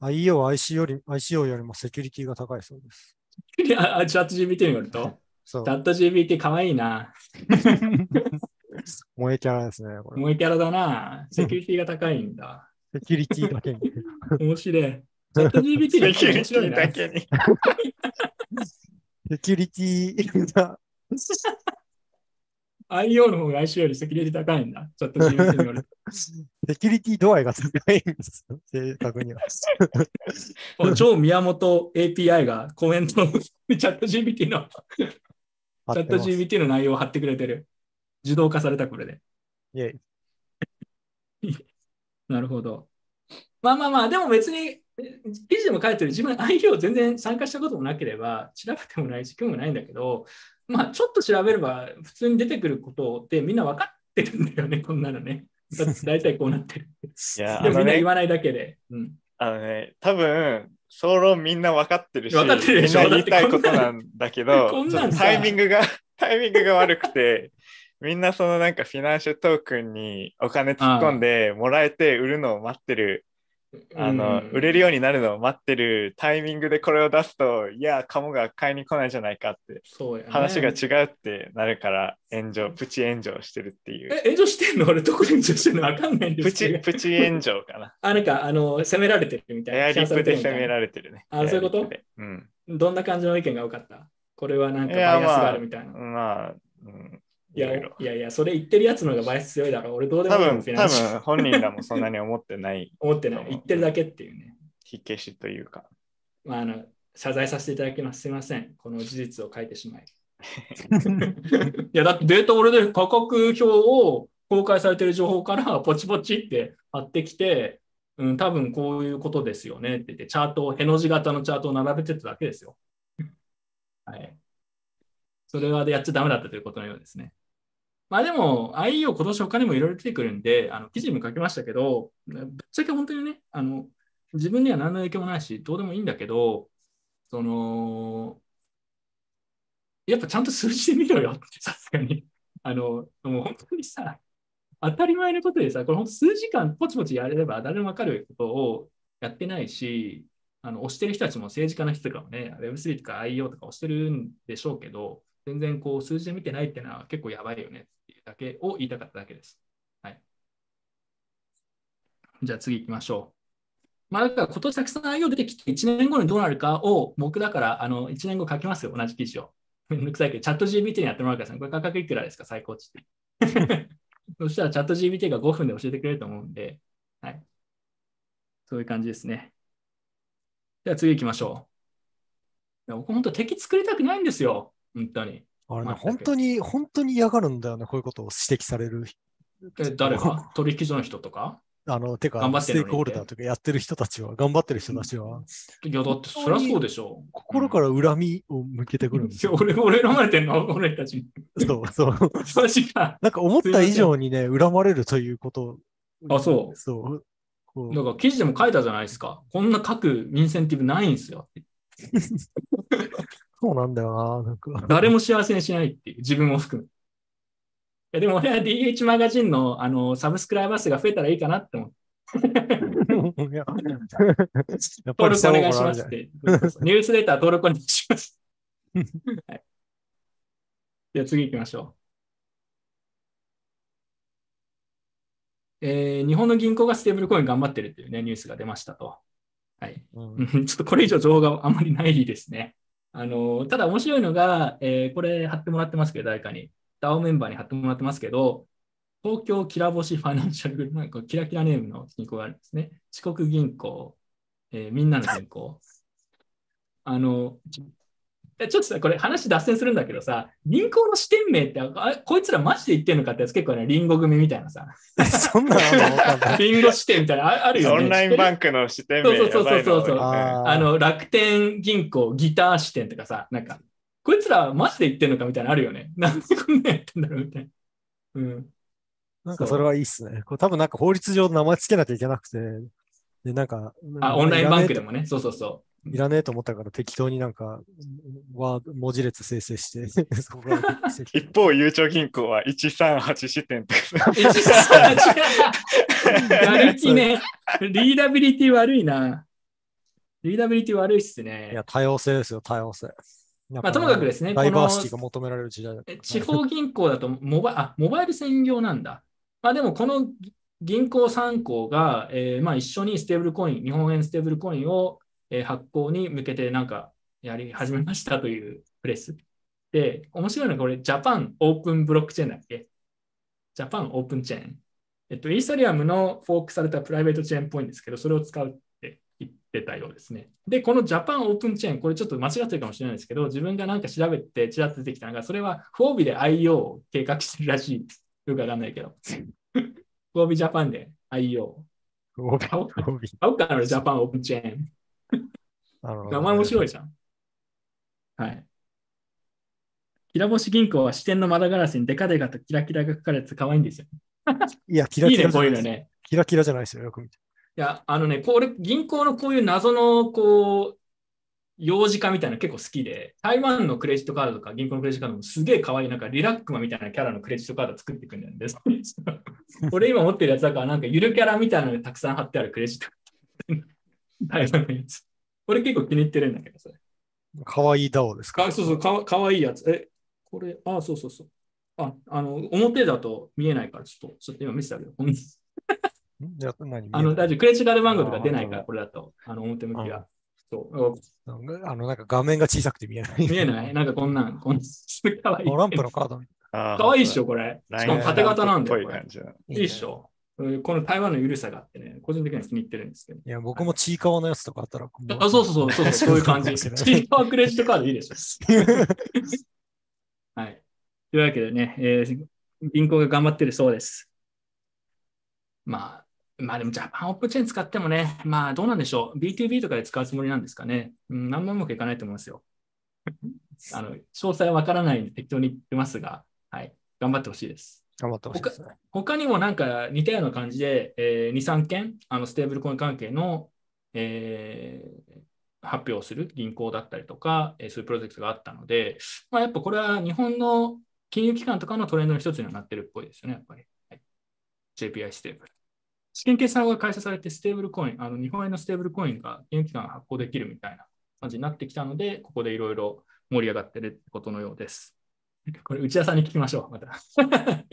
IEO は ICO より ICO よりもセキュリティが高いそうです。ああチャット GPT によると、そうチ。ャット GPT かわいいな。萌えキャラですね。これ萌えキャラだな。セキュリティが高いんだ。セキュリティだけに。面白い。チャット GPT セだけキュリティ。だけに。セキュリティが IO の方が ICO よりセキュリティ高いんだ。チャット GPT によると。セキュリティ度合いが高いんです。正確には。超宮本 API がコメントのチャット GPT の、チャット GPT の内容を貼ってくれてる。自動化されたこれで。なるほど。まあまあまあ、でも別に、え記事でも書いてる自分 IO 全然参加したこともなければ、調べてもないし、興味もないんだけど、まあちょっと調べれば普通に出てくることってみんな分かってるんだよね、こんなのね。だって大体こうなってる。いや、でもみんな言わないだけで。うん、あのね、多分、総論みんな分かってるし、分かってるでしょみんな言いたいことなんだけど、タイミングが、タイミングが悪くて、みんなそのなんかフィナンシャルトークンにお金突っ込んでもらえて売るのを待ってる、あの、うん売れるようになるのを待ってるタイミングでこれを出すと、いや、カモが買いに来ないじゃないかって、そうやね話が違うってなるから炎上、プチ炎上してるっていう。え、炎上してんの？俺、どこで炎上してんのわかんないんでプすけどチ、。プチ炎上かな。あ、なんか、あの、責められてるみたいな。エアリップで攻めれられてるね。あそういうこと？うん。どんな感じの意見が多かった？これはなんかバイアスがあるみたいな。まあ、うん、いやいやいや、それ言ってるやつの方がバイアス強いだろう。俺どうでも多分、いい多ンシャル分本人らもそんなに思ってない思ってない。言ってるだけっていうね。火消しというか。まあ、あの謝罪させていただきます。すみません。この事実を書いてしまい。いや、だってデータ俺で価格表を公開されてる情報からポチポチって貼ってきて、うん、多分こういうことですよねって言って、チャートを、への字型のチャートを並べてただけですよ。はい。それはでやっちゃダメだったということのようですね。まあでも、IEO 今年お金もいろいろ出てくるんで、あの記事にも書きましたけど、ぶっちゃけ本当にね、あの自分には何の影響もないし、どうでもいいんだけど、その、やっぱちゃんと数字で見ろよって、さすがに。あの、もう本当にさ、当たり前のことでさ、これ本当数時間ポチポチやれれば誰もわかることをやってないし、あの、押してる人たちも政治家の人とかもね、Web3 とか IEO とか押してるんでしょうけど、全然こう数字で見てないっていうのは結構やばいよねっていうだけを言いたかっただけです。はい。じゃあ次行きましょう。まあだから今年たくさん IEO 出てきて1年後にどうなるかを僕だからあの1年後書きますよ、同じ記事を。めんどくさいけど、チャット GPT にやってもらうからさ、これ価格いくらですか、最高値って。そしたらチャット GPT が5分で教えてくれると思うんで、はい。そういう感じですね。では次行きましょう。僕本当敵作りたくないんですよ。本当に。あれね、本当に、本当に嫌がるんだよね、こういうことを指摘される。え誰が？取引所の人とか？あの、てか頑張、ってステークホルダーとかやってる人たちは、頑張ってる人たちは、いや、だってそりゃそうでしょう。心から恨みを向けてくるんですよ。俺、俺恨まれてんの？俺たちに。そうそう。か。なんか思った以上にね、恨まれるということ。あそうそう。こうだから記事でも書いたじゃないですか。こんな書くインセンティブないんですよ。そうなんだよな。なんか。誰も幸せにしないっていう、自分も含め。いやでも俺は DH マガジンのあのサブスクライバー数が増えたらいいかなって思って。登録お願いしますって。ニュースレター登録お願いします。はい、では次行きましょう。えー日本の銀行がステーブルコイン頑張ってるっていうね、ニュースが出ましたと。はい。うんうんちょっとこれ以上情報があんまりないですね。あの、ただ面白いのが、えーこれ貼ってもらってますけど、誰かに。DAO メンバーに貼ってもらってますけど、東京きらぼしファイナンシャルグループ、なんかキラキラネームの銀行があるんですね。四国銀行、えーみんなの銀行。あの、ちょっとさ、これ話脱線するんだけどさ、銀行の支店名って、あこいつらマジで言ってんのかってやつ結構ね、リンゴ組みたいなさ、そんなの。リンゴ支店みたいなのああるよね。オンラインバンンクの支店名そうそうそうそうそうあーあの、楽天銀行ギター支店とかさ、なんか、こいつらマジで言ってんのかみたいなのあるよね。なんでこんなやってんだろうみたいな。うん。なんかそれはいいっすね。これ多分なんか法律上名前つけなきゃいけなくて、で、なんか、あ、オンラインバンクでも。もね。そうそうそいらねえと思ったから適当になんか、ワード文字列生成して、一方、ゆうちょ銀行は138支店とか。う。一さ やる気ね。 readability 悪いな。 readability 悪いっすいねや、。多様性ですよ、多様性。ままあともかくですねダイバーシティが求められる時代だ地方銀行だとモバあモバイル専業なんだ。まあでもこの銀行3行が、えーまあ、一緒にステーブルコイン、日本円ステーブルコインを、えー発行に向けてなんかやり始めましたというプレス。で、面白いのがこれ、 Japan Open Blockchain だっけ？ジャパンオープンチェーン。えっと、イーサリアムのフォークされたプライベートチェーンっぽいんですけど、それを使うって言ってたようですね。で、このジャパンオープンチェーン、これちょっと間違ってるかもしれないですけど、自分がなんか調べてちらっと出てきたのが、それは不帯で IO を計画してるらしいです。よくわかんないけど。不帯ジャパンで IO。オビ買おうオビ買おうかな、俺ジャパンオープンチェーン。名前面白いじゃん。はい。きらぼし銀行は支店の窓ガラスにデカデカとキラキラが書かれて可愛いんですよ。いや、キラキラじゃないです。こういうのね。キラキラじゃないですよ、よく見て。いや、あのね、これ、銀行のこういう謎の、こう、幼児化みたいなの結構好きで、台湾のクレジットカードとか銀行のクレジットカードもすげえ可愛い、なんかリラックマみたいなキャラのクレジットカード作っていくんだよね。俺今持ってるやつだから、なんかゆるキャラみたいなのがたくさん貼ってあるクレジットカード。台湾のやつ。これ結構気に入ってるんだけど、それ。かわいい DAO ですか？かそうそうかわ、かわいいやつ。え、これ、あ、そうそうそう。あ、あの、表だと見えないから、ちょっと、ちょっと今見せてあげる。じゃあ何？あの、大丈夫。クレジットカード番号とか出ないから、あこれだと。あの、表向きあは。そう。あの、なんか画面が小さくて見えない。見えない？なんかこんなん、こんなん、かわいい。トランプのカードみあーかわいいっしょ、これ。しかも縦型なんだよ。っぽいこれ感じだ。たいいいっしょ。うんこの台湾の緩さがあってね、個人的には気に入ってるんですけど。いや、僕もちいかわのやつとかあったら。あ、そうそうそう、そうそう、いう感じ。チーパークレジットカードいいでしょ。はい。というわけでね、えー銀行が頑張ってるそうです。まあ、まあでもジャパンオープンチェーン使ってもね、まあどうなんでしょう。B2B とかで使うつもりなんですかね。うん、何もうまくいかないと思いますよ。あの、詳細はわからないんで適当に言ってますが、はい。頑張ってほしいです。頑張ってほしいですね。他にもなんか似たような感じで、えー、2、3件、あのステーブルコイン関係の、えー発表をする銀行だったりとか、えーそういうプロジェクトがあったので、まあ、やっぱこれは日本の金融機関とかのトレンドの一つにはなってるっぽいですよね、やっぱり。はい、 JPY ステーブル。資金決済が改正されて、ステーブルコイン、あの日本円のステーブルコインが金融機関が発行できるみたいな感じになってきたので、ここでいろいろ盛り上がってるってことのようです。これ、内田さんに聞きましょう、また。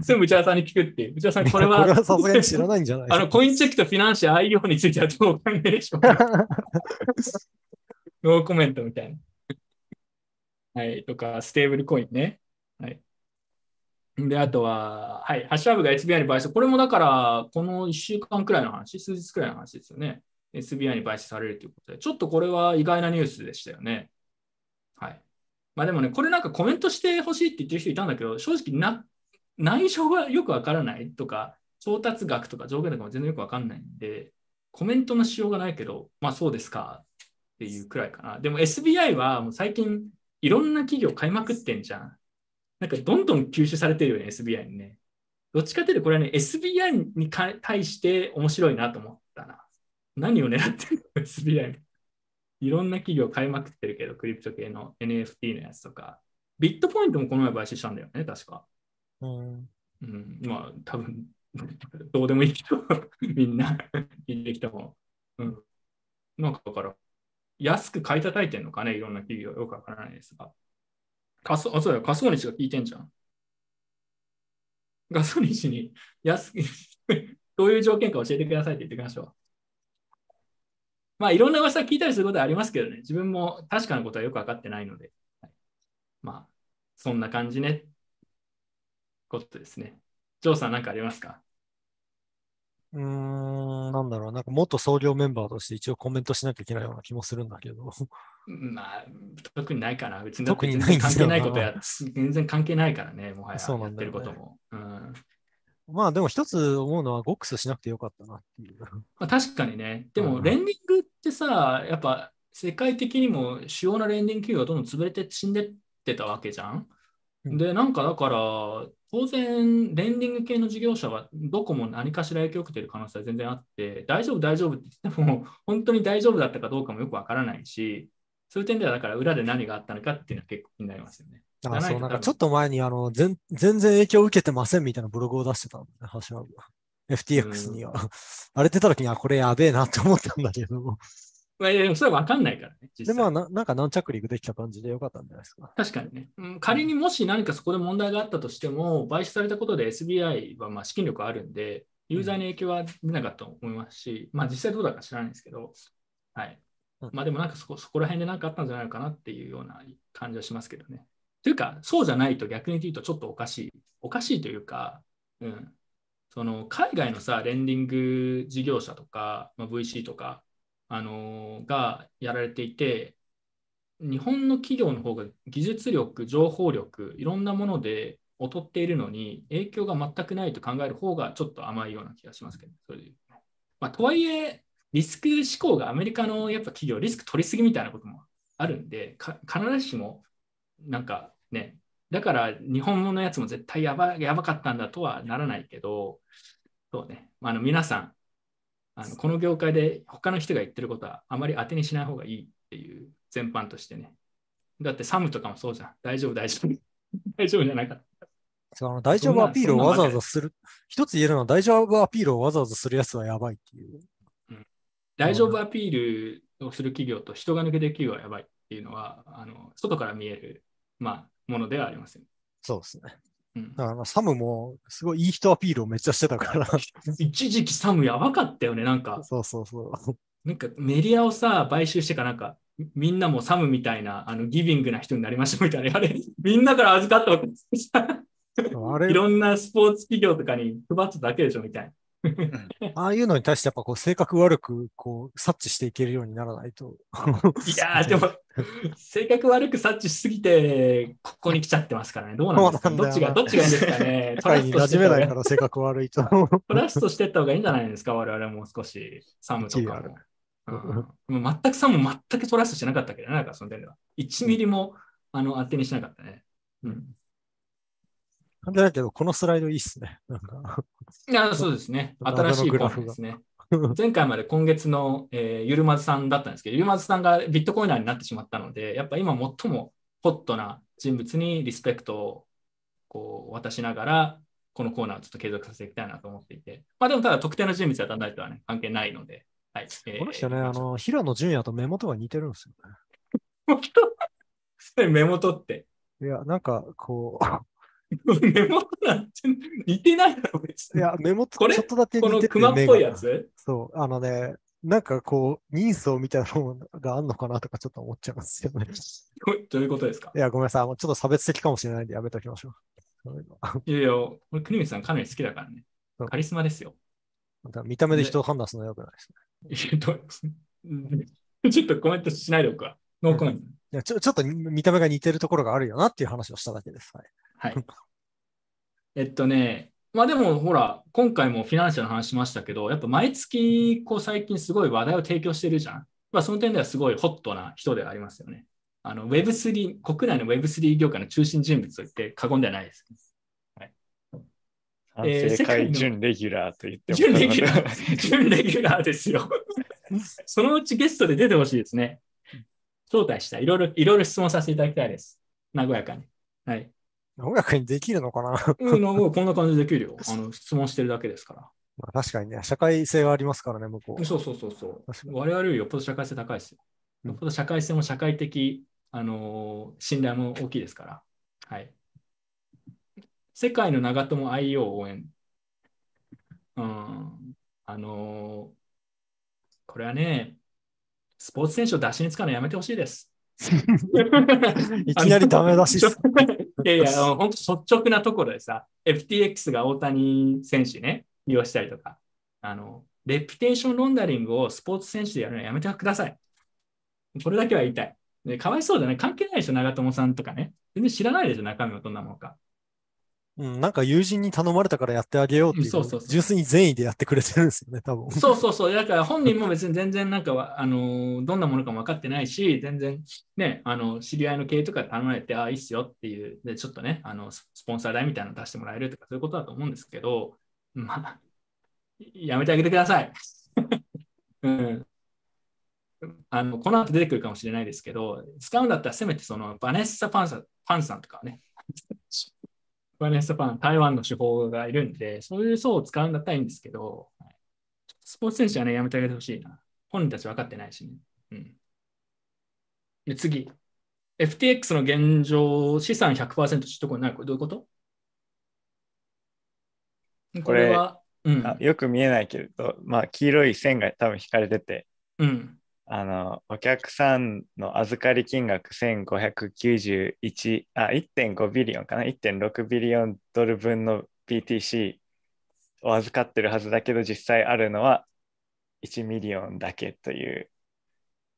全部内田さんに聞くっていう。内田さん、これは、さすがに知らないんじゃないあの、コインチェックとフィナンシェ IO についてはどうお考えでしょうか？ノーコメントみたいな。はい、とか、ステーブルコインね。はい。で、あとは、はい、ハッシュタグが SBI に買収。これもだから、この1週間くらいの話、数日くらいの話ですよね。SBI に買収されるということで、ちょっとこれは意外なニュースでしたよね。はい。まあでもね、これなんかコメントしてほしいって言ってる人いたんだけど、正直な、内情がよくわからないとか、調達額とか上限とかも全然よくわかんないんで、コメントのしようがないけど、まあそうですかっていうくらいかな。でも SBI はもう最近いろんな企業買いまくってんじゃん。なんかどんどん吸収されてるよね、SBI にね。どっちかというとこれはね、SBI に対して面白いなと思ったな。何を狙ってるの ?SBI。いろんな企業買いまくってるけど、クリプト系の NFT のやつとか。ビットポイントもこの前買収したんだよね、確か。うんうん、まあ、多分 どうでもいいけど、みんな聞いてきたもん。うん。なんかだから、安く買い叩いてんのかね、いろんな企業、よくわからないですが。かそあ、そうだよ、カソニシが聞いてんじゃん。ガソニシに安く、どういう条件か教えてくださいって言ってきましょう。まあ、いろんな噂聞いたりすることはありますけどね、自分も確かなことはよくわかってないので、はいまあ、そんな感じね。ことですね。ジョーさん、何かありますか？うーん、なんだろう、なんか元総領メンバーとして一応コメントしなきゃいけないような気もするんだけど。まあ、特にないかな。別に特に関係ないことや、全然関係ないからね、もはやそうなやってることも。うんまあでも一つ思うのはゴックスしなくてよかったなっていう。まあ、確かにね。でも、うんレンディングってさ、やっぱ世界的にも主要なレンディング企業がどんどん潰れて死んでってたわけじゃん。うんで、なんかだから、当然、レンディング系の事業者はどこも何かしら影響を受けている可能性は全然あって、大丈夫、大丈夫って言っても、本当に大丈夫だったかどうかもよくわからないし、そういう点では、だから裏で何があったのかっていうのは結構気になりますよね。あそう、なんかちょっと前にあの全全然影響を受けてませんみたいなブログを出してたんだね、橋は。FTX には。あれ出た時にはこれやべえなって思ったんだけど。まあ、でもそれはわかんないからね。実で、際まあな、なんか軟着陸できた感じでよかったんじゃないですか。確かにね、うん仮にもし何かそこで問題があったとしても、買収されたことで SBI はまあ資金力あるんで、ユーザーに影響は出なかったと思いますし、まあ実際どうだか知らないんですけど、はいうん。まあでもなんかそこそこら辺で何かあったんじゃないかなっていうような感じはしますけどね。というか、そうじゃないと逆に言うとちょっとおかしい。おかしいというか、うん。その海外のさ、レンディング事業者とか、まあ、VC とか、あのーがやられていて、日本の企業の方が技術力、情報力、いろんなもので劣っているのに、影響が全くないと考える方がちょっと甘いような気がしますけど、それでまあ、とはいえ、リスク思考がアメリカのやっぱ企業、リスク取りすぎみたいなこともあるんで、か必ずしも、なんかね、だから日本のやつも絶対やばやばかったんだとはならないけど、そうね、あの皆さん、あのこの業界で他の人が言ってることはあまり当てにしない方がいいっていう全般としてね。だってサムとかもそうじゃん。大丈夫、大丈夫。大丈夫じゃないかった。そうあの大丈夫アピールをわざわざする。一つ言えるのは大丈夫アピールをわざわざするやつはやばいっていう。大丈夫アピールをする企業と人が抜けてる企業はやばいっていうのは、あの外から見える、まあ、ものではありません。そうですね。うんだからまあサムもすごいいい人アピールをめっちゃしてたから。一時期サムやばかったよね。なんか、そうそうそう。なんかメディアをさ、買収してかなんか、みんなもサムみたいな、あの、ギビングな人になりましたみたいな。あれ、みんなから預かったわけですあれ いろんなスポーツ企業とかに配ってただけでしょみたいな。ああいうのに対してやっぱこう性格悪くこう察知していけるようにならないと。いやー、でも、性格悪く察知しすぎて、ここに来ちゃってますからね。どうなんですかどっちが、どっちがいいんですかね。トラストしてめないから性格悪いと。トラストしてった方がいいんじゃないですか、我々も少し。サムとか。うん、もう全くサムも全くトラストしてなかったけどね、なんかその点では。1ミリも、あの当てにしなかったね。うん、なんでだけど、このスライドいいっすね。なんかいや、そうですね。新しいコグラフですね。前回まで今月の、えーゆるまずさんだったんですけど、ゆるまずさんがビットコイナーになってしまったので、やっぱ今最もホットな人物にリスペクトをこう渡しながら、このコーナーをちょっと継続させていきたいなと思っていて、まあでもただ特定の人物や団体とはね、関係ないので、はい。えーこの人ね、あの、平野純也と目元が似てるんですよ本当？目元って。ね。いや、なんかこ 目元なんて似てないだろ、別う、いに。や、目元これ？ちょっとだけこの似てて熊っぽいやつ？そう、あのね、なんかこう、人相みたいなのがあんのかなとかちょっと思っちゃいますよね。どういうことですか？いや、ごめんなさい。もうちょっと差別的かもしれないんでやめときましょう。いやいや、俺、国光さんかなり好きだからねうん。カリスマですよ。見た目で人を判断するのはよくないですね。ちょっとコメントしないでおくわ。ノーコメント。いやちょちょっと見た目が似てるところがあるよなっていう話をしただけです。はい。はい。えっとね、まあでもほら、今回もフィナンシャルの話しましたけど、やっぱ毎月、こう最近すごい話題を提供してるじゃん。まあその点ではすごいホットな人ではありますよね。あの Web3、国内の Web3 業界の中心人物と言って過言ではないです。反えー省世界準レギュラーと言っても準レギュラー、準レギュラーですよ。そのうちゲストで出てほしいですね。招待したい。いろいろ、いろいろ質問させていただきたいです。和やかに。はい。音楽にできるのかな？うん、なんかこんな感じでできるよ。あの質問してるだけですから。まあ確かにね、社会性はありますからね、向こう。そうそうそうそう我々よりよっぽど社会性高いですよ。うんよっぽど社会性も社会的、あのー信頼も大きいですから。はい。世界の長友 IO 応援。うん。あのーこれはね、スポーツ選手を出しに使うのやめてほしいです。いきなりダメ出しっす。いやいや、本当率直なところでさ、FTX が大谷選手ね、利用したりとか、あの、レピュテーションロンダリングをスポーツ選手でやるのやめてください。これだけは言いたい。でかわいそうだね。関係ないでしょ、長友さんとかね。全然知らないでしょ、中身はどんなものか。うん、なんか友人に頼まれたからやってあげようっていう、そうそう純粋に善意でやってくれてるんですよね、多分。そうそうそう。だから本人も別に全然なんかは、あの、どんなものかも分かってないし、全然ね、あの、知り合いの経営とか頼まれて、ああ、いいっすよっていう、で、ちょっとね、あの、ススポンサー代みたいなの出してもらえるとか、そういうことだと思うんですけど、まあ、やめてあげてください。うん。あの、この後出てくるかもしれないですけど、使うんだったらせめてそのバネッサ・パンさんパンさんとかね、バネッサ・パン、台湾の手法がいるんで、そういう層を使うんだったらいいんですけど、スポーツ選手はね、やめてあげてほしいな。本人たち分かってないしね。うん。で、次。FTX の現状、資産100%取得になる。これどういうこと？これは、うん。あよく見えないけれど、まあ、黄色い線が多分引かれてて、うん。あの、お客さんの預かり金額1591、あ、1.5ビリオンかな ?1.6 ビリオンドル分の BTC を預かってるはずだけど、実際あるのは1ミリオンだけという、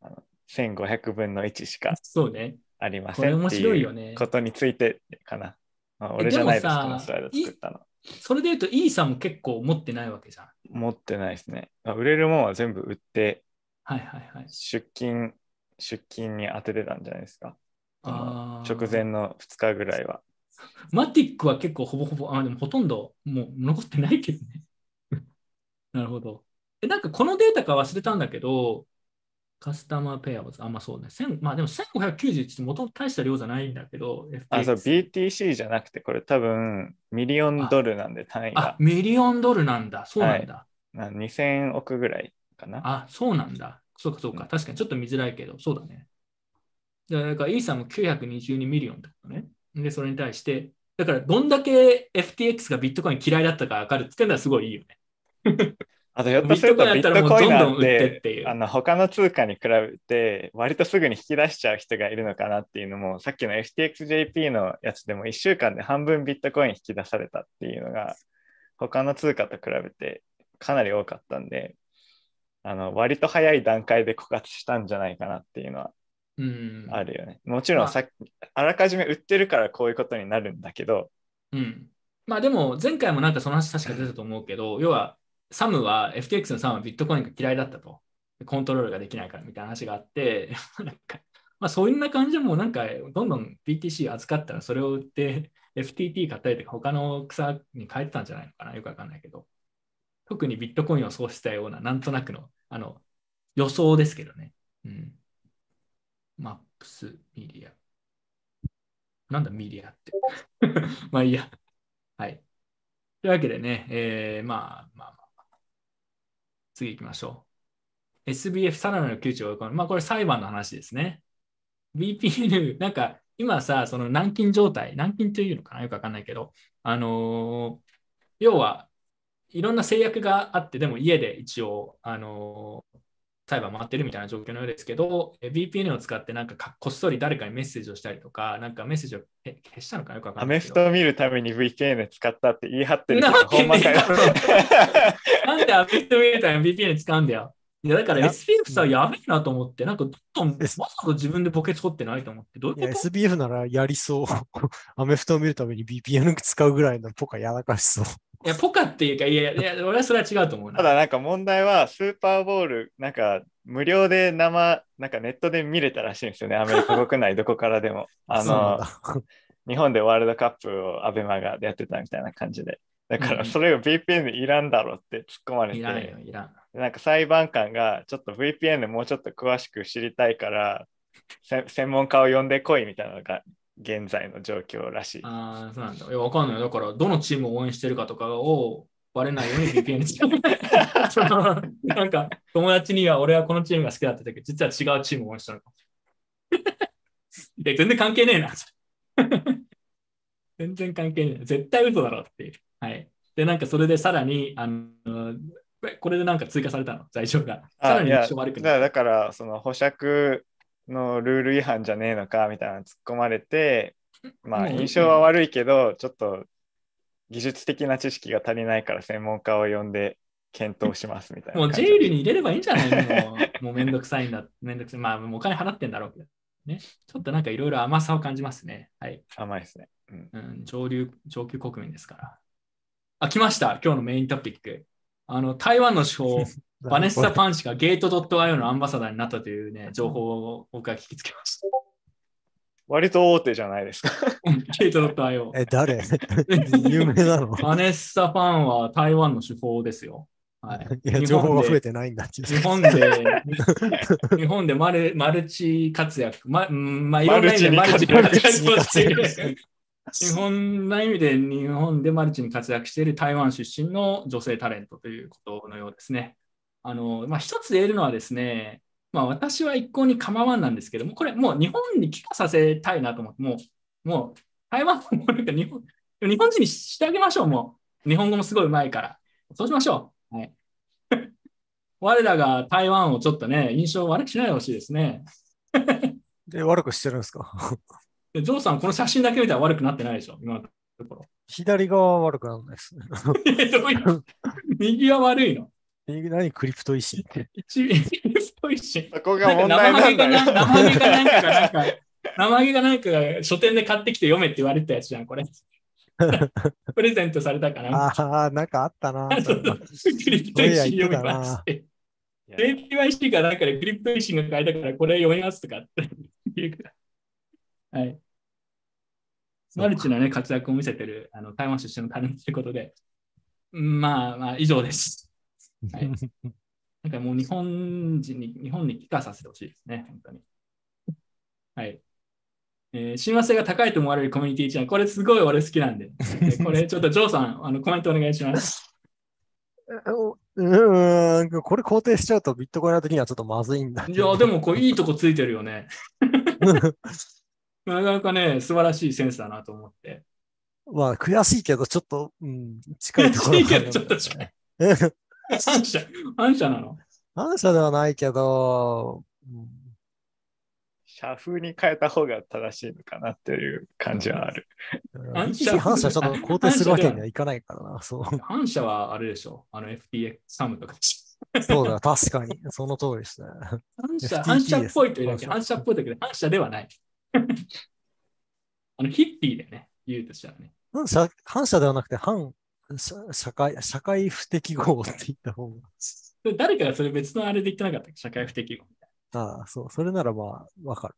あの1500分の1しかそうね。ありませんって面白いよね。ことについてかな。まあ、え俺じゃないです、でもさこのスライド作ったの。それで言うと、イーサも結構持ってないわけじゃん。持ってないですね。まあ売れるもんは全部売って、はいはいはい。出金、出金に当ててたんじゃないですか。あー直前の2日ぐらいは。マティックは結構ほぼほぼ、あ、でもほとんどもう残ってないけどね。なるほど。えなんかこのデータか忘れたんだけど、カスタマーペアはあんまそうね。1000まあでも1591って元々大した量じゃないんだけど、あ、そう、FTX BTC じゃなくて、これ多分、ミリオンドルなんで単位あが、ミリオンドルなんだ。そうなんだ。な2000億ぐらいかな。あ、そうなんだ。そうかそうか。確かにちょっと見づらいけど、そうだね。だから、イーサも922 million だったね。で、それに対して、だから、どんだけ FTX がビットコイン嫌いだったか分かるっていうのはすごいいいよね。あと、ひょっとするとビットコインなどんてあの他の通貨に比べて、割とすぐに引き出しちゃう人がいるのかなっていうのも、さっきの FTXJP のやつでも1週間で半分ビットコイン引き出されたっていうのが、他の通貨と比べてかなり多かったんで、あの割と早い段階で枯渇したんじゃないかなっていうのはうん。あるよね。もちろまあんさあらかじめ売ってるからこういうことになるんだけど、うん。まあでも、前回もなんかその話確か出たと思うけど、要は、サムは、FTX のサムはビットコインが嫌いだったと。コントロールができないからみたいな話があって、なんかまあそんな感じでもうなんか、どんどん BTC 扱ったらそれを売って、FTT 買ったりとか他の草に変えてたんじゃないのかなよくわかんないけど。特にビットコインをそうしたような、なんとなくの、あの、予想ですけどね。うん。マップスミディア。なんだミディアって。まあいいや。はい。というわけでね、えー、まあまあまあ。次行きましょう。SBF さらなる窮地を追い込む。まあこれ裁判の話ですね。 VPN、なんか今さ、その軟禁状態、軟禁というのかな？よくわかんないけど、あのー要はいろんな制約があって、でも家で一応、あのー裁判回ってるみたいな状況のようですけど、え VPN を使ってなんかかこっそり誰かにメッセージをしたりとか、なんかメッセージをえ消したのかなよくわかアんないけど。メフトを見るために VPN 使ったって言い張ってるけなんまかよ。なんでアメフト見るために VPN 使うんだよ。いやだからいや SPF さ、やべえなと思って、なんかどんどんわざわざ自分でポケツ掘ってないと思って、どういうこと？SBF ならやりそう。アメフトを見るために VPN 使うぐらいのポカやらかしそう。いや、ポカっていうか、いやいや、いや俺はそれは違うと思うな。ただなんか問題はスーパーボールなんか無料で生なんかネットで見れたらしいんですよね。アメリカ国内どこからでも。あのだ。日本でワールドカップをアベマがやってたみたいな感じで。だかうん。らそれを VPN いらんだろって突っ込まれて、いらんよ、いらん。なんか裁判官がちょっと VPN もうちょっと詳しく知りたいからせ専門家を呼んでこいみたいなのが現在の状況らしい。ああ、そうなんだ。いや、わかんない。だから、どのチームを応援してるかとかをバレないように VPN 使う。なんか、友達には俺はこのチームが好きだったけど、実は違うチームを応援したのかも。いや、全然関係ねえな。全然関係ねえ。絶対嘘だろっていう。はい。で、なんかそれでさらに、あの、これでなんか追加されたの、罪状が。さらに悪くなだからその保釈のルール違反じゃねえのかみたいなの突っ込まれてまあうん印象は悪いけどちょっと技術的な知識が足りないから専門家を呼んで検討しますみたいなもうジェイルに入れればいいんじゃないの？もうめんどくさいんだ。めんどくさい。まあ、もうお金払ってんだろうけど。ね。ちょっとなんかいろいろ甘さを感じますね。はい。甘いですね、うん、うん、上流、上級国民ですから。あ、来ました。今日のメイントピック。あの、台湾の手法、バネッサ・パンチがゲート .io のアンバサダーになったというね、情報を僕は聞きつけました。割と大手じゃないですかゲート .io。え、誰？有名なの？バネッサ・パンは台湾の手法ですよ。はい。いや、日情報本でが増えてないんだって。日本で、日本でマルマルチ活躍、ま、うんまあ、いろんな意味でママルチ活躍しているしてる。日本な意味で日本でマルチに活躍している台湾出身の女性タレントということのようですね。あの、まあ、一つ言えるのはですね、まあ、私は一向に構わんなんですけども、これもう日本に帰化させたいなと思って、もう、もう台湾もなんか日本日本人にしてあげましょう、もう。日本語もすごいうまいから。そうしましょう。はい。我らが台湾をちょっとね、印象悪くしないでほしいですね。で、悪くしてるんですか？でジョーさん、この写真だけ見たら悪くなってないでしょ、今のところ。左側は悪くならないです。えどういう右は悪いの？右何クリプト維新って？一っぽいし。そこがなんか問題生なんだよ生ハゲがなんかがなんか、生ハゲがなんかが書店で買ってきて読めって言われてたやつじゃん、これ。プレゼントされたかな？ああ、なんかあったな。クリプト維新読みまして。JPYC がなんかでクリプト維新が書いたからこれ読みますとかって言うから。はい。マルチなね、活躍を見せてるあの台湾出身のタレントということで、まあまあ、以上です。はい なんかもう日本人に、日本に帰化させてほしいですね、本当に。はい。えー親和性が高いと思われるコミュニティチャンネル、これすごい俺好きなんで、えーこれちょっとジョーさん、あのコメントお願いします。うーん、これ肯定しちゃうとビットコイン的にはちょっとまずいんだけいど。や、でもこういいとこついてるよね。なかなかね、素晴らしいセンスだなと思って。まあ、悔しいけど、ちょっと、うん、近いところ悔しいけどちょっと近い。う ん反射、反射なの？反射ではないけど、うん社風に変えた方が正しいのかなっていう感じはある。反射反射ちょっと肯定するわけにはいかないからな。そう。反射はあれでしょ？あの FTX サムとか。そうだよ、確かに。その通りですね。反射反射っぽいというだけ、反射っぽいだけで反射ではない。あのヒッピーでね、言うとしたらね。反射反射ではなくて、反社社会、社会不適合って言った方が。誰かがそれ別のあれで言ってなかったっけ？社会不適合みたいああ、そう。それならまあ、わかる。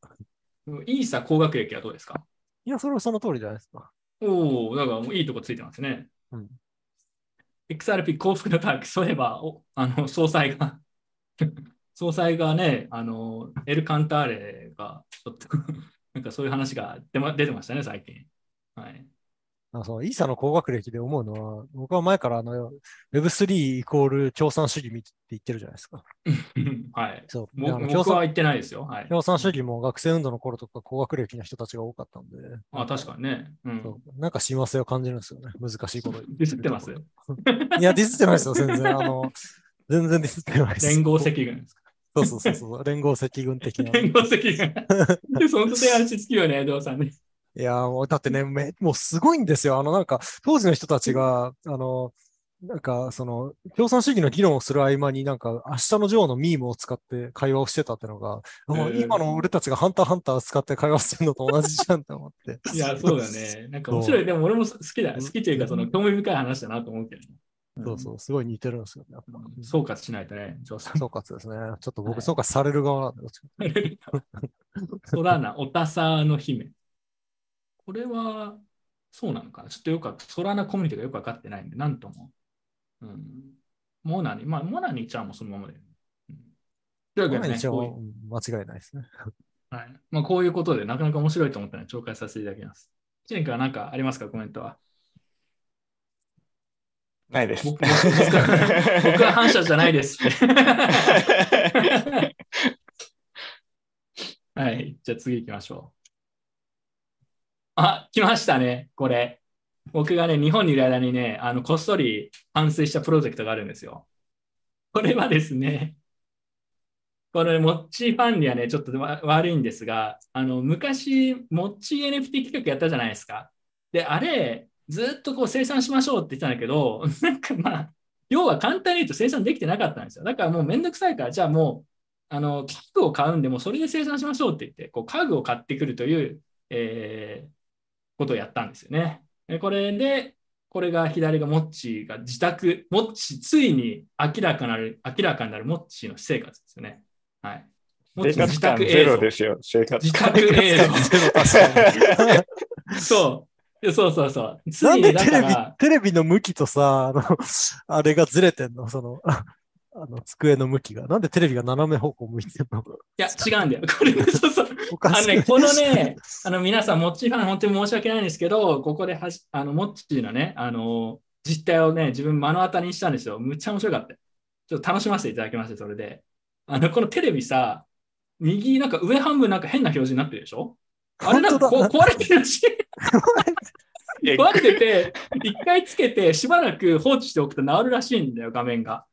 な。イーサ高学歴はどうですか？いや、それはその通りじゃないですか。おお、だからもういいとこついてますね。うん。XRP 幸福のターク、そういえば、おあの総裁が、総裁がね、あの、エル・カンターレが、ちょっと、なんかそういう話が出,、ま、出てましたね、最近。はい。あそのイーサの高学歴で思うのは、僕は前からあの Web3 イコール共産主義って言ってるじゃないですか。はい。そう。僕は言ってないですよ。はい。共産主義も学生運動の頃とか高学歴の人たちが多かったんで、あ、確かにね。うん。そうなんか親和性を感じるんですよね。難しいことディスってます？いや、ディスってないですよ、全然。あの、全然ディスってないです。連合赤軍ですか？そうそうそうそう。連合赤軍的な。連合赤軍。で、その手足つきよね、どうさんね。いやーもうだってね、めもうすごいんですよ。あの、なんか、当時の人たちが、あの、なんか、その、共産主義の議論をする合間になんか、明日のジョーのミームを使って会話をしてたってのが、もうえー今の俺たちがハンターハンター使って会話してるのと同じじゃんって思って。いや、そうだね。なんか面白い。でも俺も好きだ。好きというか、その興味深い話だなと思うけどね。そうそう、すごい似てるんですよね。総括しないとね、ジョーさん。総括ですね。ちょっと僕、はい総括される側なんで、ソラーナ、オタサの姫。これは、そうなのかな？ちょっとよくわソラーナコミュニティがよくわかってないんで、なんとも。うん。モナニ、まあ、モナニちゃんもそのままだよね。うん、というわけでね、間違いないですね。はいまあ、こういうことで、なかなか面白いと思ったので、紹介させていただきます。チェン君は何かありますか、コメントは。ないです。僕は僕は反射じゃないです。はい。じゃあ次行きましょう。あ、来ましたね、これ。僕がね、日本にいる間にね、あのこっそり完成したプロジェクトがあるんですよ。これはですね、これ、モッチーファンにはね、ちょっとわ悪いんですが、あの昔、モッチー NFT 企画やったじゃないですか。で、あれ、ずっとこう生産しましょうって言ってたんだけど、なんかまあ、要は簡単に言うと生産できてなかったんですよ。だからもうめんどくさいから、じゃあもう、あの、家具を買うんで、もうそれで生産しましょうって言って、こう家具を買ってくるという、えーことをやったんですよね。でこれで、これが左がモッチーが自宅、モッチー、ついに明らかなる、明らかになるモッチーの私生活ですよね。はい。モッチーの生活感ゼロですよ、生活自感。宅映像。そう。そうそうそう。つないんにだでテレビから、、テレビの向きとさ、あの、あれがずれてんの？その、ああの、机の向きが。なんでテレビが斜め方向向いてんの？いや、違うんだよ。これ、そうそう。おかしい。あのね、このね、あの皆さん、モッチーファン、本当に申し訳ないんですけど、ここではしあのモッチーのね、あの実態をね、自分目の当たりにしたんですよ。むっちゃ面白かった。ちょっと楽しませていただきました、それで。あの、このテレビさ、右、なんか上半分なんか変な表示になってるでしょ？あれなんかこ壊れてるし、え壊れてて、一回つけてしばらく放置しておくと治るらしいんだよ、画面が。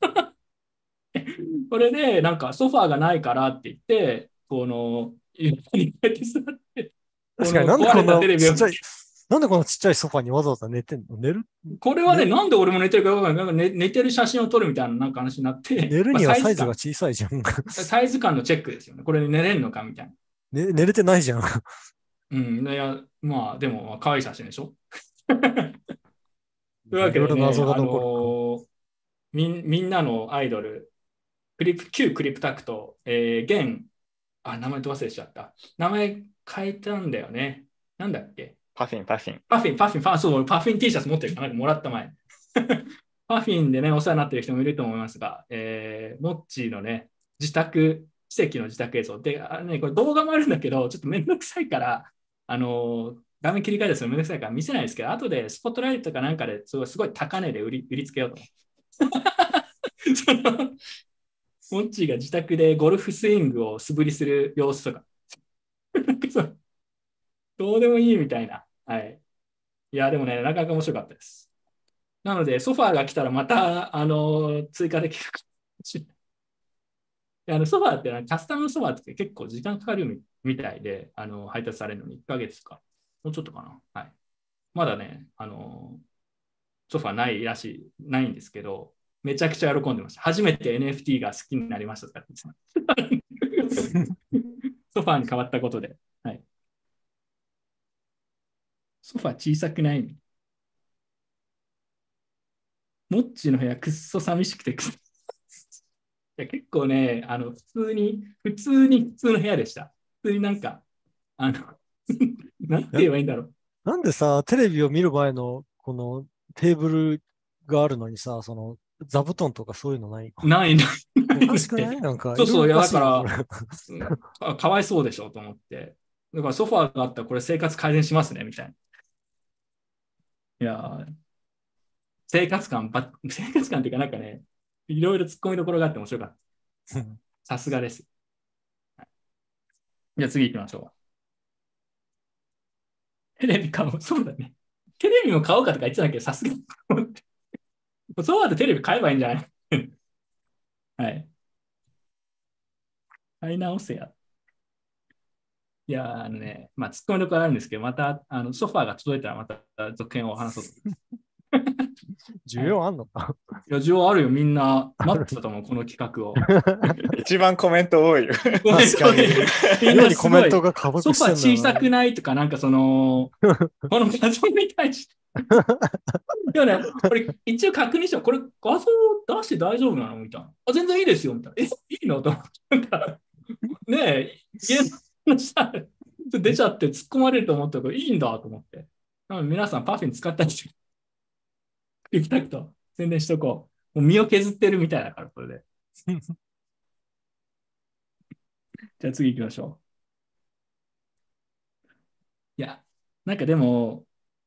これで、なんかソファーがないからって言って、この、って座って、確かになんでこんなちっちゃい、なんでこのちっちゃいソファにわざわざ寝てんの？寝る？これはね、ねなんで俺も寝てるか分からない。なんか寝寝てる写真を撮るみたいななんか話になって、寝るにはまあサイズが感小さいじゃん。サイズ感のチェックですよね。これで寝れるのかみたいな。ね寝れてないじゃん。うん。いや、まあ、でも、まあ可愛い写真でしょ？というわけで、いろいろね、謎が残るあのーみんみんなのアイドル、クリプ旧クリプタクト、えー、現、あ、名前と忘れちゃった。名前変えたんだよね。なんだっけ？パフィン、パフィン。パフィン、パフィン、パフィン、そう、パフィン T シャツ持ってるかなもらった前。パフィンでね、お世話になっている人もいると思いますが、えー、モッチーのね、自宅、奇跡の自宅映像。で、あのね、これ動画もあるんだけど、ちょっとめんどくさいから、あのー画面切り替えですのめんどくさいから見せないですけど、後でスポットライトかなんかですごいすごい高値で売り売りつけようと思う。そのモッチーが自宅でゴルフスイングを素振りする様子とか。どうでもいいみたいな。はい。いや、でもね、なかなか面白かったです。なので、ソファーが来たらまた、あの、追加できるかもしれない。あのソファーってのは、カスタムソファーって結構時間かかるみたいで、あの配達されるのに1ヶ月か、もうちょっとかな。はい。まだね、あの、ソファないらしい、ないんですけど、めちゃくちゃ喜んでました。初めて NFT が好きになりましたとかってソファに変わったことで。はい。ソファ小さくない？モッチの部屋くっそ寂しくてくっいや結構ね、あの普通に、普通に普通の部屋でした。普通になんか、あの、なんて言えばいいんだろう。なんでさ、テレビを見る前のこのテーブルがあるのにさ、その座布団とかそういうのない？ないない。おかしくない？なんか。そうそういやだかかかわいそうでしょと思って。だからソファーがあったらこれ生活改善しますね、みたいな。いやー生活感ば、生活感っていうかなんかね、いろいろ突っ込みどころがあって面白かった。さすがです。はいじゃあ次行きましょう。テレビ買おう。そうだね。テレビも買おうかとか言ってたけど、さすがにと思って。そうだとテレビ買えばいいんじゃない？はい。買い直せや。いや、あのね、まあ、突っ込みどころあるんですけど、また、あの、ソファーが届いたらまた続編を話そうと。需要あんのか？いや、需要あるよ、みんな。待ってたと思う、この企画を。一番コメント多いよ。確かにみん妙にコメントが加速ソファ小さくないとか、なんかその、この画像に対して。でもね、これ一応確認したこれ画像出して大丈夫なのみたいな。あ、全然いいですよ、みたいな。え、いいの？と思って。なんか、ねえ、家の下、出ちゃって突っ込まれると思ったけど、いいんだと思って。皆さんパフィン使ったりして、行きたくと宣伝しとこう。もう身を削ってるみたいだから、これで。じゃあ次行きましょう。いや、なんかでも、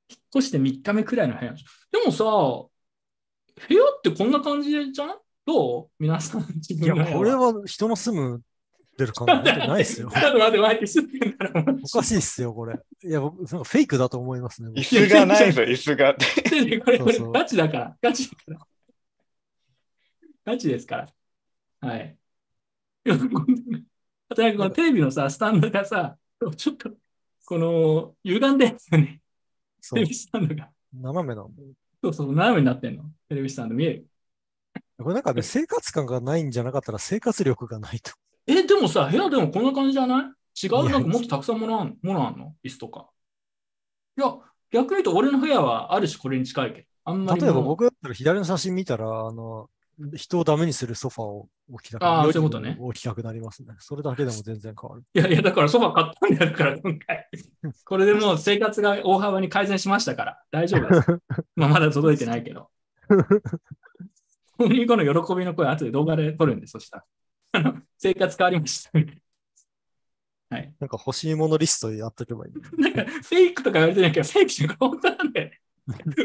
引っ越して3日目くらいの部屋。でもさ、部屋ってこんな感じじゃんどう？皆さん、自、分の部屋これは人の住むってる感じ出てないっすよちょ。っと待って、待って。おかしいっすよ、これ。いや、僕、なんかフェイクだと思いますね。僕椅子がないぞ、椅子が。で これ、これそうそうガチだから、ガチだから。ガチですから。はい。あとなんかこのテレビのさ、スタンドがさ、ちょっと、この、歪んでるんですよね。テレビ、スタンドが。斜めなんだよそうそう、斜めになってんの。テレビスタンド見える。これなんかね、生活感がないんじゃなかったら生活力がないと。え、でもさ、部屋でもこんな感じじゃない？違う？なんかもっとたくさんものあんものあんの？椅子とか。いや、逆に言うと俺の部屋はある種これに近いけど。あんまり例えば僕だったら左の写真見たら、あの、人をダメにするソファーを置きたくあー良そういうことね置きたくなりますね。それだけでも全然変わる。いやいや、だからソファ買ったんだよから、今回。これでもう 生活が大幅に改善しましたから、大丈夫です。まあ、まだ届いてないけど。この子の喜びの声、後で動画で撮るんで、そしたら。生活変わりました。はい。なんか欲しいものリストやっとけばいい。なんか、フェイクとか言われてないけど、フェイクじゃ本当なんだよね。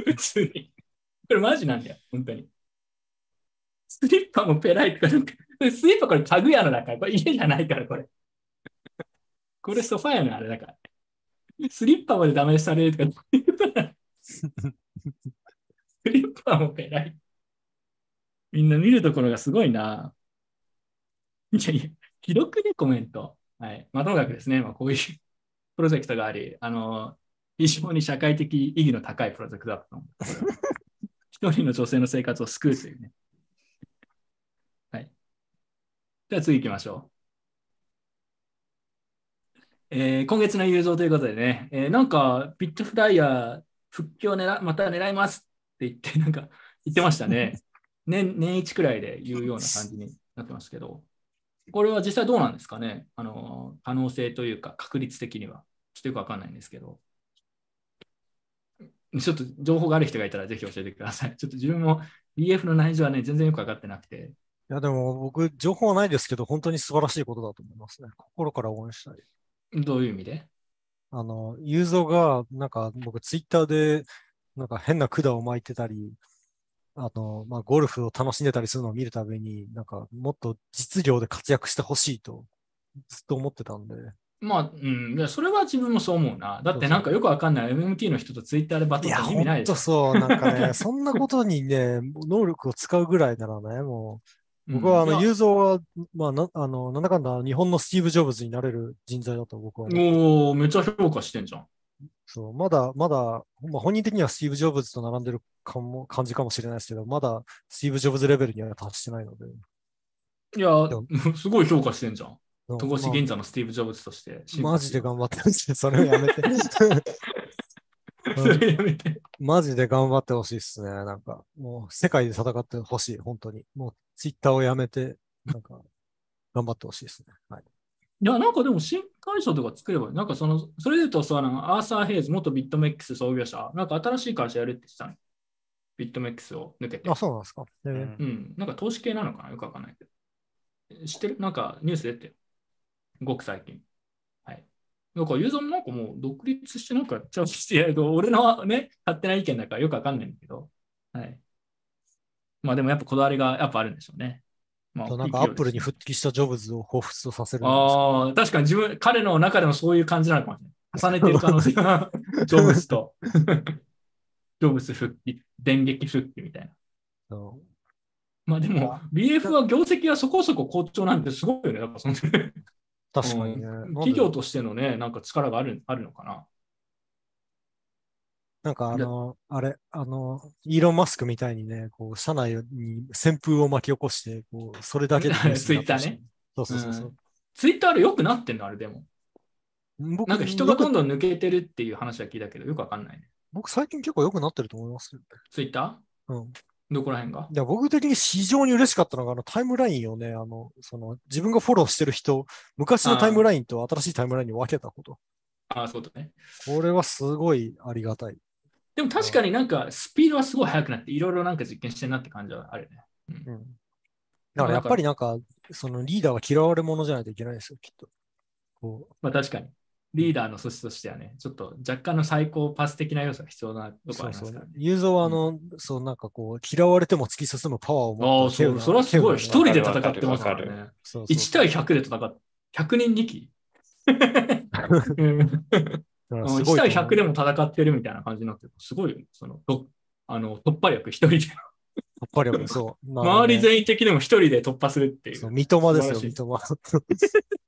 普通に。これマジなんだよ、本当に。スリッパもペライとか、なんかスリッパこれ家具屋のだから、これ家じゃないから、これ。これソファ屋のあれだから。スリッパまでダメにされるとか、スリッパもペライ。みんな見るところがすごいな。いやいや、ひどくね、コメント。はい。まあ、ともかくですね、まあ、こういう プロジェクトがあり、あの、非常に社会的意義の高いプロジェクトだったと思う。一人の女性の生活を救うというね。はい。では次行きましょう。えー今月の雄三ということでね、えーなんか、ビットフライヤー復帰を狙また狙いますって言って、なんか言ってましたね。年年一くらいで言うような感じになってますけど、これは実際どうなんですかね？あの、可能性というか確率的には。ちょっとよくわかんないんですけど。ちょっと情報がある人がいたらぜひ教えてください。ちょっと自分も BF の内情はね、全然よく分かってなくて。いや、でも僕、情報はないですけど、本当に素晴らしいことだと思いますね。心から応援したい。どういう意味で？あの、ユーゾが、なんか僕、ツイッターで、なんか変な管を巻いてたり、あの、まあ、ゴルフを楽しんでたりするのを見るたびに、なんか、もっと実業で活躍してほしいと、ずっと思ってたんで。まあ、うん、いやそれは自分もそう思うな。だってなんかよくわかんない MMT の人とツイッターでバトルって意味ないでしょ。とそう、なんかね、そんなことにね、能力を使うぐらいならね、もう、僕はあの、うんいやユーゾは、まあ、な、あの、なんだかんだ日本のスティーブ・ジョブズになれる人材だと僕は。おーめっちゃ評価してんじゃん。そう、まだ、まだ、まあ、本人的にはスティーブ・ジョブズと並んでるかも、感じかもしれないですけど、まだスティーブ・ジョブズレベルには達してないので。いやすごい評価してんじゃん。戸戸越銀座のスティーブ・ジョブズとして。マジで頑張ってほしい。それをやめて。それやめて。マジで頑張ってほしいっすね。なんか、もう世界で戦ってほしい。本当に。もうツイッターをやめて、なんか、頑張ってほしいですね。はい。いや、なんかでも新会社とか作ればいい、なんかその、それで言うとさ、なんかアーサー・ヘイズ、元ビットメックス創業者、なんか新しい会社やるって言ってたの。ビットメックスを抜けて。あ、そうなんですか。えーうんうん。なんか投資系なのかな？よくわかんないけど。知ってる？なんかニュース出てる。ごく最近。はい。なんかユーザーもなんかもう独立してなんかやっちゃうし、いや俺のね、勝手な意見だからよくわかんないんだけど。はい。まあでもやっぱこだわりがやっぱあるんでしょうね。まとなんかアップルに復帰したジョブズを彷彿とさせるああ、確かに自分、彼の中でもそういう感じなのかもしれない。重ねてる可能性が、ジョブズと、ジョブズ復帰、電撃復帰みたいな。そうまあでも、BF は業績はそこそこ好調なんてすごいよね。やっぱその確かにね。企業としてのね、なんか力があるあるのかな。なんかあの、あれ、あの、イーロン・マスクみたいにね、こう、社内に旋風を巻き起こして、こう、それだけでニュースになってほしい Twitter ね。そうそうそうそう。ツイッターで良くなってんのあれでも。僕なんか人がどんどん抜けてるっていう話は聞いたけど、よくわかんないね。僕最近結構良くなってると思いますよ。ツイッタうん。ーどこら辺が？いや僕的に非常に嬉しかったのが、あのタイムラインをね、あの、その、自分がフォローしてる人、昔のタイムラインと新しいタイムラインに分けたこと。ああ、そうだね。これはすごいありがたい。でも確かになんかスピードはすごい速くなって、いろいろなんか実験してんなって感じはあるよね。うん。だからやっぱりなんか、そのリーダーは嫌われ者じゃないといけないですよ、きっと。こまあ確かに。リーダーの素質としてはね、ちょっと若干の最高パス的な要素が必要なとう、ころありますからね。。ユーゾはあの、そうなんかこう、嫌われても突き進むパワーを持ああ、そう、それはすごい。一人で戦ってますからね。そうそう1対100で戦って、100人2機。うんだからす1ごい対と思う100でも戦ってるみたいな感じになってる。すごいよね。そのとあの突破力一人で。やっぱりそう。まあね周り全員的でも一人で突破するっていう。そう三笘ですよ、三笘。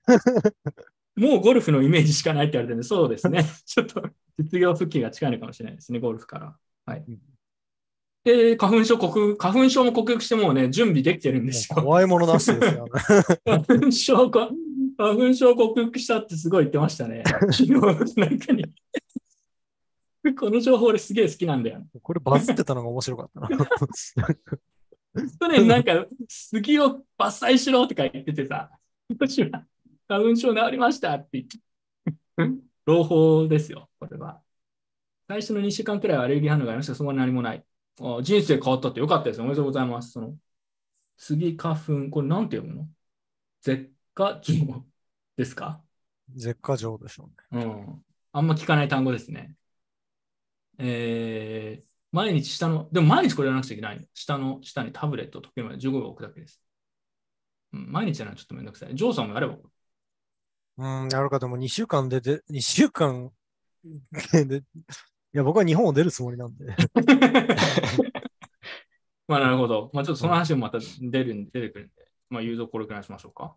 もうゴルフのイメージしかないって言われてるんで、そうですね。ちょっと実業復帰が近いのかもしれないですね、ゴルフから。はいうん。で、花粉症克服、花粉症も克服してもうね、準備できてるんですよ。怖いものなしですよね。花粉症か、花粉症克服したってすごい言ってましたね。昨日なんかに。この情報俺すげえ好きなんだよ。これバズってたのが面白かったな。去年なんか杉を伐採しろとか言っててさ、今年は花粉症治りましたって言って。朗報ですよ、これは。最初の2週間くらいはアレルギー反応がありましたが、その後何もない。あ人生変わったってよかったです。おめでとうございます。その杉花粉、これなんて読むの？絶花状ですか？絶果状でしょうね。うん。あんま聞かない単語ですね。えー、毎日下の、でも毎日これやらなくちゃいけない。下の下にタブレットと時計まで15秒置くだけです。うん、毎日やるのはちょっとめんどくさい。ジョーさんもやれば？うん、やるかでも2週間でで、2週間で、いや、僕は日本を出るつもりなんで。まあなるほど。まあちょっとその話もまた出るんで、出てくるんで、まあ誘導これくらいにしましょうか。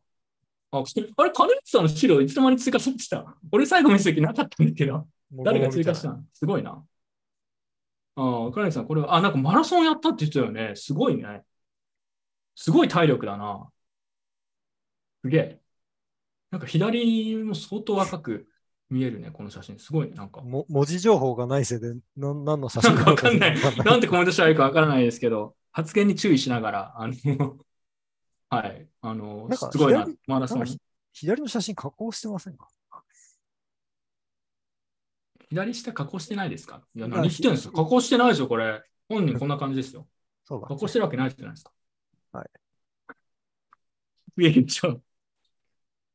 あ、あれ、金内さんの資料いつの間に追加されてた？俺最後見せた時なかったんだけど。誰が追加したの？すごいな。ああ、金内さん、これは、あ、なんかマラソンやったって言ってたよね。すごいね。すごい体力だな。すげえ。なんか左も相当若く見えるね、この写真。すごいね、なんか。も文字情報がないせいで、な何の写なん真かわかんない。なんてコメントしたらいいかわからないですけど、発言に注意しながら、あの、はい、あの、すごいな左、マラソン左の写真加工してませんか左下加工してないですか？いや、あ何してんですか？加工してないでしょ、これ。本人こんな感じですよ。そうだ加。工してるわけないじゃないですか。はい。増えるでしょ？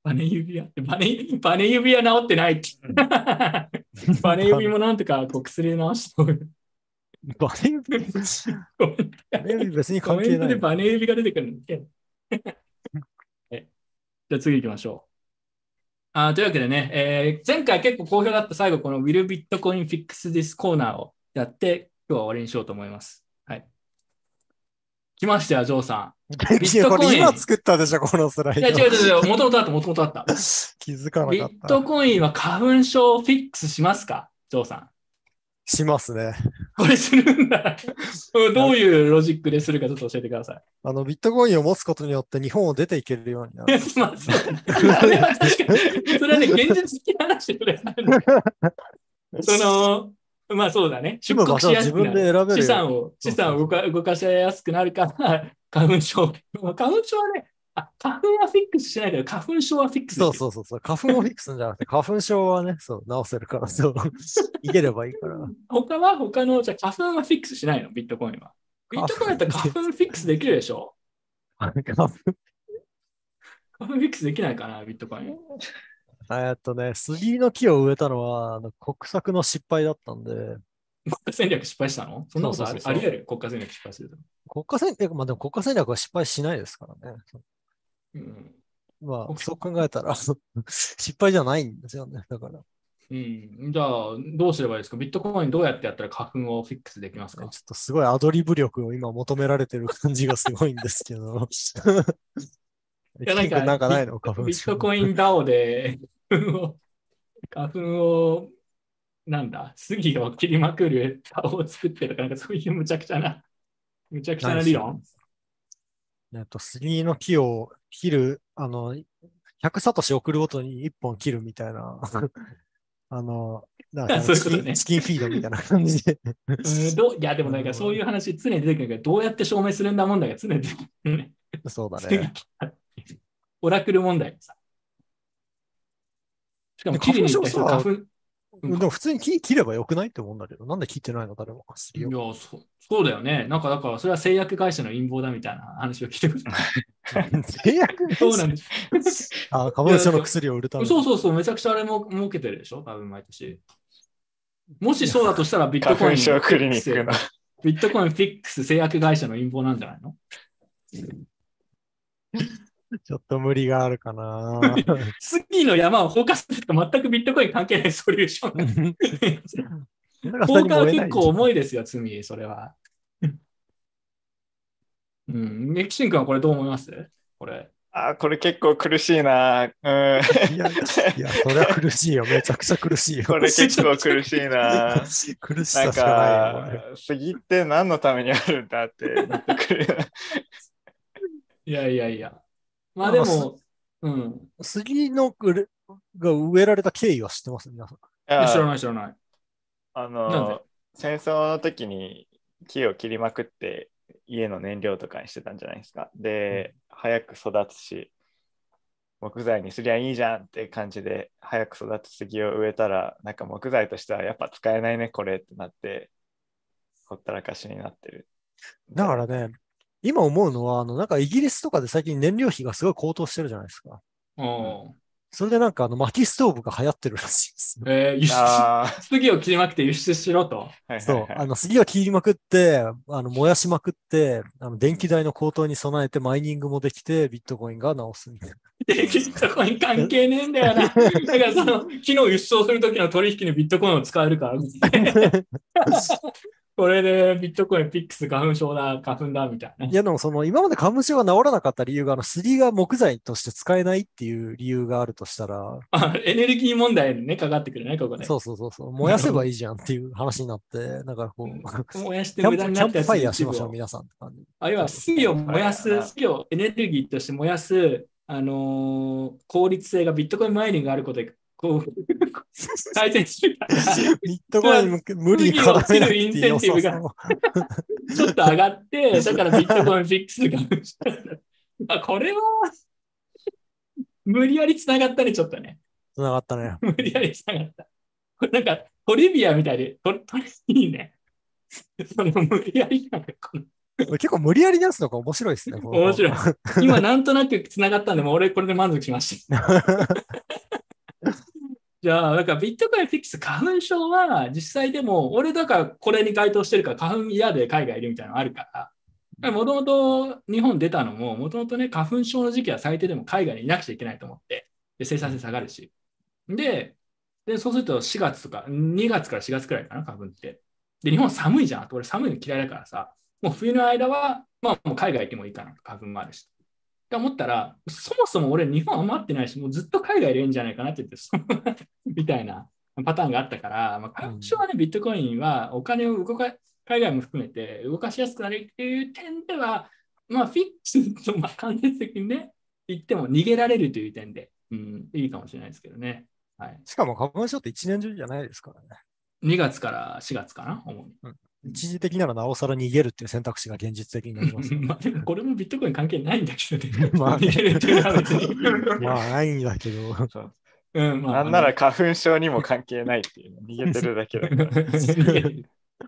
バネ指輪。バネ、バネ指輪治ってないって。バネ指もなんとかこう薬で治して。バネ指、バネ指別にコメントで関係ない。バネ指が出てくるんだ じゃあ次行きましょう。あーというわけでね、えー前回結構好評だった最後、この Will Bitcoin Fix This コーナーをやって、今日は終わりにしようと思います。はい。来ましたよ、ジョーさ いやこれ今作ったでしょ、このスライん。いド。や、違う違う違う、もともとあった、もともとあった。気づかなビッかった。トコインは花粉症をフィックスしますかジョーさん。しますね。これするんだ。どういうロジックでするかちょっと教えてください。あの、ビットコインを持つことによって日本を出ていけるようになる。まあ、そうそれは確かに、それはね、現実的な話でくれ。その、まあそうだね。出国しやすくなる。で選べる。資産を、資産を動か動かしやすくなるから、花粉症。まあ花粉症はね、あ、花粉はフィックスしないけど、花粉症はフィックスそうそうそうそう。花粉をフィックスじゃなくて、花粉症はね、そう、治せるから、そう、いければいいから。他は他の、じゃあ花粉はフィックスしないの？ビットコインは。ビットコインだったら花粉フィックスできるでしょ？花粉花粉フィックスできないかなビットコイン。えっとね、杉の木を植えたのは、あの国策の失敗だったんで、国家戦略失敗したの？そんなことあり得る？国家戦略失敗すると。国家戦略、まあでも国家戦略は失敗しないですからね。うん。まあ、国そう考えたら、失敗じゃないんですよね。だから、うん、じゃあ、どうすればいいですか？ビットコインどうやってやったら花粉をフィックスできますか？ちょっとすごいアドリブ力を今求められてる感じがすごいんですけど。いやなんかなんかないの？花粉。ビットコイン DAO で花粉を、花粉を、なんだ、杉を切りまくる DAO を作ってるとか、なんかそういうむちゃくちゃな、むちゃくちゃな理論？えっと、杉の木を切る、あの、100サトシ送るごとに1本切るみたいな、あの、なんかそういうことねチキンチキンフィードみたいな感じで。うんどういや、でもなんかそういう話常に出てくるけど、どうやって証明するんだ問題が常に出てくるね。そうだ杉ね。オラクル問題でさ。しかも、切りに行った人花粉でも普通に切切ればよくないって思うんだけど、なんで切ってないの誰も。いやそ、そうだよね。なんか、だから、それは製薬会社の陰謀だみたいな話を聞いてくる。製薬そうなんです。あ、花粉症の薬を売るために。そうそうそう、めちゃくちゃあれも儲けてるでしょ、多分毎年。もしそうだとしたら、ビットコイン。花粉症クリニックの。ビットコインフィックス製薬会社の陰謀なんじゃないの？ちょっと無理があるかな。次の山を放火すると全くビットコイン関係ないソリューション。放火は結構重い。いですよ、罪、それは。うん、メキシン君はこれどう思います？これ。あー、これ結構苦しいな。うん。いや、いや、それは苦しいよ。めちゃくちゃ苦しいよ。これ結構苦しいな。苦しなんさしかないよ。か、杉って何のためにあるんだって。いやいやいや。まあでも、うん。杉のうれが植えられた経緯は知ってます？皆さん。知らない知らない。あなんので、戦争の時に木を切りまくって家の燃料とかにしてたんじゃないですか。で、早く育つし、木材にすりゃいいじゃんって感じで、早く育つ杉を植えたら、なんか木材としてはやっぱ使えないね、これってなって、ほったらかしになってる。だからね、今思うのは、あの、なんかイギリスとかで最近燃料費がすごい高騰してるじゃないですか。おそれでなんかあの薪ストーブが流行ってるらしいです。えー、輸出あ次を切りまくって輸出しろと。そう、あの杉を切りまくって、あの燃やしまくって、あの電気代の高騰に備えてマイニングもできて、ビットコインが直すみたいな。で、ビットコイン関係ねえんだよな。だからその、昨日輸出をするときの取引にビットコインを使えるから。これでビットコイン、ピックス、花粉症だ、花粉だ、みたいな。いやでもその今まで花粉症が治らなかった理由が、あの杉が木材として使えないっていう理由があるとしたら、あエネルギー問題にね、かかってくるね、ここで。そうそうそうそう、燃やせばいいじゃんっていう話になって、なんかこう、燃やして無駄になったやつプキャンプファイヤーしましょう、皆さんって感じ。あるいは杉を燃やす、杉をエネルギーとして燃やす、あのー効率性がビットコインマイニングがあることで、こう、改善するから、ビットコイン無理に絡めなくていいよ次を切るインセンティブがちょっと上がって、だからビットコインフィックスがあ、これは、無理やり繋がったね、ちょっとね。つながったね。無理やり繋がった。これなんか、トリビアみたいで、トリトリいいね。その無理やりなんかこの結構無理やり出すのが面白いですね。面白い。今なんとなく繋がったんで、もう俺これで満足しました。じゃあ、だからビットコインフィックス花粉症は実際でも、俺だからこれに該当してるから花粉嫌で海外いるみたいなのあるから、もともと日本出たのも、もともとね、花粉症の時期は最低でも海外にいなくちゃいけないと思って、で生産性下がるし。でで、そうすると4月とか、2月から4月くらいかな、花粉って。で、日本寒いじゃん。俺寒いの嫌いだからさ、もう冬の間は、まあもう海外行ってもいいかな、花粉もあるし。って思ったら、そもそも俺日本余ってないし、もうずっと海外いるんじゃないかなって言って、みたいなパターンがあったから、まあ、花粉症はね、ビットコインはお金を動か、海外も含めて動かしやすくなるっていう点では、まあフィックスとまあ間接的にね、言っても逃げられるという点で、うん、いいかもしれないですけどね。はい。しかも花粉症って一年中じゃないですからね。2月から4月かな、主に。一時的ならなおさら逃げるっていう選択肢が現実的になりますよね。まあでもこれもビットコイン関係ないんだけどね。まあね逃げるっていうのは別に。まあ、ないんだけど。そううん、まあなんなら花粉症にも関係ないっていうの逃げてるだけだ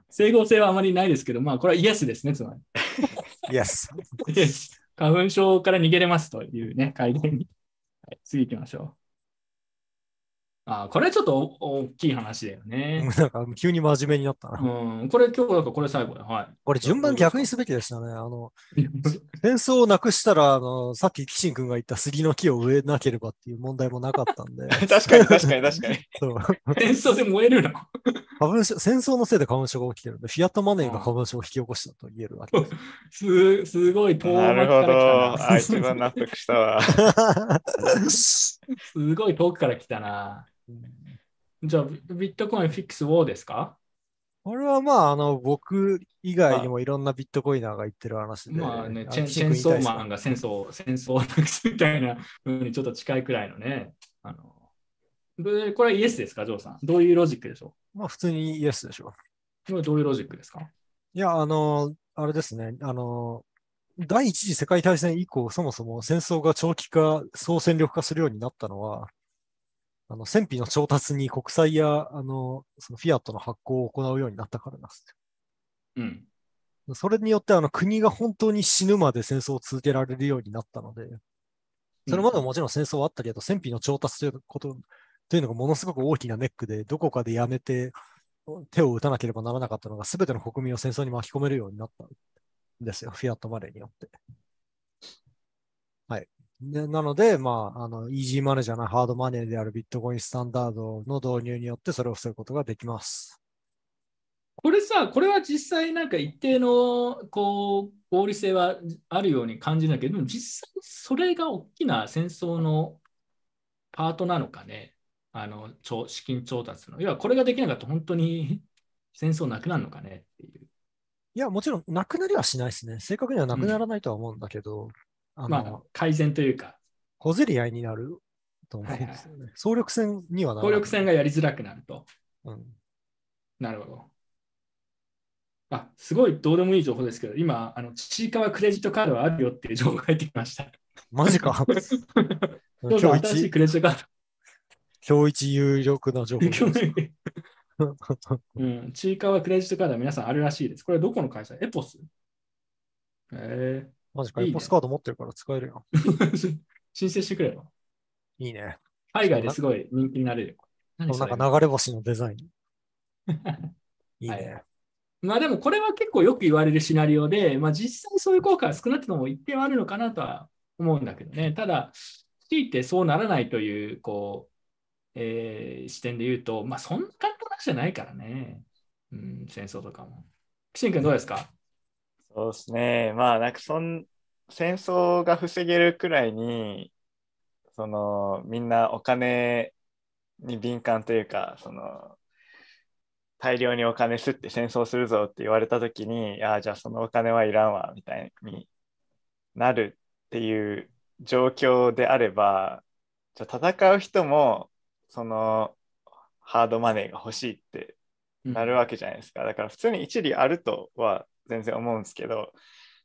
整合性はあまりないですけど、まあこれはイエスですね、つまり。イエス花粉症から逃げれますというね、改伝に。はい、次行きましょう。あこれちょっとお大きい話だよね。なんか急に真面目になったな。うん、これ今日だからこれ最後だ。はい。これ順番逆にすべきでしたね。あの、戦争をなくしたら、あの、さっきキシン君が言った杉の木を植えなければっていう問題もなかったんで。確かに確かに確かに。そう戦争で燃えるの？花粉症戦争のせいで花粉症が起きてるんで、フィアットマネーが花粉症を引き起こしたと言えるわけです。すすごい遠なるほど。来たな。あ、一番納得したわ。すごい遠くから来たな。じゃあ、ビビットコインフィックスウォーですか？これはまあ、あの、僕以外にもいろんなビットコイナーが言ってる話で。まあね、のチェンチェンソーマンが戦争、戦争をなくすみたいな風にちょっと近いくらいのね。あのでこれはイエスですか、ジョーさん？どういうロジックでしょまあ、普通にイエスでしょうこれはどういうロジックですか？いや、あの、あれですね。あの、第一次世界大戦以降、そもそも戦争が長期化、総戦力化するようになったのは、あの、戦費の調達に国債や、あの、そのフィアットの発行を行うようになったからなんですうん。よ。それによって、あの、国が本当に死ぬまで戦争を続けられるようになったので、それまでももちろん戦争はあったけど、戦費の調達ということ、というのがものすごく大きなネックで、どこかでやめて手を打たなければならなかったのが、すべての国民を戦争に巻き込めるようになったんですよ、フィアットマネーによって。はい。でなので、まあ、あの、イージーマネーじゃないハードマネーであるビットコインスタンダードの導入によって、それを防ぐことができます。これさ、これは実際なんか一定のこう合理性はあるように感じるんだけど、でも実際それが大きな戦争のパートなのかね。あの、調資金調達の。要はこれができなかったら本当に戦争なくなるのかねっていう。いや、もちろん、なくなりはしないですね。正確にはなくならないとは思うんだけど、あの、まあ、改善というか、小競り合いになると思うんですよね。総力戦にはならない。協力戦がやりづらくなると。うん。なるほど。あ、すごいどうでもいい情報ですけど、今、あの、ちいかわクレジットカードはあるよっていう情報が入ってきました。マジか。どうぞ今日一、新しいクレジットカー今日一有力な情報ド。です。うん、ちいかわクレジットカードは皆さんあるらしいです。これはどこの会社？エポス？えマジか、エポスカード持ってるから使えるよ。ー、申請してくれよ。いいね。海外ですごい人気になれる。何それ？なんか流れ星のデザイン。いいはね。まあでもこれは結構よく言われるシナリオで、まあ実際そういう効果は少なくとも一定はあるのかなとは思うんだけどね。ただ、強いてそうならないという、こう、えー視点で言うと、まあそんな簡単な話じゃないからね。うん、戦争とかも。キシン君どうですか？そうですね。まあ、なんかそん、戦争が防げるくらいに、その、みんなお金に敏感というか、その、大量にお金吸って戦争するぞって言われたときに、ああ、じゃあそのお金はいらんわ、みたいになるっていう状況であれば、じゃあ戦う人も、その、ハードマネーが欲しいってなるわけじゃないですか。だから普通に一理あるとは全然思うんですけど、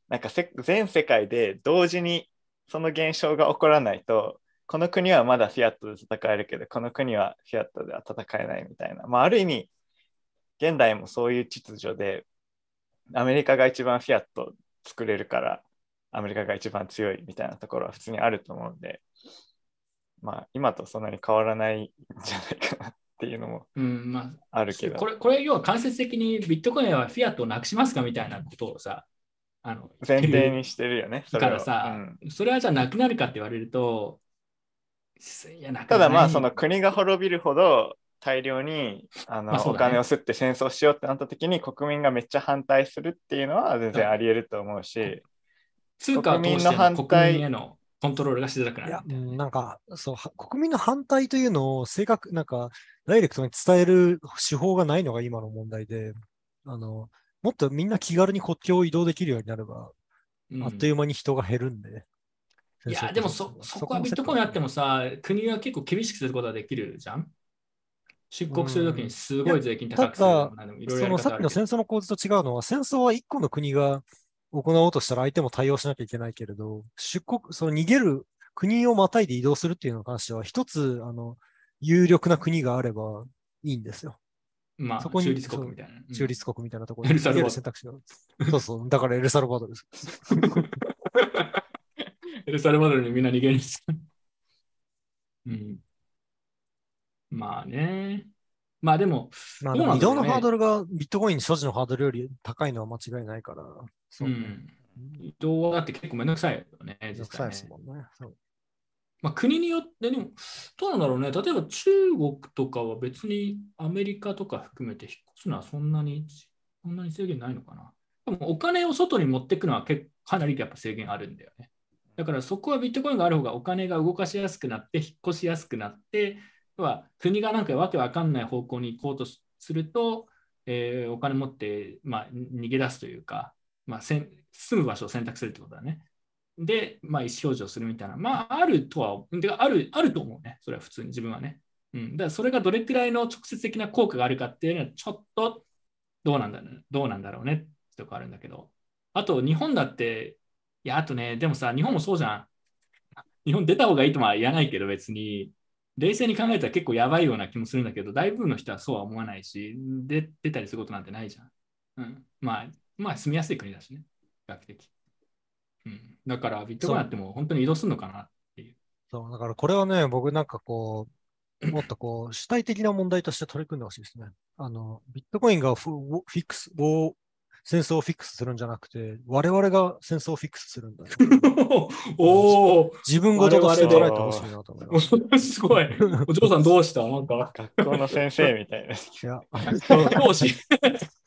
なんか全世界で同時にその現象が起こらないと、この国はまだフィアットで戦えるけど、この国はフィアットでは戦えないみたいな。まあ、ある意味、現代もそういう秩序で、アメリカが一番フィアット作れるから、アメリカが一番強いみたいなところは普通にあると思うんで、まあ、今とそんなに変わらないんじゃないかなっていうのもうん、まあ、あるけど。こ、れ、これ要は間接的にビットコインはフィアットをなくしますかみたいなことをさ、あの、前提にしてるよね。それをからさ、うん。それはじゃあなくなるかって言われると、いやなただまあ、その国が滅びるほど大量にあの、ね。金を吸って戦争しようってなった時に国民がめっちゃ反対するっていうのは全然あり得ると思うし、通貨国民の反の対へのコントロールがしづらくないるや、うんなんか、そう、は国民の反対というのを正確、なんか、ダイレクトに伝える手法がないのが今の問題で、あの、もっとみんな気軽に国境を移動できるようになれば、うん。あっという間に人が減るんで。いや、でもそ、そこは。ビットコインあってもさ、国は結構厳しくすることができるじゃん？出国するときにすごい税金高くするただなでもいろいろやそのさっきの戦争の構図と違うのは、戦争は一個の国が行おうとしたら相手も対応しなきゃいけないけれど、出国、その逃げる国をまたいで移動するっていうのに関しては、一つ、あの、有力な国があればいいんですよ。まあ、そこに中立国みたいな。うん中立国みたいなところエルサルバドル逃げる選択肢が。そうそう、だからエルサルバドルです。エルサルバドルにみんな逃げるんですか？うん。まあね。まあでも、まあ、移動のハードルがビットコイン所持のハードルより高いのは間違いないから、そうう、ん。移動はだって結構めんどくさいよね、めんどくさいですもんね。まあ、国によって、でも、どうなんだろうね。例えば中国とかは別にアメリカとか含めて引っ越すのはそんなに、そんなに制限ないのかな。でもお金を外に持っていくのは結かなりやっぱ制限あるんだよね。だからそこはビットコインがある方がお金が動かしやすくなって、引っ越しやすくなって、要は国がなんかわけわかんない方向に行こうとすると、えーお金持って、まあ、逃げ出すというか、まあ、住む場所を選択するってことだね。で、まあ、意思表示をするみたいな、まあ、あるとは、てかある、あると思うね。それは普通に自分はね。うん。だからそれがどれくらいの直接的な効果があるかっていうのは、ちょっとどうなんだろう、どうなんだろうねってとこあるんだけど。あと、日本だって、いや、あとね、でもさ、日本もそうじゃん。日本出た方がいいとは言わないけど、別に。冷静に考えたら結構やばいような気もするんだけど、大部分の人はそうは思わないし、で出たりすることなんてないじゃん。うん。まあ、まあ、住みやすい国だしね。比較的。うん。だから、ビットコインあっても本当に移動するのかなっていう。そう、だからこれはね、僕なんかこう、もっとこう、主体的な問題として取り組んでほしいですね。あの、ビットコインがフフィックスを、戦争をフィックスするんじゃなくて、我々が戦争をフィックスするんだよ。おお自分事として捉えてほしいなと思います。ーすごい。お嬢さんどうした？なんか、学校の先生みたいな。いや、教師。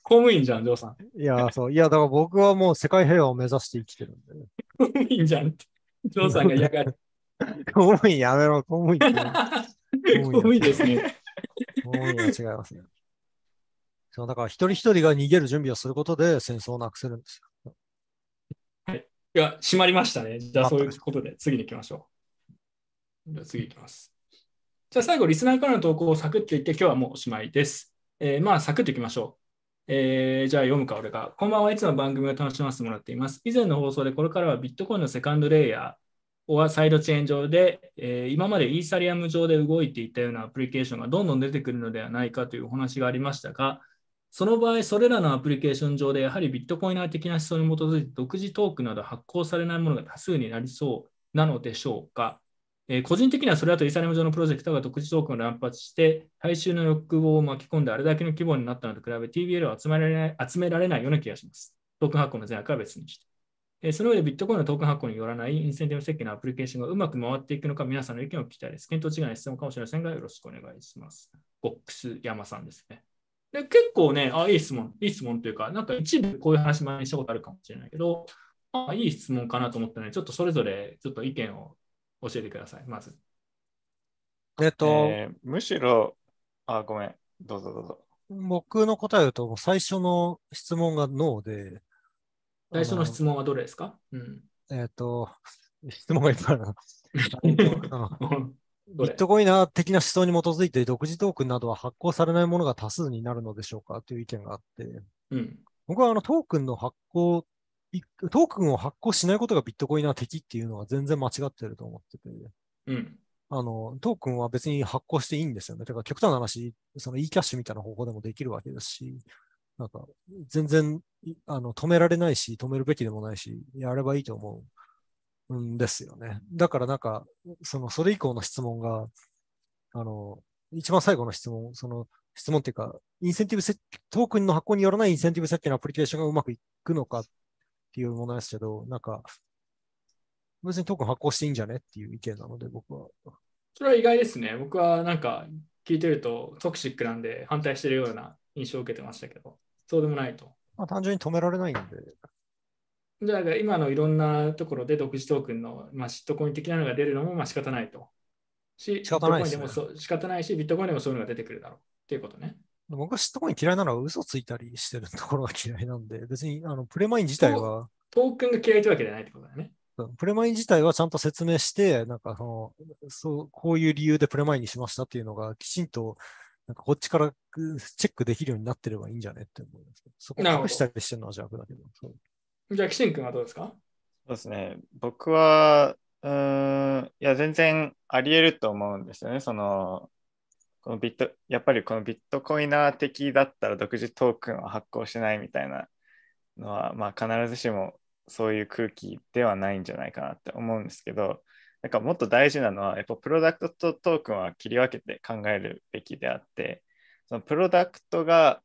公務員じゃん、ジョーさん。いや、そう、いや、だから僕はもう世界平和を目指して生きてるんで。公務員じゃんって。ジョーさんが嫌がる。公務員やめろ、公務員。公務員ですね。公務員は違いますね。そう、だから一人一人が逃げる準備をすることで戦争をなくせるんですよ。いや、閉まりましたね。じゃあ、あそういうことで、次に行きましょう。じゃあ、次行きます。じゃあ、最後、リスナーからの投稿をサクッと言って、今日はもうおしまいです。えーまあ、サクッといきましょう。えーじゃあ、読むか、俺が。こんばんはいつも番組を楽しませてもらっています。以前の放送で、これからはビットコインのセカンドレイヤー、はサイドチェーン上で、えー今までイーサリアム上で動いていたようなアプリケーションがどんどん出てくるのではないかというお話がありましたが、その場合、それらのアプリケーション上でやはりビットコイナー的な思想に基づいて独自トークなど発行されないものが多数になりそうなのでしょうか？えー個人的にはそれだとイーサリアム上のプロジェクトが独自トークンを乱発して、大衆の欲望を巻き込んであれだけの規模になったのと比べ、TBL を集められない集められないような気がします。トークン発行の善悪は別にして。えーその上でビットコインのトークン発行によらないインセンティブ設計のアプリケーションがうまく回っていくのか、皆さんの意見を聞きたいです。検討違いの質問かもしれませんが、よろしくお願いします。ボックス山さんですね。で結構ね、あ、いい質問、いい質問というか、なんか一部こういう話前にしたことあるかもしれないけど、あいい質問かなと思ったので、ちょっとそれぞれちょっと意見を教えてください、まず。えっと、えーむしろ、あ、ごめん。どうぞどうぞ。僕の答えを言うと、最初の質問がノーで、最初の質問はどれですか？うん。えっと、質問がいっぱいある ビットコイナー的な思想に基づいて独自トークンなどは発行されないものが多数になるのでしょうか？という意見があって、うん。僕はあのトークンの発行、いトークンを発行しないことがビットコイナー的っていうのは全然間違ってると思ってて、うん。あの、トークンは別に発行していいんですよね。だから極端な話、その e キャッシュみたいな方法でもできるわけですし、なんか、全然、いあの、止められないし、止めるべきでもないし、やればいいと思うんですよね。だからなんか、その、それ以降の質問が、あの、一番最後の質問、その、質問っていうか、インセンティブ設トークンの発行によらないインセンティブ設計のアプリケーションがうまくいくのかっていうものですけど、なんか、別にトークン発行していいんじゃねっていう意見なので、僕は。それは意外ですね。僕はなんか聞いてるとトクシックなんで反対してるような印象を受けてましたけど、そうでもないと。まあ、単純に止められないんで、じゃあ今のいろんなところで独自トークンの、まあ、シットコイン的なのが出るのもまあ仕方ないと。し、仕方ないですねビットコインでもそう仕方ないし、ビットコインでもそういうのが出てくるだろうっていうことね。僕はシットコイン嫌いなのは嘘ついたりしてるところが嫌いなんで、別にあのプレマイン自体は、トークンが嫌いというわけじゃないってことだよね。プレマイン自体はちゃんと説明して、なんかその、そう、こういう理由でプレマインにしましたっていうのがきちんと、なんかこっちからうんチェックできるようになってればいいんじゃねって思います。そこ隠したりしてるのは邪悪だけど。そうじゃあ、キシン君はどうですか？そうですね。僕は、うーん、いや、全然あり得ると思うんですよね。その、このビット、やっぱりこのビットコイナー的だったら独自トークンを発行しないみたいなのは、まあ必ずしもそういう空気ではないんじゃないかなって思うんですけど、なんかもっと大事なのは、やっぱプロダクトとトークンは切り分けて考えるべきであって、そのプロダクトが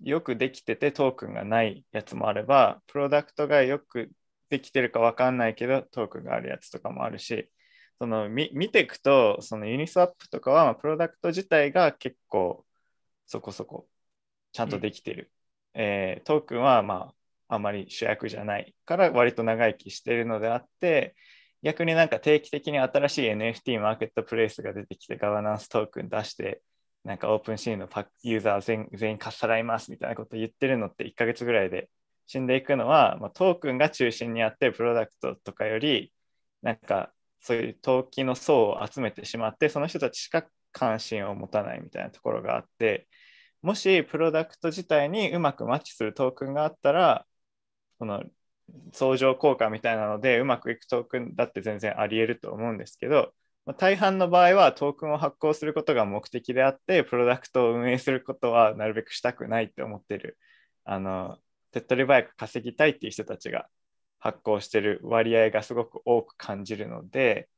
よくできててトークンがないやつもあれば、プロダクトがよくできてるかわかんないけどトークンがあるやつとかもあるし、そのみ見ていくと、そのユニスワップとかは、まあプロダクト自体が結構そこそこちゃんとできてる。えートークンはまああまり主役じゃないから割と長生きしているのであって、逆になんか定期的に新しい NFT マーケットプレイスが出てきてガバナンストークン出して、なんかオープンシーンのパックユーザー全全員かっさらいますみたいなこと言ってるのって1ヶ月ぐらいで死んでいくのは、まあ、トークンが中心にあってプロダクトとかよりなんかそういう投機の層を集めてしまってその人たちしか関心を持たないみたいなところがあってもしプロダクト自体にうまくマッチするトークンがあったらその相乗効果みたいなのでうまくいくトークンだって全然あり得ると思うんですけどまあ大半の場合はトークンを発行することが目的であってプロダクトを運営することはなるべくしたくないって思ってるあの手っ取り早く稼ぎたいっていう人たちが発行してる割合がすごく多く感じるので、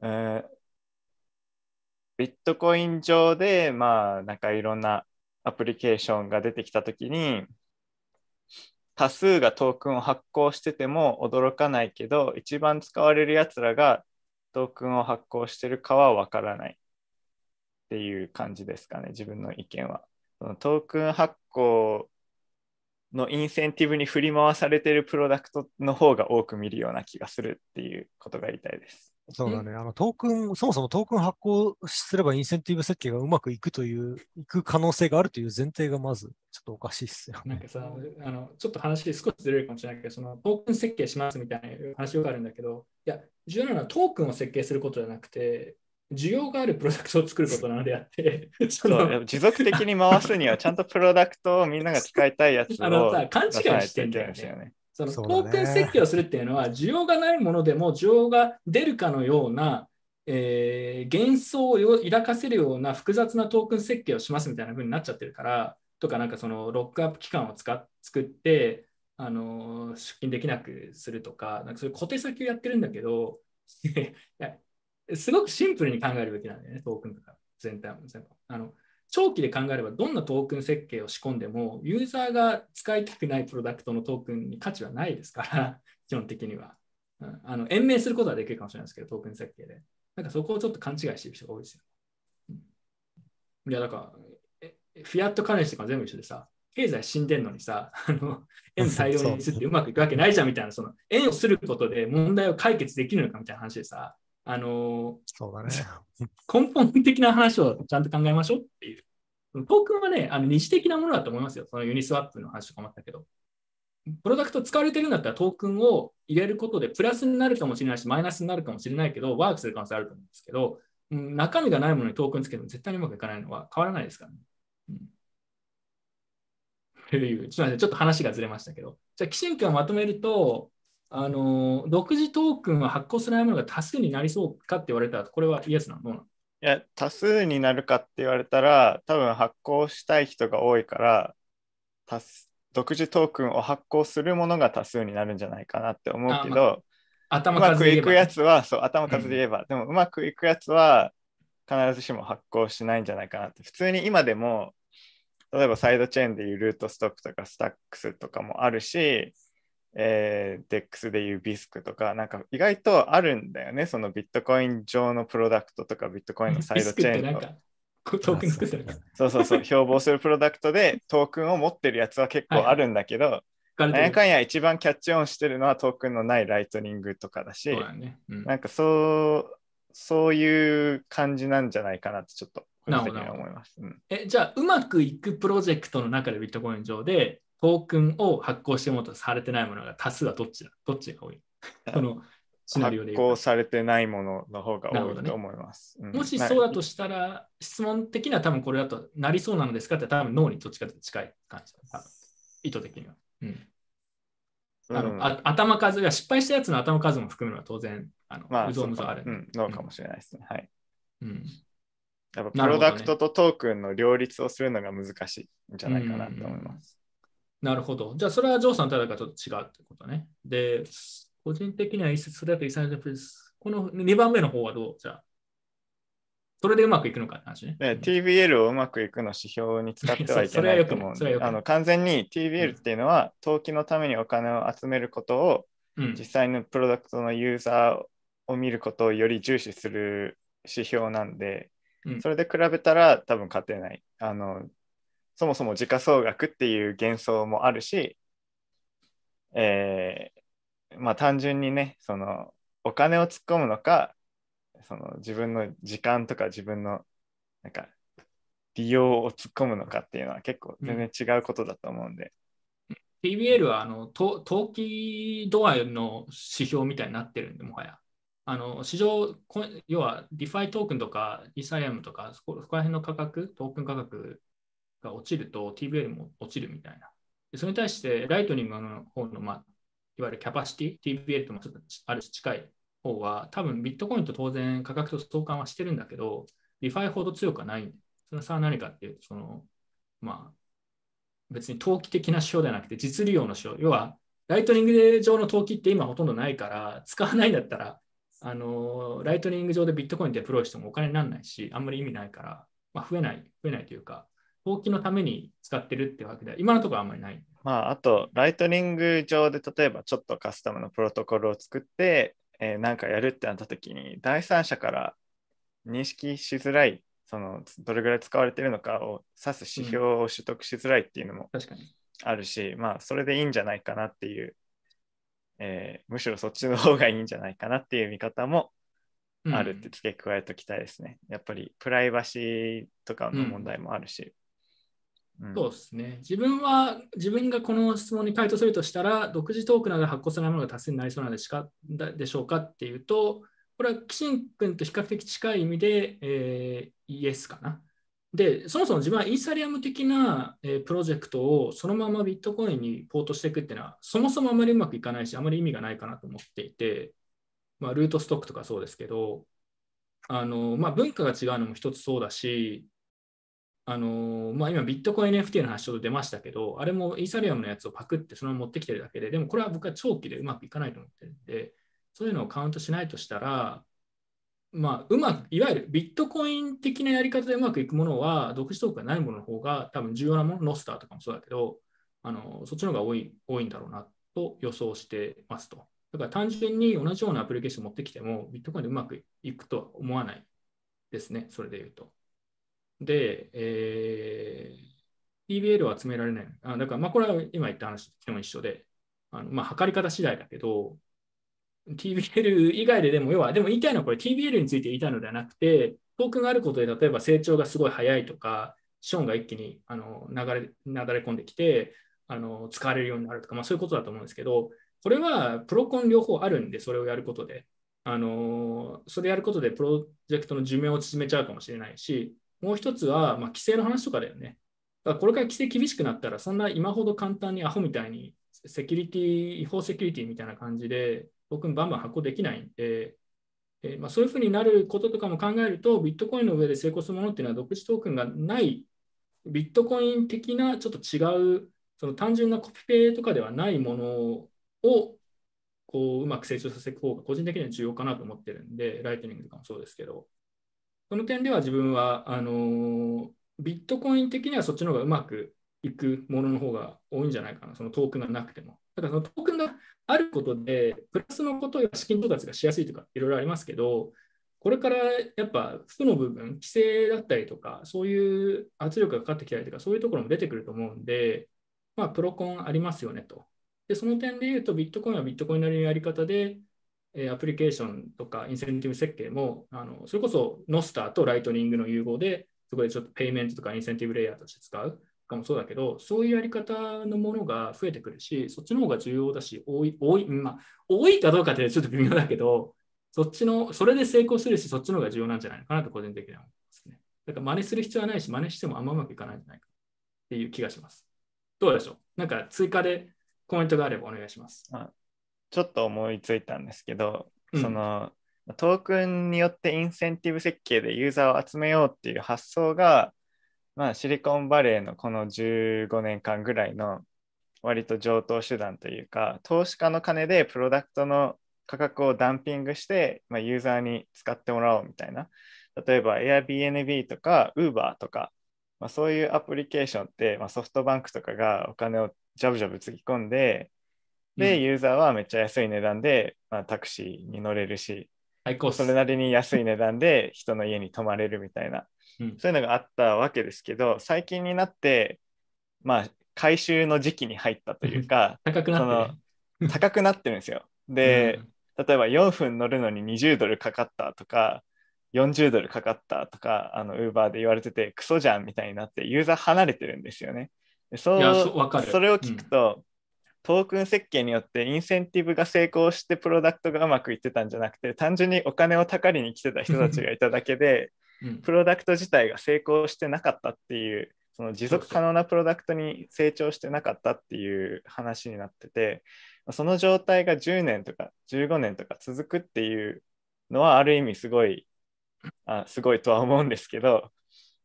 うんビットコイン上でまあなんかいろんなアプリケーションが出てきたときに多数がトークンを発行してても驚かないけど一番使われるやつらがトークンを発行してるかはわからないっていう感じですかね自分の意見は。そのトークン発行のインセンティブに振り回されてるプロダクトの方が多く見るような気がするっていうことが言いたいです。そうだね。あの、トークン、そもそもトークン発行すればインセンティブ設計がうまくいくという、いく可能性があるという前提がまず、ちょっとおかしいっすよね。なんかさ、あのちょっと話少しずれるかもしれないけど、そのトークン設計しますみたいな話があるんだけど、いや、重要なのはトークンを設計することじゃなくて、需要があるプロダクトを作ることなのであって、そそうの持続的に回すにはちゃんとプロダクトをみんなが使いたいやつをあのさ勘違いしてんだよね。そのクン設計をするっていうのは、需要がないものでも需要が出るかのような、えー幻想を抱かせるような複雑なトークン設計をしますみたいな風になっちゃってるから、とか、なんかそのロックアップ期間を使っ作って、あの出勤できなくするとか、なんかそういう小手先をやってるんだけど、すごくシンプルに考えるべきなんだよね、トークンとか全体も全部あの長期で考えれば、どんなトークン設計を仕込んでも、ユーザーが使いたくないプロダクトのトークンに価値はないですから、基本的には。うんあの延命することはできるかもしれないですけど、トークン設計で。なんかそこをちょっと勘違いしてる人が多いですよ。うんいや、だから、フィアットカレンシーとか全部一緒でさ、経済死んでんのにさ、あの円大量にすってうまくいくわけないじゃんみたいな、その円をすることで問題を解決できるのかみたいな話でさ、あのそうだね。根本的な話をちゃんと考えましょうっていう。トークンはね、あの二次的なものだと思いますよ。そのユニスワップの話とかもあったけど。プロダクト使われてるんだったらトークンを入れることでプラスになるかもしれないし、マイナスになるかもしれないけど、ワークする可能性あると思うんですけど、うん中身がないものにトークンつけても絶対にうまくいかないのは変わらないですからね。うんっていうちょっと待ってちょっと話がずれましたけど、じゃあ、キシン君をまとめると、あの独自トークンは発行するものが多数になりそうかって言われたら、これはイエスなの？いや、多数になるかって言われたら、多分発行したい人が多いから、多数独自トークンを発行するものが多数になるんじゃないかなって思うけあまど、頭うまくいくやつは、そう、頭数で言えば、でもうまくいくやつは必ずしも発行しないんじゃないかなって。普通に今でも、例えばサイドチェーンでいうルートストックとかスタックスとかもあるし、えー、DEX でいうビスクとか、なんか意外とあるんだよね。そのビットコイン上のプロダクトとか、ビットコインのサイドチェーンの。トークン作ってる。そうそうそう、標榜するプロダクトでトークンを持ってるやつは結構あるんだけど、なんやかんや一番キャッチオンしてるのはトークンのないライトニングとかだし、だね。うんなんかそう、そういう感じなんじゃないかなってちょっと個人的には思います。うんえじゃあ、うまくいくプロジェクトの中でビットコイン上でトークンを発行してもらとされてないものが多数はどっちだどっちが多い？このシナリオで発行されてないものの方が多いと思います。うんもしそうだとしたら、質問的には多分これだとなりそうなのですかって多分脳にどっちかと近い感じ意図的には。うんあのうんあ頭数が失敗したやつの頭数も含めるのは当然、あのまあ、うぞうむぞうある。うん、のかもしれないですね。はい。うんやっぱプロダクトとトークンの両立をするのが難しいんじゃないかなと思います。なるほど。じゃあ、それはジョーさんとはちょっと違うってことね。で、個人的には、それだとイサイドプレス。この2番目の方はどう？じゃあ、それでうまくいくのかって話ね。で TBL をうまくいくの指標に使ってはいけないと思うんで、それはよくないそれはよくないあの完全に TBL っていうのは、投機のためにお金を集めることを、うん実際のプロダクトのユーザーを見ることをより重視する指標なんで、うんそれで比べたら多分勝てない。あのそもそも時価総額っていう幻想もあるし、えーまあ単純にね、そのお金を突っ込むのか、その自分の時間とか自分のなんか利用を突っ込むのかっていうのは結構全然違うことだと思うんで、TBL はあのと投機度合いの指標みたいになってるんで、もはや。あの市場、こ要は DeFi トークンとかイーサリアムとかそこ、そこら辺の価格、トークン価格が落ちると TBL も落ちるみたいな。でそれに対して、ライトニングの方の、まあ、いわゆるキャパシティ、TBL ともちょっとある種近い方は、多分ビットコインと当然価格と相関はしてるんだけど、DeFi ほど強くはない。その差は何かっていうと、その、まあ、別に投機的な指標ではなくて実利用の指標。要は、ライトニング上の投機って今ほとんどないから、使わないんだったら、あのライトニング上でビットコインでプロイしてもお金にならないし、あんまり意味ないから、まあ、増えない、増えないというか、投機のために使ってるってわけでは、今のところあんまりない。まあ、あと、ライトニング上で例えばちょっとカスタムのプロトコルを作って、えーなんかやるってなった時に、第三者から認識しづらい、そのどれぐらい使われてるのかを指す指標を取得しづらいっていうのも。あるし、まあ、それでいいんじゃないかなっていう、えーむしろそっちの方がいいんじゃないかなっていう見方もうんあるって付け加えておきたいですね。やっぱりプライバシーとかの問題もあるし。そうですね。自分は、自分がこの質問に回答するとしたら、独自トークなど発行されないものが多数になりそうなのでしか？だでしょうかっていうと、これはキシン君と比較的近い意味で、えーイエスかな。で、そもそも自分はイーサリアム的な、えープロジェクトをそのままビットコインにポートしていくっていうのは、そもそもあまりうまくいかないし、あまり意味がないかなと思っていて、まあ、ルートストックとかそうですけど、あのまあ、文化が違うのも一つそうだし、あのまあ、今、ビットコイン NFT の話ちょっと出ましたけど、あれもイーサリアムのやつをパクってそのまま持ってきてるだけで、でもこれは僕は長期でうまくいかないと思ってるんで、そういうのをカウントしないとしたら、まあ、うまく、いわゆるビットコイン的なやり方でうまくいくものは、独自トークがないものの方が多分重要なもの、ノスターとかもそうだけど、あのそっちの方が多い多いんだろうなと予想してますと。だから単純に同じようなアプリケーション持ってきても、ビットコインでうまくいくとは思わないですね、それで言うと。で、えー TBL は集められない。あだから、まあ、これは今言った話とも一緒で、あのまあ、測り方次第だけど、TBL 以外ででも、要は、でも言いたいのはこれ TBL について言いたいのではなくて、トークンがあることで、例えば成長がすごい早いとか、資本が一気にあの流れ流れ込んできてあの、使われるようになるとか、まあ、そういうことだと思うんですけど、これはプロコン両方あるんで、それをやることで。あのそれやることでプロジェクトの寿命を縮めちゃうかもしれないし、もう一つは、まあ、規制の話とかだよね。だからこれから規制厳しくなったら、そんな今ほど簡単にアホみたいにセキュリティ、違法セキュリティみたいな感じで、トークンバンバン発行できないんで、えーまあ、そういうふうになることとかも考えると、ビットコインの上で成功するものっていうのは、独自トークンがない、ビットコイン的なちょっと違う、その単純なコピペとかではないものをこううまく成長させる方が個人的には重要かなと思ってるんで、ライトニングとかもそうですけど、その点では自分はあのビットコイン的にはそっちの方がうまくいくものの方が多いんじゃないかな、そのトークンがなくても。ただそのトークンがあることで、プラスのことや資金調達がしやすいとかいろいろありますけど、これからやっぱ負の部分、規制だったりとか、そういう圧力がかかってきたりとか、そういうところも出てくると思うんで、まあ、プロコンありますよねと。で、その点で言うと、ビットコインはビットコインなりのやり方で、えアプリケーションとかインセンティブ設計も、あのそれこそノスターとライトニングの融合で、そこでちょっとペイメントとかインセンティブレイヤーとして使うかもそうだけど、そういうやり方のものが増えてくるし、そっちの方が重要だし、多い、多い、まあ、多いかどうかってちょっと微妙だけど、そっちの、それで成功するし、そっちの方が重要なんじゃないのかなと個人的には思いますね。だから真似する必要はないし、真似してもあんまうまくいかないんじゃないかっていう気がします。どうでしょう？なんか追加でコメントがあればお願いします。ちょっと思いついたんですけど、うん。そのトークンによってインセンティブ設計でユーザーを集めようっていう発想が、まあ、シリコンバレーのこの15年間ぐらいの割と上等手段というか投資家の金でプロダクトの価格をダンピングして、まあ、ユーザーに使ってもらおうみたいな。例えば Airbnb とか Uber とか、まあ、そういうアプリケーションって、まあ、ソフトバンクとかがお金をジャブジャブつぎ込んでで、うん。ユーザーはめっちゃ安い値段で、まあ、タクシーに乗れるし、それなりに安い値段で人の家に泊まれるみたいな、うん。そういうのがあったわけですけど、最近になって、まあ、回収の時期に入ったというか、高くなってね、高くなってるんですよ。で、例えば4分乗るのに20ドルかかったとか、40ドルかかったとか、あの、ウーバーで言われてて、クソじゃんみたいになって、ユーザー離れてるんですよね。でそうそれを聞くと、トークン設計によってインセンティブが成功してプロダクトがうまくいってたんじゃなくて、単純にお金をたかりに来てた人たちがいただけで、うん。プロダクト自体が成功してなかったっていう、その持続可能なプロダクトに成長してなかったっていう話になってて、その状態が10年とか15年とか続くっていうのはある意味すごい、あすごいとは思うんですけど、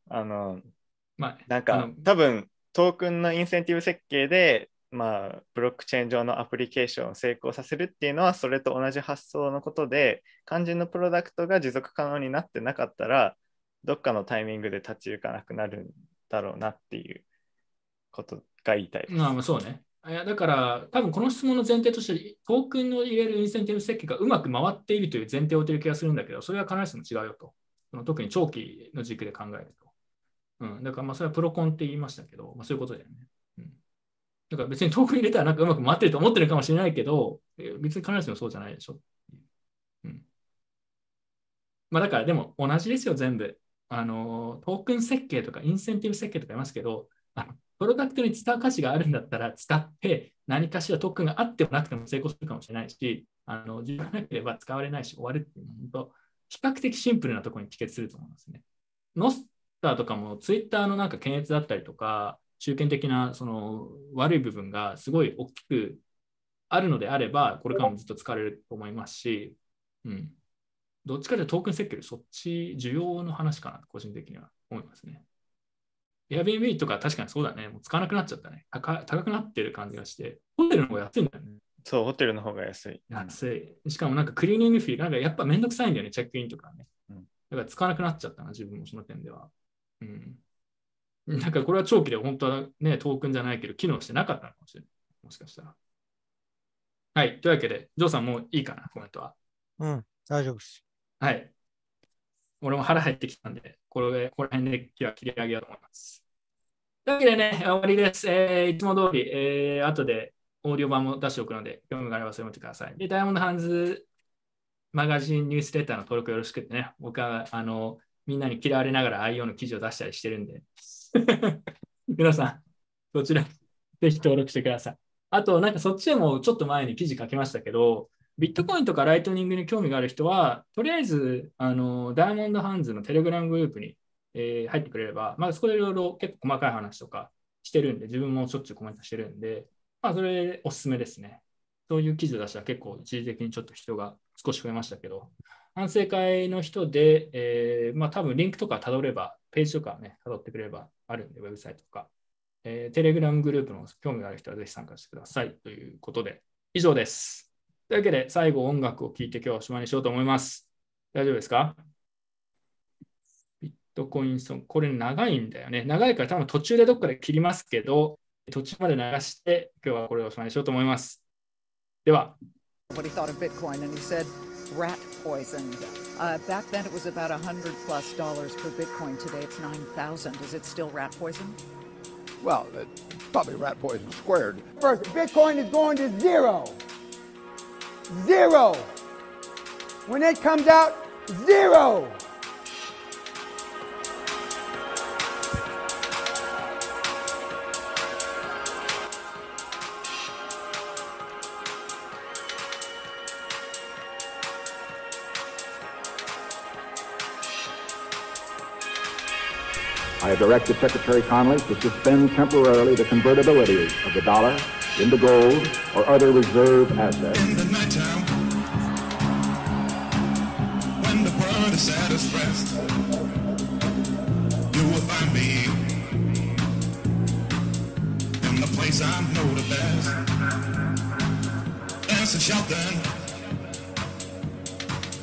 あの、まあ、なんか多分トークンのインセンティブ設計で、まあ、ブロックチェーン上のアプリケーションを成功させるっていうのはそれと同じ発想のことで肝心のプロダクトが持続可能になってなかったらどっかのタイミングで立ち行かなくなるんだろうなっていうことが言いたいです。まあそうね。いやだから、多分この質問の前提として、トークンの入れるインセンティブ設計がうまく回っているという前提を置いてる気がするんだけど、それは必ずしも違うよと。その特に長期の軸で考えると。うん、だからまあそれはプロコンって言いましたけど、まあ、そういうことだよね。だから別にトークン入れたらなんかうまく回ってると思ってるかもしれないけど、別に必ずしもそうじゃないでしょ。うん、まあだからでも同じですよ、全部。あのトークン設計とかインセンティブ設計とか言いますけど、あのプロダクトに使う価値があるんだったら使って何かしらトークンがあってもなくても成功するかもしれないし、あの自分がなければ使われないし終わるっていうのは本当比較的シンプルなところに帰結すると思いますね。ノスターとかもツイッターのなんか検閲だったりとか、中堅的なその悪い部分がすごい大きくあるのであれば、これからもずっと使われると思いますし、うん。どっちかというとトークン設計よりそっち需要の話かなと個人的には思いますね。Airbnb とか確かにそうだね。もう使わなくなっちゃったね。高高くなってる感じがして、ホテルの方が安いんだよね。そう、ホテルの方が安い。安い。しかもなんかクリーニングフィー、なんかやっぱめんどくさいんだよね、チェックインとかね。うんだから使わなくなっちゃったな、自分もその点では。うん。なんかこれは長期で本当はね、トークンじゃないけど、機能してなかったのかもしれない。もしかしたら。はい。というわけで、ジョーさんもういいかな、コメントは。うん、大丈夫です。はい。俺も腹減ってきたんで、これで、この辺で今日は切り上げようと思います。というわけでね、終わりです。えーいつも通り、えー後でオーディオ版も出しておくので、興味があればそれを見てください。で、ダイヤモンドハンズマガジンニュースレターの登録よろしくってね、僕はあのみんなに嫌われながら IO の記事を出したりしてるんで、皆さん、そちらぜひ登録してください。あと、なんかそっちでもちょっと前に記事書きましたけど、ビットコインとかライトニングに興味がある人は、とりあえず、あの、ダイヤモンドハンズのテレグラムグループに、えー入ってくれれば、まあ、そこでいろいろ結構細かい話とかしてるんで、自分もしょっちゅうコメントしてるんで、まあ、それおすすめですね。そういう記事を出したら結構一時的にちょっと人が少し増えましたけど、反省会の人で、えーまあ多分リンクとか辿れば、ページとかね、辿ってくれればあるんで、ウェブサイトとか。えーテレグラムグループの興味がある人はぜひ参加してくださいということで、以上です。というわけで、最後音楽を聴いて今日はおしまいにしようと思います。大丈夫ですか？ビットコインソング、これ長いんだよね。長いから多分途中でどっかで切りますけど、途中まで流して今日はこれをおしまいにしようと思います。では、what he thought of Bitcoin, and he said rat poison. Uh, back then, it was about a hundred plus dollars per Bitcoin. Today, it's nine thousand. Is it still rat poison? Well, uh, probably rat poison squared. First, Bitcoin is going to zero. Zero. When it comes out, zero. Directed Secretary Connolly to suspend temporarily the convertibility of the dollar into gold or other reserve assets. when the world is at its rest you will find me in the place I know the best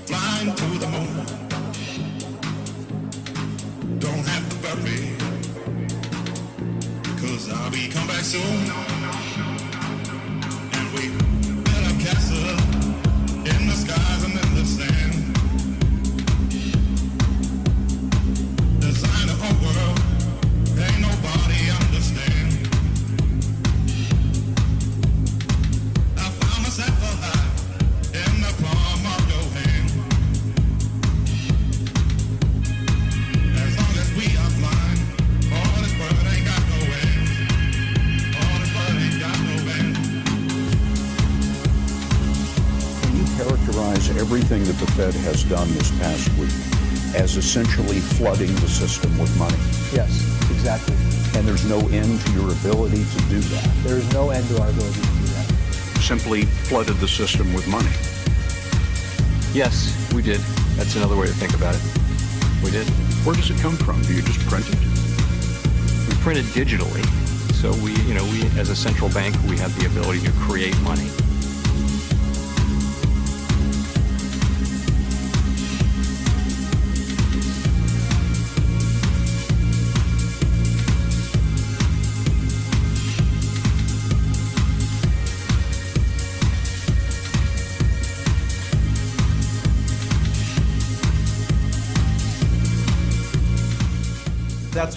flying to the moon cause I'll be come back soon the done this past week as essentially flooding the system with money? Yes, exactly. And there's no end to your ability to do that. There is no end to our ability to do that. Simply flooded the system with money. Yes, we did. That's another way to think about it. We did. Where does it come from? Do you just print it? We print it digitally, so we, you know, we as a central bank, we have the ability to create money.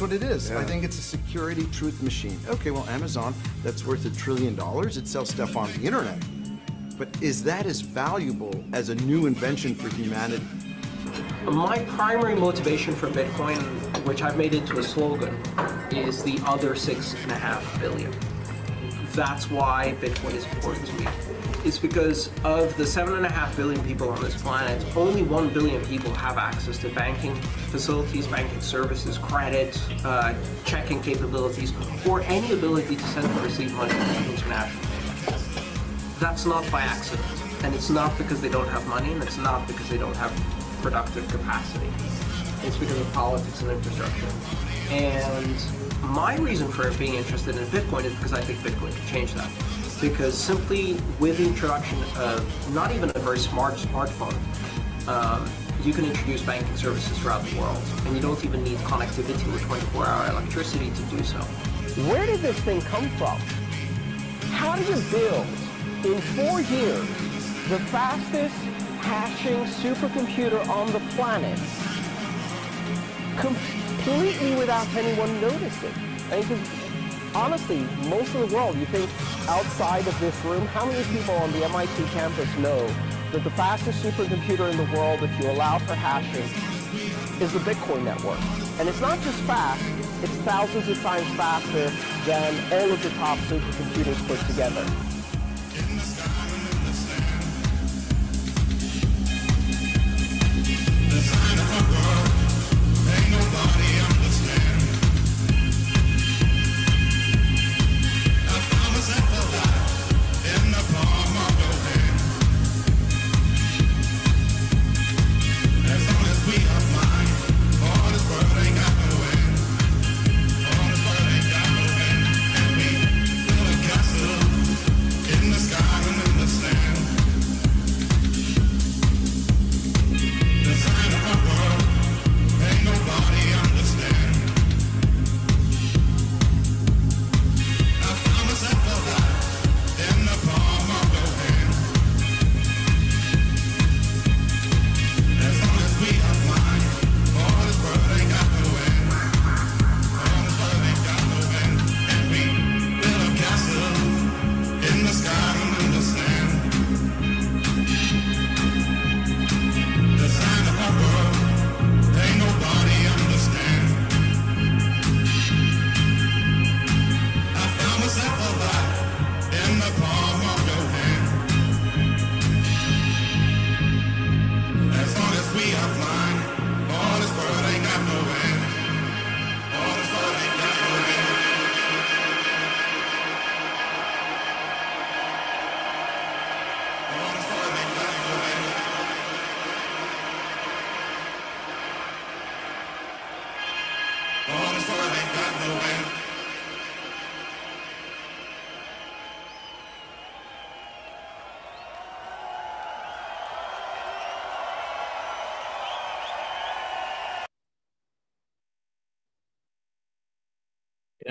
What it is. I think it's a security truth machine. Okay, well, Amazon, that's worth a trillion dollars. It sells stuff on the internet. But is that as valuable as a new invention for humanity? My primary motivation for Bitcoin, which I've made into a slogan, is the other six and a half billion. That's why Bitcoin is important to me. It's because of the seven and a half billion people on this planet, only one billion people have access to banking facilities, banking services, credit, uh, checking capabilities, or any ability to send and receive money internationally. That's not by accident. And it's not because they don't have money, and it's not because they don't have productive capacity. It's because of politics and infrastructure. And my reason for being interested in Bitcoin is because I think Bitcoin can change that. Because simply with the introduction of not even a very smart smartphone, um, you can introduce banking services throughout the world. And you don't even need connectivity with 24 hour electricity to do so. Where did this thing come from? How did you build in four years the fastest hashing supercomputer on the planet completely without anyone noticing? I mean, honestly, most of the world, you think outside of this room, how many people on the MIT campus know that the fastest supercomputer in the world, if you allow for hashing, is the Bitcoin network? And it's not just fast, it's thousands of times faster than all of the top supercomputers put together.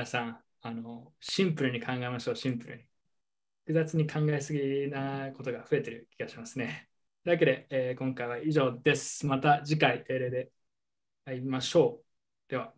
さん、あの、シンプルに考えましょう、シンプルに。複雑に考えすぎなことが増えてる気がしますね。というわけで、えー今回は以上です。また次回、定例で会いましょう。では。